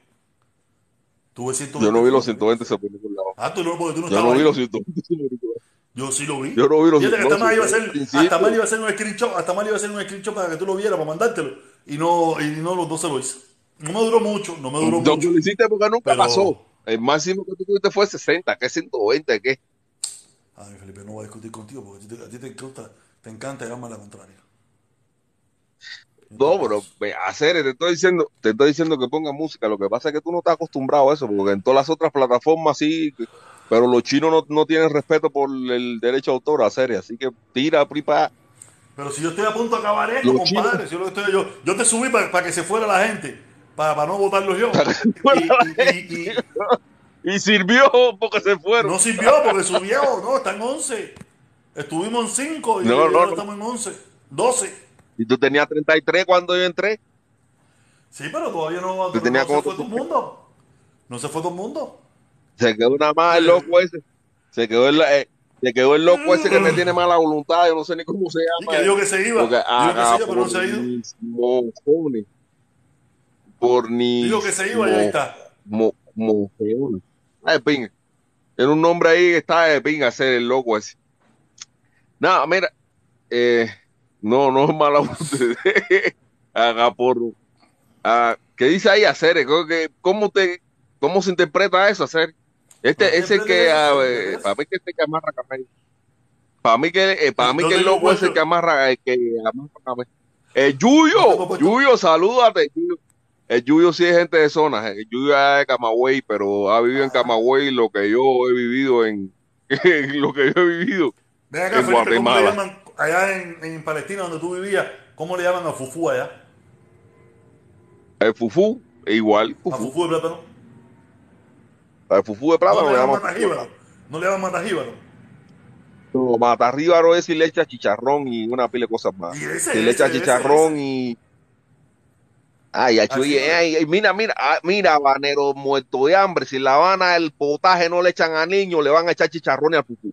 Tuve 120 Yo no vi los fijo. 120 se por ningún lado. Ah, tú no, porque tú no Yo no vi los 120 por ningún lado. Yo sí lo vi. Yo no vi los Fíjate que hasta mal iba a hacer, hasta mal iba a hacer un screenshot, hasta mal iba a hacer un screenshot para que tú lo vieras, para mandártelo. Y no, y no los dos se lo hice. No me duró mucho, no me duró No mucho. lo hiciste porque nunca Pero- pasó. El máximo que tú tuviste fue 60. ¿Qué 120? ¿Qué? Ay, Felipe, no voy a discutir contigo porque a ti te, encanta, te encanta llevarme a la contraria. No, pero hacer, te estoy diciendo, te estoy diciendo que ponga música. Lo que pasa es que tú no estás acostumbrado a eso, porque en todas las otras plataformas sí, pero los chinos no, no tienen respeto por el derecho de autor a hacer, así que tira pripa. Pero si yo estoy a punto de acabar esto, Los compadre, si yo, lo que estoy, yo, yo te subí para que se fuera la gente, para, no votarlos yo. Y- y- y- y- Y sirvió porque se fueron. No sirvió porque subió, no, está en 11. Estuvimos en 5 y No, ahora no, no. estamos en 11. 12. Y tú tenías 33 cuando yo entré. Sí, pero todavía no, no tenía se fue todo el mundo. No se fue todo el mundo. Se quedó nada más el loco ese. Se quedó el, eh, se quedó el loco ese que me tiene mala voluntad. Yo no sé ni cómo se Y llama. que dijo que se iba. Porque Dijo que se haga iba, pero no se ha por ido. mis Dijo que se iba y ahí está. mo- mojones. Ah, de pinga. Tiene un nombre ahí que está de pinga ser el loco ese. Nada, mira. Eh, no, no es mala voluntad. Haga por. Ah, ¿Qué dice ahí hacer? ¿Cómo, cómo, te, ¿Cómo se interpreta eso hacer? Este No es el interpreta que, ah, eh, para mí que este que amarra camello. Para mí que, eh, para mí que el loco es el puesto. que amarra, el que amarra tengo Yuyo. Yuyo, salúdate. Yuyo. El Yuyo sí es gente de zona. El Yuyo es de Camagüey, pero ha vivido en Camagüey lo que yo he vivido en, lo que yo he vivido. Ven acá, En Felipe, ¿cómo le Guatemala. llaman allá en, en Palestina donde tú vivías? ¿Cómo le llaman a Fufú allá? El Fufú, igual, A Fufú. Fufú de plátano. El Fufú de plátano No le llaman matajíbaro. No le llaman matajíbaro. No, Matarríbaro es si le echa chicharrón y una pila de cosas más. Y ese, Si le echa ese, chicharrón ese, y. Ay, es. ay, ay, mira, mira, ah, mira, habanero muerto de hambre. Si en La Habana el potaje no le echan a niños, le van a echar chicharrones al fufú.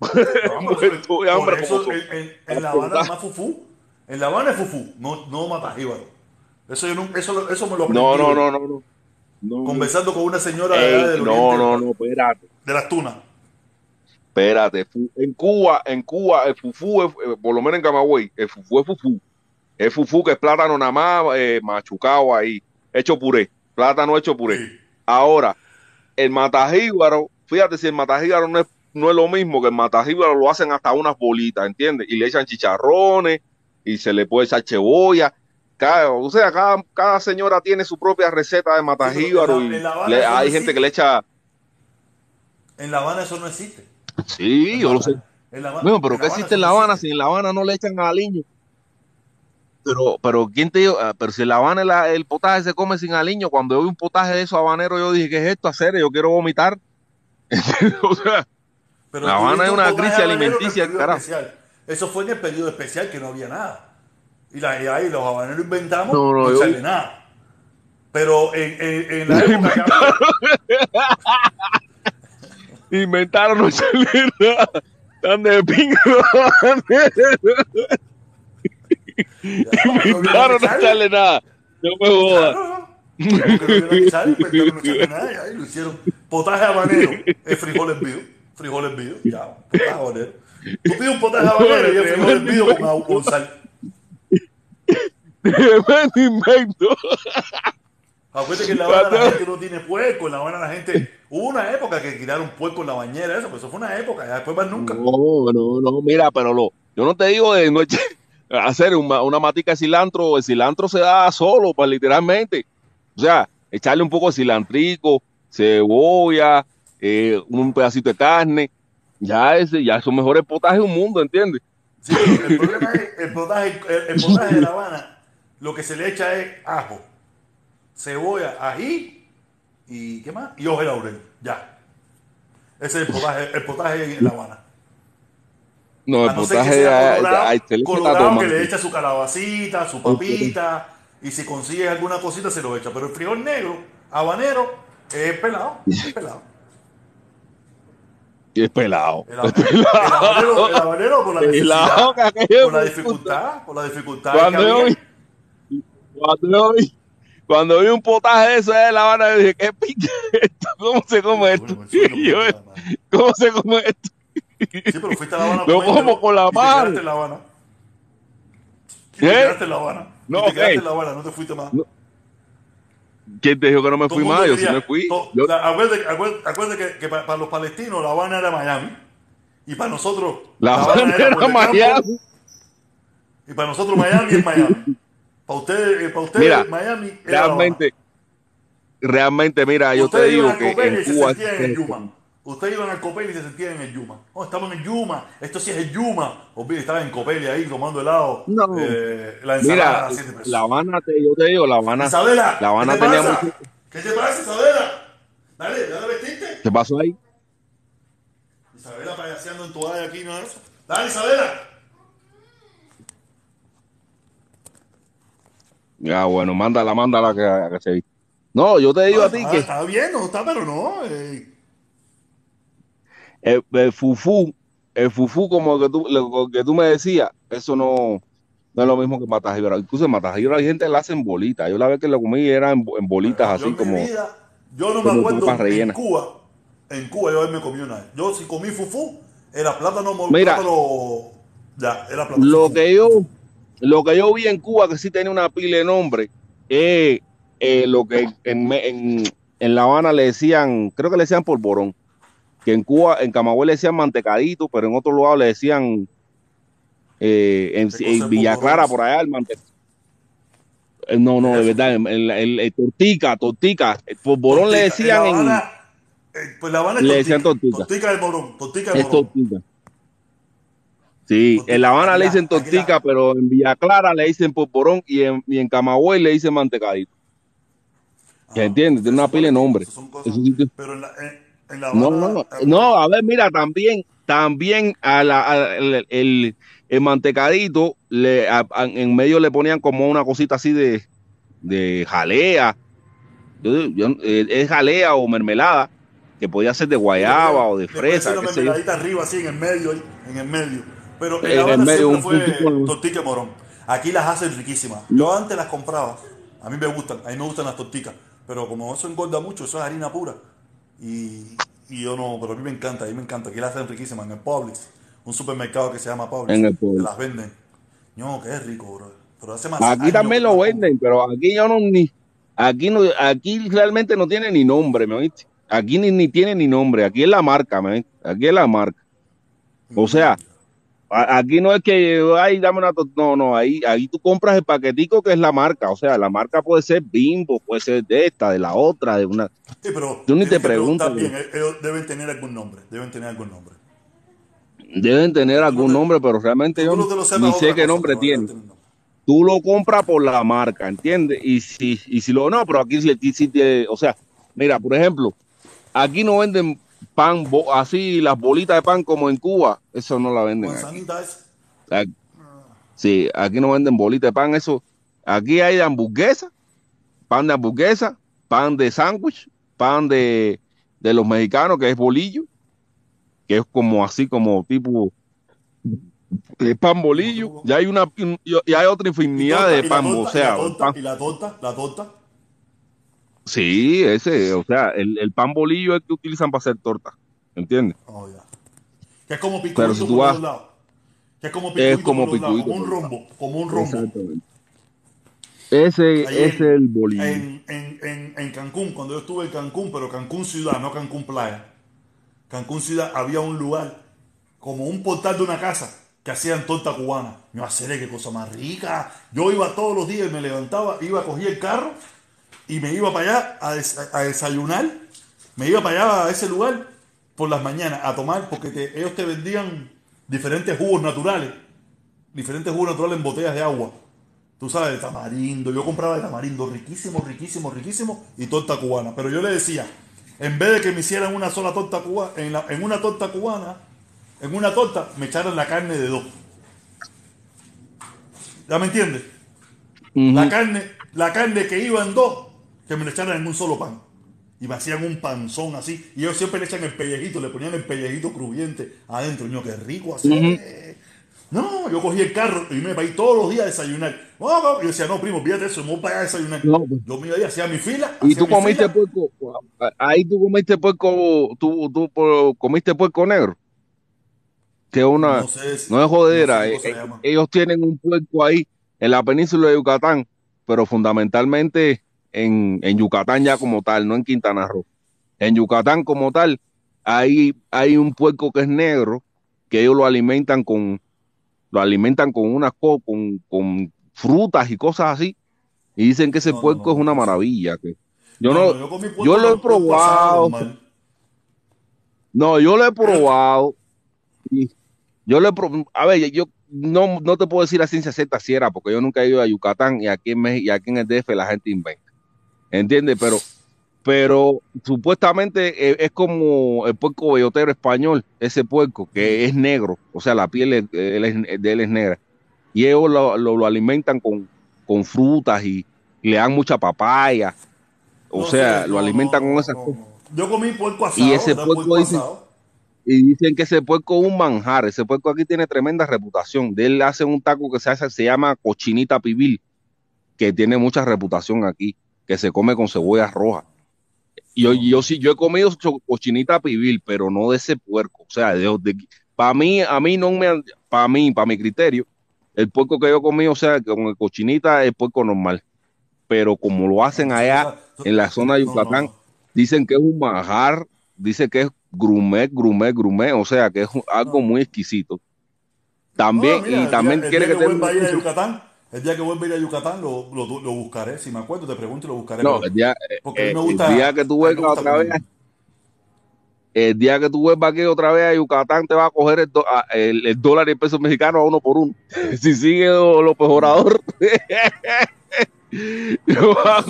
No, Muerto de por hambre eso como en, en- en La Habana es más Fufú. En La Habana es Fufú, no, no matajíbaro. Eso, yo no- eso, eso me lo aprendí. No, no, no, no, no. No. Conversando con una señora de, Ey, del no, oriente, no, no, espérate. de las tunas. Espérate, en Cuba, en Cuba, el fufú, es- eh, por lo menos en Camagüey, el fufú es fufú. Es fufú que es plátano nada más eh, machucado ahí, hecho puré, plátano hecho puré. Sí. Ahora, el matajíbaro, fíjate si el matajíbaro no es, no es lo mismo que el matajíbaro lo hacen hasta unas bolitas, ¿entiendes? Y le echan chicharrones y se le puede echar cebolla. Cada, o sea, cada, cada señora tiene su propia receta de matajíbaro y le- no hay gente que le echa... En La Habana eso no existe. Sí, En yo lo sé. Bueno, pero ¿qué existe en La Habana si en La Habana no le echan aliño? Pero, pero ¿quién te dijo? Ah, Pero si en La Habana el potaje se come sin aliño, cuando yo vi un potaje de esos habaneros, yo dije, ¿qué es esto hacer? Yo quiero vomitar. o sea, Pero La Habana es un una crisis habanero alimenticia, carajo. especial. Eso fue en el periodo especial que no había nada. Y, la, y ahí los habaneros inventamos No, no, no yo- echarle nada. Pero en, en, en la época que inventaron no echarle nada. Están de pingo los habaneros. Inventaron no echarle nada. No me jodas. Inventaron lo hicieron. Potaje habanero, es frijol hervido. Frijol hervido, ya, potaje habanero. Tú pides un potaje habanero y es frijol hervido con, con sal. Tremendo invento. Acuérdate que en La Habana la gente no tiene puerco, en La Habana la gente... Hubo una época que tiraron puerco en la bañera, eso, pues eso fue una época, ya después más nunca. No, no, no, mira, pero lo, yo no te digo de no eche- hacer una, una matica de cilantro, el cilantro se da solo, pues literalmente. O sea, echarle un poco de cilantrico, cebolla, eh, un pedacito de carne, ya ese, ya son mejores potajes de un mundo, ¿entiendes? Sí, el problema es el potaje, el, el potaje de La Habana, lo que se le echa es ajo, cebolla, ají y ¿qué más? Y hoja de laurel, ya. Ese es el potaje, el potaje en La Habana. No, el no que potaje ahí- colorado, que le echa su calabacita, su papita, y si consigue alguna cosita se lo echa. Pero el frijol negro, habanero, es pelado, es pelado. Y es pelado. El habanero, el habanero, el habanero por la Pelado, por la dificultad, por la dificultad. Cuando que yo, había. vi, cuando yo vi, cuando vi un potaje de eso de La Habana, yo dije, ¿qué pinche es esto? ¿Cómo se come esto? Yo. ¿Cómo se come esto? Sí, pero fuiste a La Habana. Lo como con la te mano. en La Habana. Y te ¿Qué? quedaste en La Habana. No, te quedaste en La Habana, no te fuiste más. ¿Quién te dijo que no me fui más? Yo sí me fui. acuérdate, que, para, los palestinos La Habana era Miami. Y para nosotros La Habana era Miami. Y para nosotros Miami es Miami. Para ustedes, eh, para ustedes Mira, Miami era realmente, realmente, mira, yo te digo que en Cuba en Yuma. Ustedes iban al Copel y se sentían en el Yuma. Oh, estamos en el Yuma. Esto sí es el Yuma. Olvídate, estaban en Copel ahí tomando helado. No. Eh, la ensalada Mira, a. La Habana, te, yo te digo, La Habana, Isabela, La Habana ¿qué te tenía pasa? mucho- ¿Qué te pasa, Isabela? Dale, dale, vestiste. ¿Qué pasó ahí? Isabela payaseando en tu área aquí, ¿no es eso? Dale, Isabela. Ya, bueno, mándala, mándala que, que se viste. No, yo te digo No, a ti está, que está bien, no está, pero no. eh, el, el fufú, el fufú como que tú, lo que tú me decías, eso no, no es lo mismo que matajibra. Incluso en matajibra hay gente que la hace en bolitas. Yo la vez que lo comí era en, en bolitas yo así mi como... vida, yo no me acuerdo en. Cuba. En Cuba yo me comí una vez. Yo si comí fufú, era plátano Mira. plátano- Ya, era plátano. Lo fufú. que yo, lo que yo vi en Cuba que sí tenía una pila de nombre, es eh, lo que en, en, en La Habana le decían, creo que le decían polvorón, que en Cuba, en Camagüey le decían mantecadito, pero en otro lugar le decían eh, en, ¿Qué cosa en Villa? Clara, por allá, el mantecadito. No, no, de verdad, el, el- el- el tortica, tortica. El polvorón le decían En La en, Habana, eh, pues La Habana es le tortica. decían tortica. Tortica del morón. Tortica del es tortica. Sí, en La Habana le dicen la- tortica, pero en Villa Clara le dicen polvorón y en, y en Camagüey le dicen mantecadito. ¿Se Ah, entiende? Tiene una pila de cosas- sí que- Pero en la, en, en la No, Habana, no, eh, no, a ver, mira, también, también a la, a- el, el- el mantecadito, le, a- a- en medio le ponían como una cosita así de, de jalea. Yo, yo, eh, es jalea o mermelada, que podía ser de guayaba o de fresa, una mermeladita arriba, así en el medio, ahí, en el medio. Pero en En el medio, un fue de morón. Aquí las hacen riquísimas. Yo antes las compraba. A mí me gustan, a mí me gustan las torticas. Pero como eso engorda mucho, eso es harina pura. Y, y yo no, pero a mí me encanta, a mí me encanta. Aquí las hacen riquísimas en el Publix. Un supermercado que se llama Publix. En el Publix. Las venden. No, que es rico, bro. Pero hace más Aquí años también lo venden, pero aquí yo no ni, aquí no, aquí realmente no tiene ni nombre, ¿me oíste? Aquí ni, ni tiene ni nombre, aquí es la marca, ¿me oíste? Aquí es la marca. O sea, a- aquí no es que, ay, dame una, no, no, ahí, ahí tú compras el paquetico que es la marca, o sea, la marca puede ser Bimbo, puede ser de esta, de la otra, de una, Sí, pero Tú ni te preguntas, bien, ellos deben tener algún nombre, deben tener algún nombre. deben tener algún te- nombre, pero realmente yo no ni sé qué cosa, nombre tiene. tú lo compras por la marca, ¿entiendes? Y si, y si lo no, pero aquí aquí sí te- o sea, mira, por ejemplo, aquí no venden pan bo- así, las bolitas de pan como en Cuba, eso no la venden. aquí. Aquí- Sí, aquí no venden bolitas de pan, eso. Aquí hay de hamburguesa, pan de hamburguesa, pan de sándwich, pan de, de los mexicanos, que es bolillo, que es como así, como tipo de pan bolillo. Ya hay una, y hay otra infinidad torta, de pan, torta, o y la sea, torta, pan- y la torta, la torta. Sí, ese, o sea, el, el pan bolillo es el que utilizan para hacer torta, ¿entiendes? Oh, ya. Que es como Pero picuito si por los lados. Que es como Es picuito como por picuito como un rombo, como un rombo. Exactamente. Ese es en- el bolillo. En, en, en, en Cancún, cuando yo estuve en Cancún, pero Cancún ciudad, no Cancún playa. Cancún ciudad había un lugar, como un portal de una casa, que hacían torta cubana. Me hacer qué cosa más rica. Yo iba todos los días y me levantaba, iba, cogía el carro y me iba para allá a, des- a desayunar. Me iba para allá a ese lugar por las mañanas a tomar, porque te- ellos te vendían diferentes jugos naturales. Diferentes jugos naturales en botellas de agua. Tú sabes, de tamarindo. Yo compraba de tamarindo riquísimo, riquísimo, riquísimo y torta cubana. Pero yo le decía, en vez de que me hicieran una sola torta cubana, en, la- en una torta cubana, en una torta me echaran la carne de dos. ¿Ya me entiendes? La carne, la carne que iba en dos, que me la echaran en un solo pan. Y me hacían un panzón así. Y ellos siempre le echan el pellejito, le ponían el pellejito crujiente adentro. Y yo, qué rico así. No, yo cogí el carro y me iba a ir todos los días a desayunar. Oh, no. Y yo decía, no, primo, fíjate eso, me voy para allá a desayunar. No, pues. Yo me iba ahí, hacía mi fila. Y tú mi comiste fila. puerco, ahí tú comiste puerco, tú, tú comiste puerco negro. Que una, No sé si- no es jodera, no sé eh, eh, ellos tienen un puerco ahí en la península de Yucatán, pero fundamentalmente en, en Yucatán ya como tal, no en Quintana Roo. En Yucatán como tal, hay, hay un puerco que es negro, que ellos lo alimentan con, lo alimentan con unas co- con, con frutas y cosas así, y dicen que ese No, puerco no, es una maravilla. Que, yo no, yo lo he probado. No, yo lo he probado. y yo he probado. A ver, yo no, no te puedo decir a ciencia cierta si era, porque yo nunca he ido a Yucatán y aquí en México, y aquí en el DF la gente inventa. ¿Entiendes? Pero pero supuestamente eh, es como el puerco bellotero español, ese puerco que es negro, o sea, la piel de él es negra. Y ellos lo, lo- lo alimentan con, con frutas y, y le dan mucha papaya. O No sea, lo no, alimentan no, con esas cosas. Yo comí puerco asado. Y ese puerco asado. Y dicen que ese puerco es un manjar. Ese puerco aquí tiene tremenda reputación. De él hacen un taco que se hace, se llama cochinita pibil, que tiene mucha reputación aquí, que se come con cebolla roja. Yo, yo sí, yo he comido cochinita pibil, pero no de ese puerco. O sea, de, para mí, a mí no me, para mí, para mi criterio, el puerco que yo he comido, o sea, con el cochinita es puerco normal. Pero como lo hacen allá en la zona de no, Yucatán, no. dicen que es un manjar, dice que es grumet, grumet, grumet, o sea que es algo muy exquisito. También, No, mira, y también el quiere que te vuelva a ir a Yucatán, el día que vuelva a ir a Yucatán lo, lo, lo buscaré. Si me acuerdo, te pregunto y lo buscaré. No, el día, porque eh, me el gusta- día que tú vuelvas otra vez, comer. el día que tú vuelvas aquí otra vez a Yucatán, te va a coger el, do- el- el dólar y el peso mexicano a uno por uno. Si sigue López Obrador, lo va a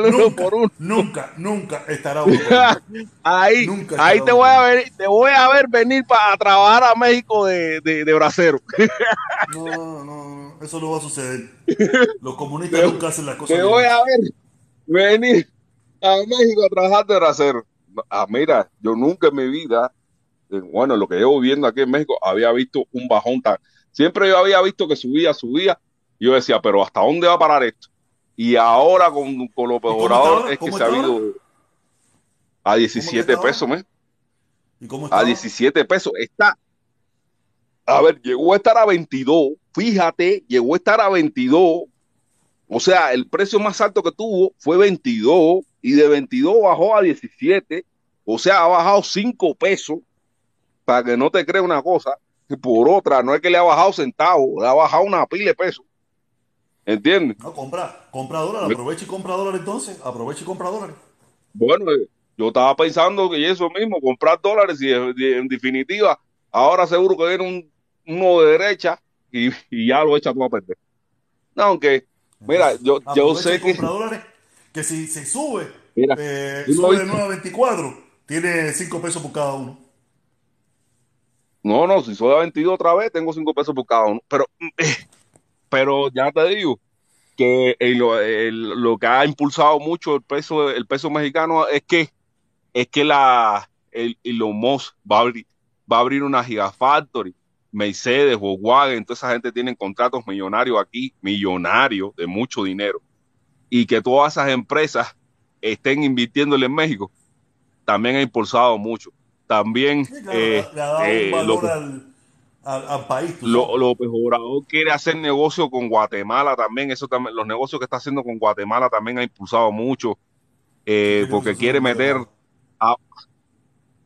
uno Nunca, por uno. nunca, nunca estará uno. Ahí, Nunca ahí te uno voy a ver, te voy a ver venir para trabajar a México de, de, de bracero. No, no, no, eso no va a suceder. Los comunistas Te- nunca hacen las cosas Te bien. voy a ver venir a México a trabajar de bracero. Ah, mira, yo nunca en mi vida, eh, bueno, lo que llevo viendo aquí en México, había visto un bajón tan. Siempre yo había visto que subía, subía, y yo decía, pero ¿hasta dónde va a parar esto? Y ahora con, con López ¿Y cómo Obrador está ahora? es que ¿Cómo se ha habido a 17 está pesos? ¿me? ¿Y cómo está? a ahora? 17 pesos. Está, a ver, llegó a estar a 22. Fíjate, llegó a estar a 22. O sea, el precio más alto que tuvo fue 22 y de 22 bajó a 17. O sea, ha bajado 5 pesos. Para que no te creas una cosa. Por otra, no es que le ha bajado centavos, le ha bajado una pila de pesos. ¿Entiendes? No, compra, compra dólares, aprovecha y compra dólares entonces, aprovecha y compra dólares. Bueno, eh, yo estaba pensando que eso mismo, comprar dólares y eh, y en definitiva, ahora seguro que viene un, uno de derecha y, y ya lo echa todo a perder. No, aunque, mira, yo, yo sé que, compra dólares, que si se sube, Mira, eh, sube de viste- 9 a 24, tiene 5 pesos por cada uno. no, no, si soy a 22 otra vez, tengo 5 pesos por cada uno. Pero, eh, pero ya te digo que eh, lo, el- lo que ha impulsado mucho el peso, el peso mexicano es que, es que la, el Elon Musk va a abrir, va a abrir una Gigafactory. Mercedes, Volkswagen, toda esa gente tienen contratos millonarios aquí, millonarios de mucho dinero. Y que todas esas empresas estén invirtiéndole en México, también ha impulsado mucho. También Sí, claro, eh, le, ha dado eh, un valor López- al, al, al país. lo. López Obrador quiere hacer negocio con Guatemala también. Eso también, los negocios que está haciendo con Guatemala también ha impulsado mucho, eh, ¿Qué porque quiere meter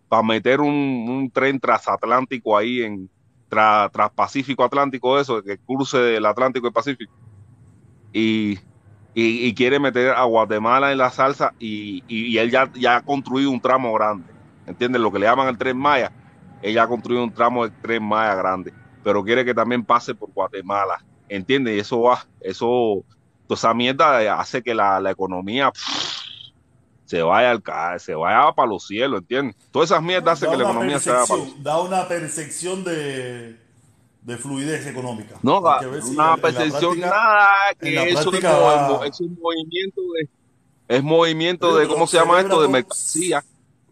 para meter un, un tren transatlántico ahí en tra- transpacífico atlántico, eso, que cruce del Atlántico y Pacífico. Y, y, y quiere meter a Guatemala en la salsa y, y, y él ya, ya ha construido un tramo grande. ¿Entiendes? Lo que le llaman el tren Maya. Él ya ha construido un tramo del tren Maya grande, pero quiere que también pase por Guatemala. ¿Entiendes? Y eso va, eso, toda esa mierda hace que la, la economía pff, se vaya al se vaya para los cielos, ¿entiendes? Todas esas mierdas hacen Da que la economía se vaya para los percepción, da una percepción de, de fluidez económica. No, ver si una en percepción práctica- nada, en que eso práctica es, es un movimiento de es movimiento de cómo se llama esto de mercancía.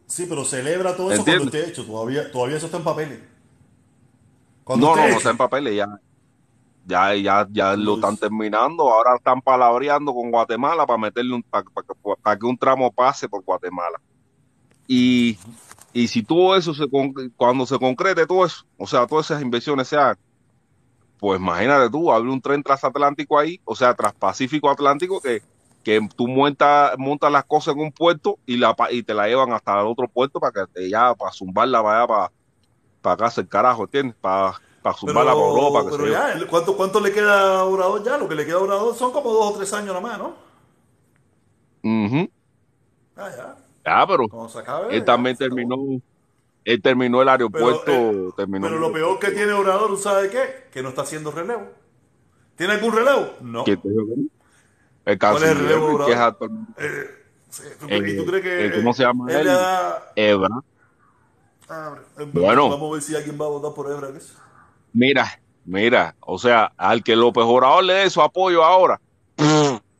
Sí, pero celebra todo eso ¿Entiendes? cuando esté hecho. Todavía, todavía eso está en papeles. Cuando No, no, no está en papeles ya. Ya, ya, ya lo están terminando. Ahora están palabreando con Guatemala para meterle un, para que un tramo pase por Guatemala. Y, y si todo eso se cuando se concrete todo eso, o sea, todas esas inversiones se hagan, pues imagínate tú, abre un tren transatlántico ahí, o sea, transpacífico atlántico que, que tú montas, montas las cosas en un puerto y la pa- y te la llevan hasta el otro puerto para que te ya para zumbarla para allá para, para acá el carajo, ¿entiendes? Para, para zumbarla por Europa, que pero ya, ¿cuánto, ¿cuánto le queda a Obrador ya? Lo que le queda a Obrador son como dos o tres años nada más, ¿no? Ujú. Ah, ya. Ya, pero Cuando se acabe. él ya, también se terminó, él terminó el aeropuerto, Pero, eh, terminó Pero lo peor que tiene Obrador, ¿sabe qué? Que no está haciendo relevo. ¿Tiene algún relevo? No. ¿Quién te? El ¿Cuál es el canciller, que es actualmente- Eh, Sí, ¿tú Eh, crees- ¿Y tú crees que eh, ¿cómo se llama él. Ebra. Ah, eh, Bueno. Vamos a ver si alguien va a votar por Ebra. Mira, mira, o sea, al que López Obrador le dé su apoyo ahora,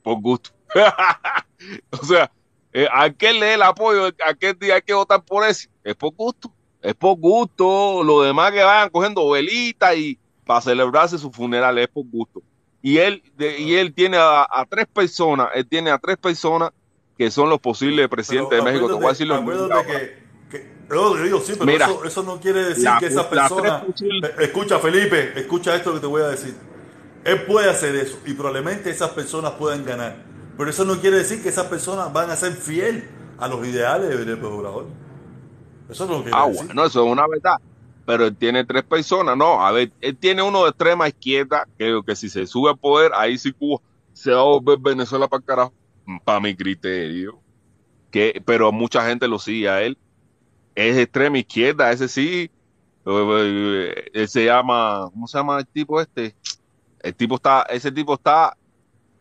por gusto. o sea, eh, a que le dé el apoyo, a que día hay que votar por ese, es por gusto, es por gusto. Lo demás que vayan cogiendo velitas y para celebrarse su funeral es por gusto. Y él, de- y él tiene a, a tres personas, él tiene a tres personas que son los posibles presidentes Pero de México. Te voy a decir los acuérdate nombres que, que- yo te digo, sí, pero Mira, eso, eso no quiere decir la- que posibles- Eh, Escucha, Felipe, escucha esto que te voy a decir. Él puede hacer eso y probablemente esas personas puedan ganar. Pero eso no quiere decir que esas personas van a ser fiel a los ideales de López Obrador. Eso no quiere Ah, decir. bueno, eso es una verdad. Pero él tiene tres personas. No, a ver, él tiene uno de extrema izquierda, que, que si se sube al poder, ahí sí Cuba se va a volver Venezuela para el carajo. Para mi criterio. Que, pero mucha gente lo sigue a él. Es extrema izquierda, ese sí. eh, eh, Él se llama, ¿cómo se llama el tipo este? El tipo está, ese tipo está,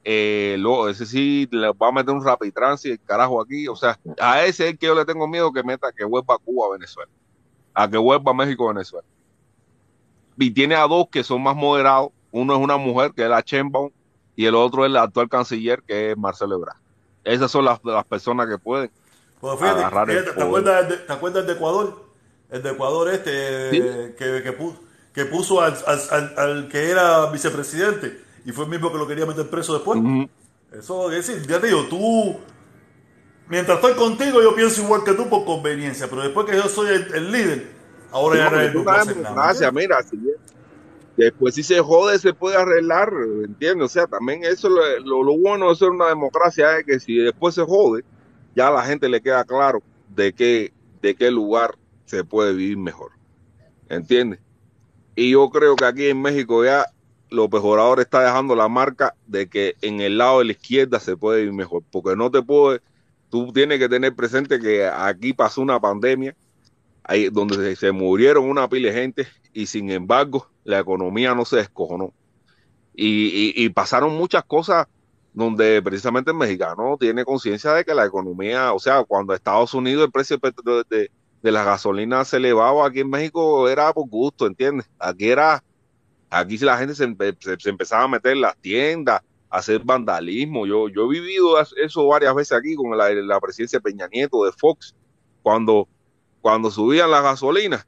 eh, ese sí le va a meter un rapitrance y el carajo aquí. O sea, a ese es el que yo le tengo miedo que meta, que vuelva a Cuba a Venezuela a que vuelva a México Venezuela. Y tiene a dos que son más moderados. Uno es una mujer, que es la Chenbaum, y el otro es el actual canciller, que es Marcelo Ebrard. Esas son las, las personas que pueden. Pues fíjate, agarrar el ¿te, acuerdas de, ¿te acuerdas de Ecuador? El de Ecuador este Sí. que, que, pu- que puso al, al- al- que era vicepresidente y fue el mismo que lo quería meter preso después. Eso es decir, ya te digo, tú, mientras estoy contigo yo pienso igual que tú por conveniencia, pero después que yo soy el, el líder, ahora ya No, no, es no una puedo hacer nada. democracia, mira, si después si se jode se puede arreglar, ¿entiendes? O sea, también eso lo, lo, lo bueno de ser una democracia es que si después se jode, ya a la gente le queda claro de qué, de qué lugar se puede vivir mejor, ¿entiendes? Y yo creo que aquí en México ya López Obrador está dejando la marca de que en el lado de la izquierda se puede vivir mejor, porque no te puede, tú tienes que tener presente que aquí pasó una pandemia ahí donde se, murieron una pila de gente y sin embargo la economía no se descojonó. Y, y- y pasaron muchas cosas donde precisamente el mexicano tiene conciencia de que la economía, o sea, cuando Estados Unidos el precio de, de, de las gasolinas se elevaba, aquí en México era por gusto, ¿entiendes? Aquí era, aquí la gente se, se- empezaba a meter en las tiendas, a hacer vandalismo. Yo, yo he vivido eso varias veces aquí con la, la presidencia de Peña Nieto de Fox, cuando cuando subían las gasolinas,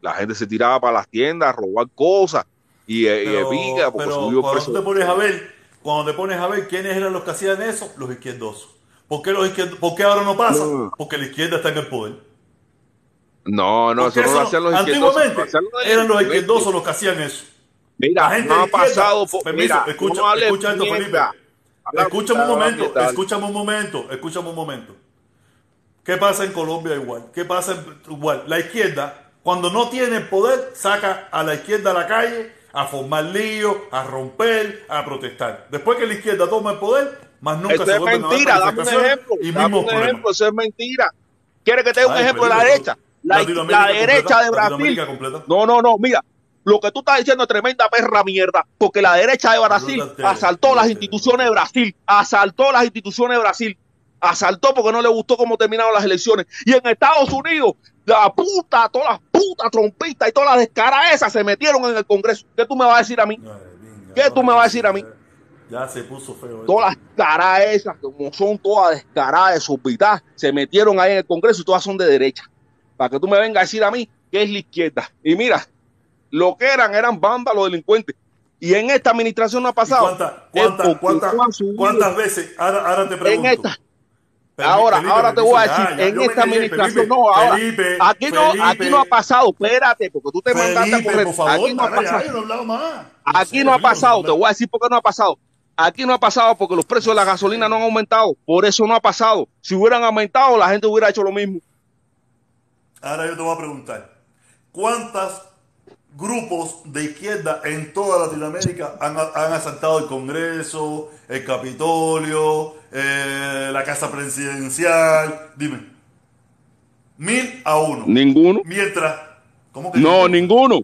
la gente se tiraba para las tiendas a robar cosas y, eh, y Pero, eviga porque pero subió cuando te pones a ver, cuando te pones a ver quiénes eran los que hacían eso, los izquierdosos. ¿Por qué, los izquierdos, ¿Por qué ahora no pasa? No. Porque la izquierda está en el poder. No, no, eso no lo hacían los izquierdosos. antiguamente hacían los eran los izquierdosos los que hacían eso. Mira, La gente no ha pasado. por- mira, escucha, no escucha esto, Felipe. Escúchame un momento, escúchame un momento, escúchame un momento. ¿Qué pasa en Colombia igual? ¿Qué pasa en- igual? La izquierda, cuando no tiene poder, saca a la izquierda a la calle a formar líos, a romper, a protestar. Después que la izquierda toma el poder, más nunca Eso se es a dar mentira, dame un ejemplo. y Dame un ejemplo, eso es mentira. ¿Quieres que te dé un Ay, ejemplo de la derecha? La, derecha completa, de Brasil. No, no, no, mira. Lo que tú estás diciendo es tremenda perra mierda, porque la derecha de Brasil asaltó las instituciones de Brasil, asaltó las instituciones de Brasil, asaltó porque no le gustó cómo terminaron las elecciones. Y en Estados Unidos, la puta, todas las putas trompistas y todas las descaras esas se metieron en el Congreso. ¿Qué tú me vas a decir a mí? ¿Qué tú me vas a decir a mí? Ya se puso feo. esto. Todas las caras esas, como son todas descaradas, desorbitadas, se metieron ahí en el Congreso y todas son de derecha. Para que tú me vengas a decir a mí que es la izquierda. Y mira, lo que eran eran vándalos delincuentes. Y en esta administración no ha ¿Y pasado. cuántas, Es cuántas, cuántas, cuántas veces? Ahora, ahora te pregunto. En esta- ahora, Felipe, ahora te voy a ya, decir, ya, en esta callé, administración, Felipe, no, ahora, aquí no, aquí no ha pasado, espérate, porque tú te mandaste a correr. por favor, aquí no ha ya, pasado. yo no más. Aquí no ha pasado, te voy a decir por qué no ha pasado. Aquí no ha pasado porque los precios de la gasolina no han aumentado. Por eso no ha pasado. Si hubieran aumentado, la gente hubiera hecho lo mismo. Ahora yo te voy a preguntar, ¿cuántos grupos de izquierda en toda Latinoamérica han, han asaltado el Congreso, el Capitolio, eh, la Casa Presidencial? Dime. Mil a uno. Ninguno. Mientras... ¿Cómo que No, ninguno.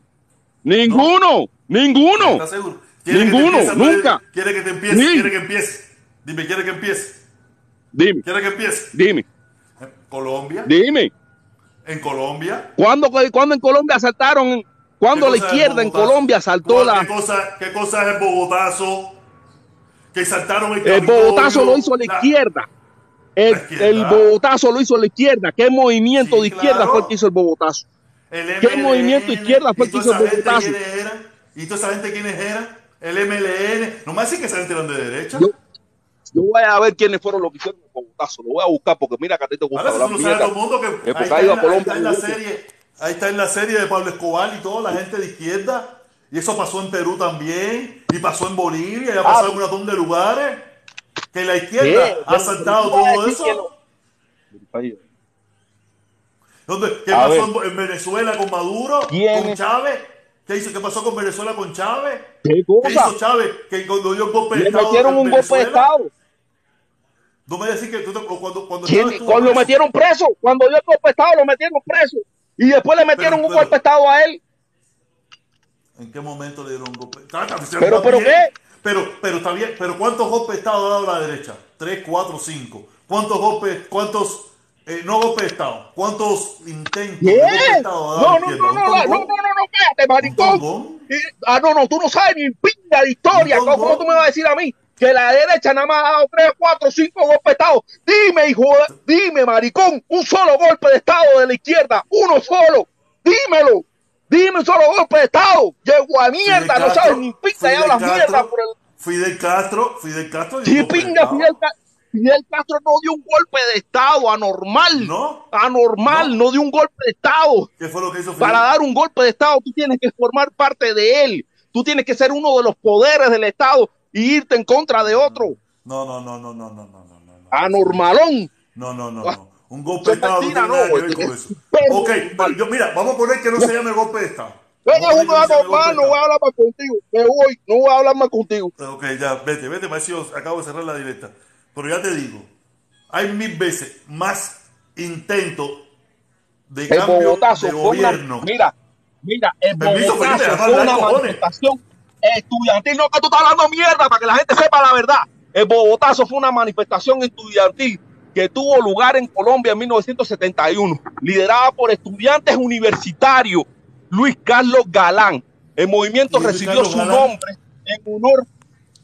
Ninguno. Ninguno. ¿Quiere Ninguno, nunca. ¿Quiere que te empiece? ¿Quiere que empiece? Dime, ¿quiere que empiece? Dime, ¿Quieres que empiece? dime, En Colombia. dime. En Colombia. ¿Cuándo, cuándo en Colombia asaltaron? ¿Cuándo ¿Qué la izquierda en? Colombia asaltó ¿Cuál- la... ¿Qué cosa, qué cosa es el Bogotazo? Que saltaron el El Bogotazo lo hizo la izquierda. El, La izquierda. el Bogotazo lo hizo la izquierda. ¿Qué movimiento Sí, de izquierda claro. fue el que hizo el Bogotazo? El ¿Qué movimiento izquierda fue ¿y el que hizo el Bogotazo? quiénes eran? ¿Y toda esa gente quiénes eran? El MLN. No me decís que esa gente eran de derecha. Yo, yo voy a ver quiénes fueron los que hicieron el Bogotazo. Lo voy a buscar porque mira que a ti te gusta Ahora eso hablar lo sabe todo el mundo que ahí, está en la, ahí está en la serie, ahí está en la serie de Pablo Escobar y toda la gente de izquierda. Y eso pasó en Perú también, y pasó en Bolivia, y ha pasado Ah. en un montón de lugares. Que la ¿Qué? izquierda ha saltado todo que eso. no. ¿Dónde- ¿Qué A pasó ver. en, en Venezuela con Maduro? ¿Quién ¿Con? Chávez? ¿Qué hizo? ¿Qué pasó con Venezuela con Chávez? ¿Qué ¿Qué hizo Chávez? Que cuando dio el golpe de Le Estado metieron en un golpe de Estado. No me decís que tú cuando, cuando ¿Quién- Chávez estuvo Cuando lo metieron preso, cuando dio el golpe de Estado, lo metieron preso. Y después le metieron Pero- un golpe de Estado a él. ¿En qué momento le dieron un golpe? Diciendo Pero- pero bien. ¿qué? Pero, pero está bien. Pero ¿cuántos golpes de Estado ha dado la derecha? Tres, cuatro, cinco. ¿Cuántos golpes, cuántos, eh, no golpes de Estado, cuántos intentos de golpe de Estado ha dado No, no, no, ¿Un no, no, no, no, no, no, cállate, maricón. Y- Ah, no, no, tú no sabes ni pinga de historia. ¿Cómo, cómo tú me vas a decir a mí que la derecha nada más ha dado tres, cuatro, cinco golpes de Estado? Dime, hijo, dime, maricón, un solo golpe de Estado de la izquierda, uno solo. Dímelo. Dime un solo golpe de Estado. Llego a mierda, no Castro, sabes ni pinga y Fidel hablas Castro, mierda por el... Fidel Castro, Fidel Castro. Sí, pinga. Fidel, Ca- Fidel Castro no dio un golpe de Estado anormal. ¿No? Anormal, no. dio un golpe de Estado. ¿Qué fue lo que hizo Fidel? Para dar un golpe de Estado, tú tienes que formar parte de él. Tú tienes que ser uno de los poderes del Estado y irte en contra de otro. No, no, no, no, no, no, no, no. no. Anormalón. No, no, no, no. Ah, Un golpe de Estado no, con eso. Ok, yo, mira, vamos a poner que no se llame golpe de Estado. Venga, no, normal, no voy a hablar más contigo. Me voy, no voy a hablar más contigo. Ok, ya, vete, vete, Macio, acabo de cerrar la directa. Pero ya te digo, hay mil veces más intento de el cambio de gobierno. Una, mira, mira, el Permiso, bogotazo, una manifestación estudiantil. No, que tú estás hablando mierda para que la gente sepa la verdad. El Bogotazo fue una manifestación estudiantil que tuvo lugar en Colombia en 1971, liderada por estudiantes universitarios. Luis Carlos Galán. El movimiento ¿Y Luis recibió Carlos su Galán? nombre en honor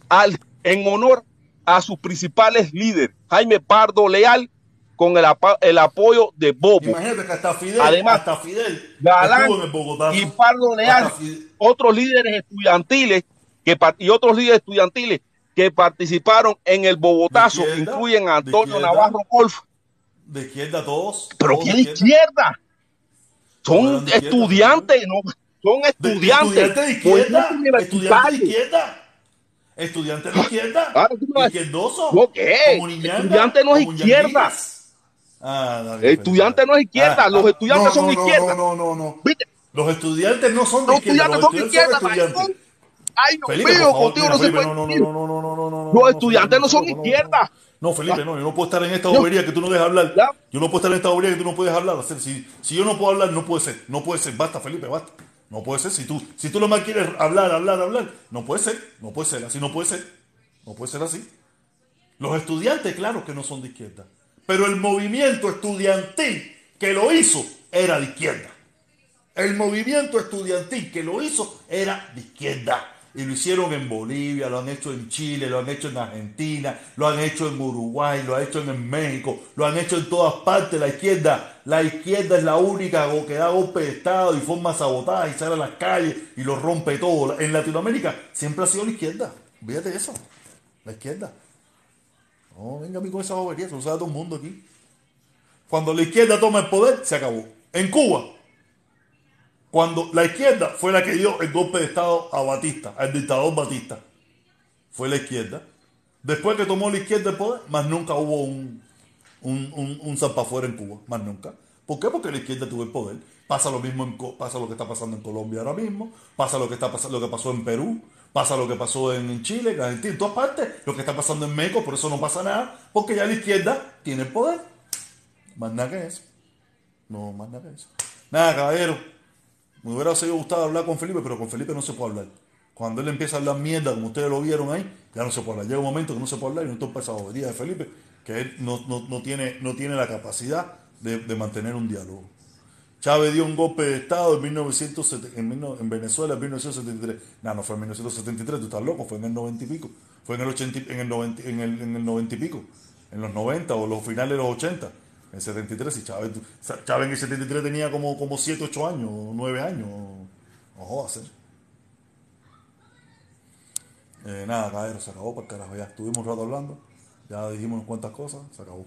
al, en honor a sus principales líderes, Jaime Pardo Leal, con el, el apoyo de Bobo. Imagínate que hasta Fidel, Además, hasta Fidel Galán y Pardo Leal, otros líderes estudiantiles que y otros líderes estudiantiles que participaron en el Bogotazo, incluyen a Antonio. Navarro Golf. De izquierda todos. Pero ¿qué de izquierda? Son izquierda, estudiantes, no, son De- estudiantes. Estudiante de izquierda. movimientos Estudiante de izquierda. Estudiante de izquierda. Izquierdoso. ¿No qué? Estudiante no es izquierda. Ah, dale, El estudiante pues, no es izquierda, los estudiantes no, son no, no, izquierda. No, no, no, no. ¿Viste? Los estudiantes no son de Los izquierda. estudiantes Los son estudiantes izquierda, son estudiantes. Ay, Dios Felipe, mío, favor, contigo mira, no se Felipe, puede no, no, no, no, no, no, no, no, Los no, estudiantes no son no, no, no, izquierda. No, Felipe, no, yo no puedo estar en esta bobería que tú no dejas hablar. Yo no puedo estar en esta bobería que tú no puedes hablar. O sea, si, si yo no puedo hablar, no puede ser. No puede ser. Basta, Felipe, basta. No puede ser. Si tú, si tú nomás quieres hablar, hablar, hablar, no puede ser. No puede ser. Así no puede ser. No puede ser así. Los estudiantes, claro que no son de izquierda. Pero el movimiento estudiantil que lo hizo era de izquierda. El movimiento estudiantil que lo hizo era de izquierda. Y lo hicieron en Bolivia, lo han hecho en Chile, lo han hecho en Argentina, lo han hecho en Uruguay, lo han hecho en México, lo han hecho en todas partes. La izquierda, la izquierda es la única que da golpe de Estado y forma sabotaje y sale a las calles y lo rompe todo. En Latinoamérica siempre ha sido la izquierda. Fíjate eso. La izquierda. No, venga a mí con esa bobería, se lo sabe todo el mundo aquí. Cuando la izquierda toma el poder, se acabó. En Cuba, cuando la izquierda fue la que dio el golpe de Estado a Batista, al dictador Batista, fue la izquierda. Después que tomó la izquierda el poder, más nunca hubo un, un, un, zampafuera en Cuba, más nunca. ¿Por qué? Porque la izquierda tuvo el poder. Pasa lo mismo, en, pasa lo que está pasando en Colombia ahora mismo, pasa lo que está lo que pasó en Perú, pasa lo que pasó en, Chile, en Argentina, en todas partes, lo que está pasando en México, por eso no pasa nada, porque ya la izquierda tiene el poder. Más nada que eso. No, más nada que eso. Nada, caballero. Me hubiera sido gustado hablar con Felipe, pero con Felipe no se puede hablar. Cuando él empieza a hablar mierda, como ustedes lo vieron ahí, ya no se puede hablar. Llega un momento que no se puede hablar y no topa esa bobería de Felipe. que él no, no- no tiene, no tiene la capacidad de, de mantener un diálogo. Chávez dio un golpe de Estado en, 1970 en, 19 en Venezuela en 1973. No, no fue en 1973, tú estás loco, fue en el 90 y pico. Fue en el, 80, y- en el, 90, en el, en el 90 y pico. En los 90 o los finales de los 80. En 73, y Chávez, en el 73 tenía como, como 7, 8 años, 9 años. No jodas, ¿eh? Eh, nada, caballero, se acabó para el carajo ya. Estuvimos un rato hablando, ya dijimos cuántas cosas, se acabó.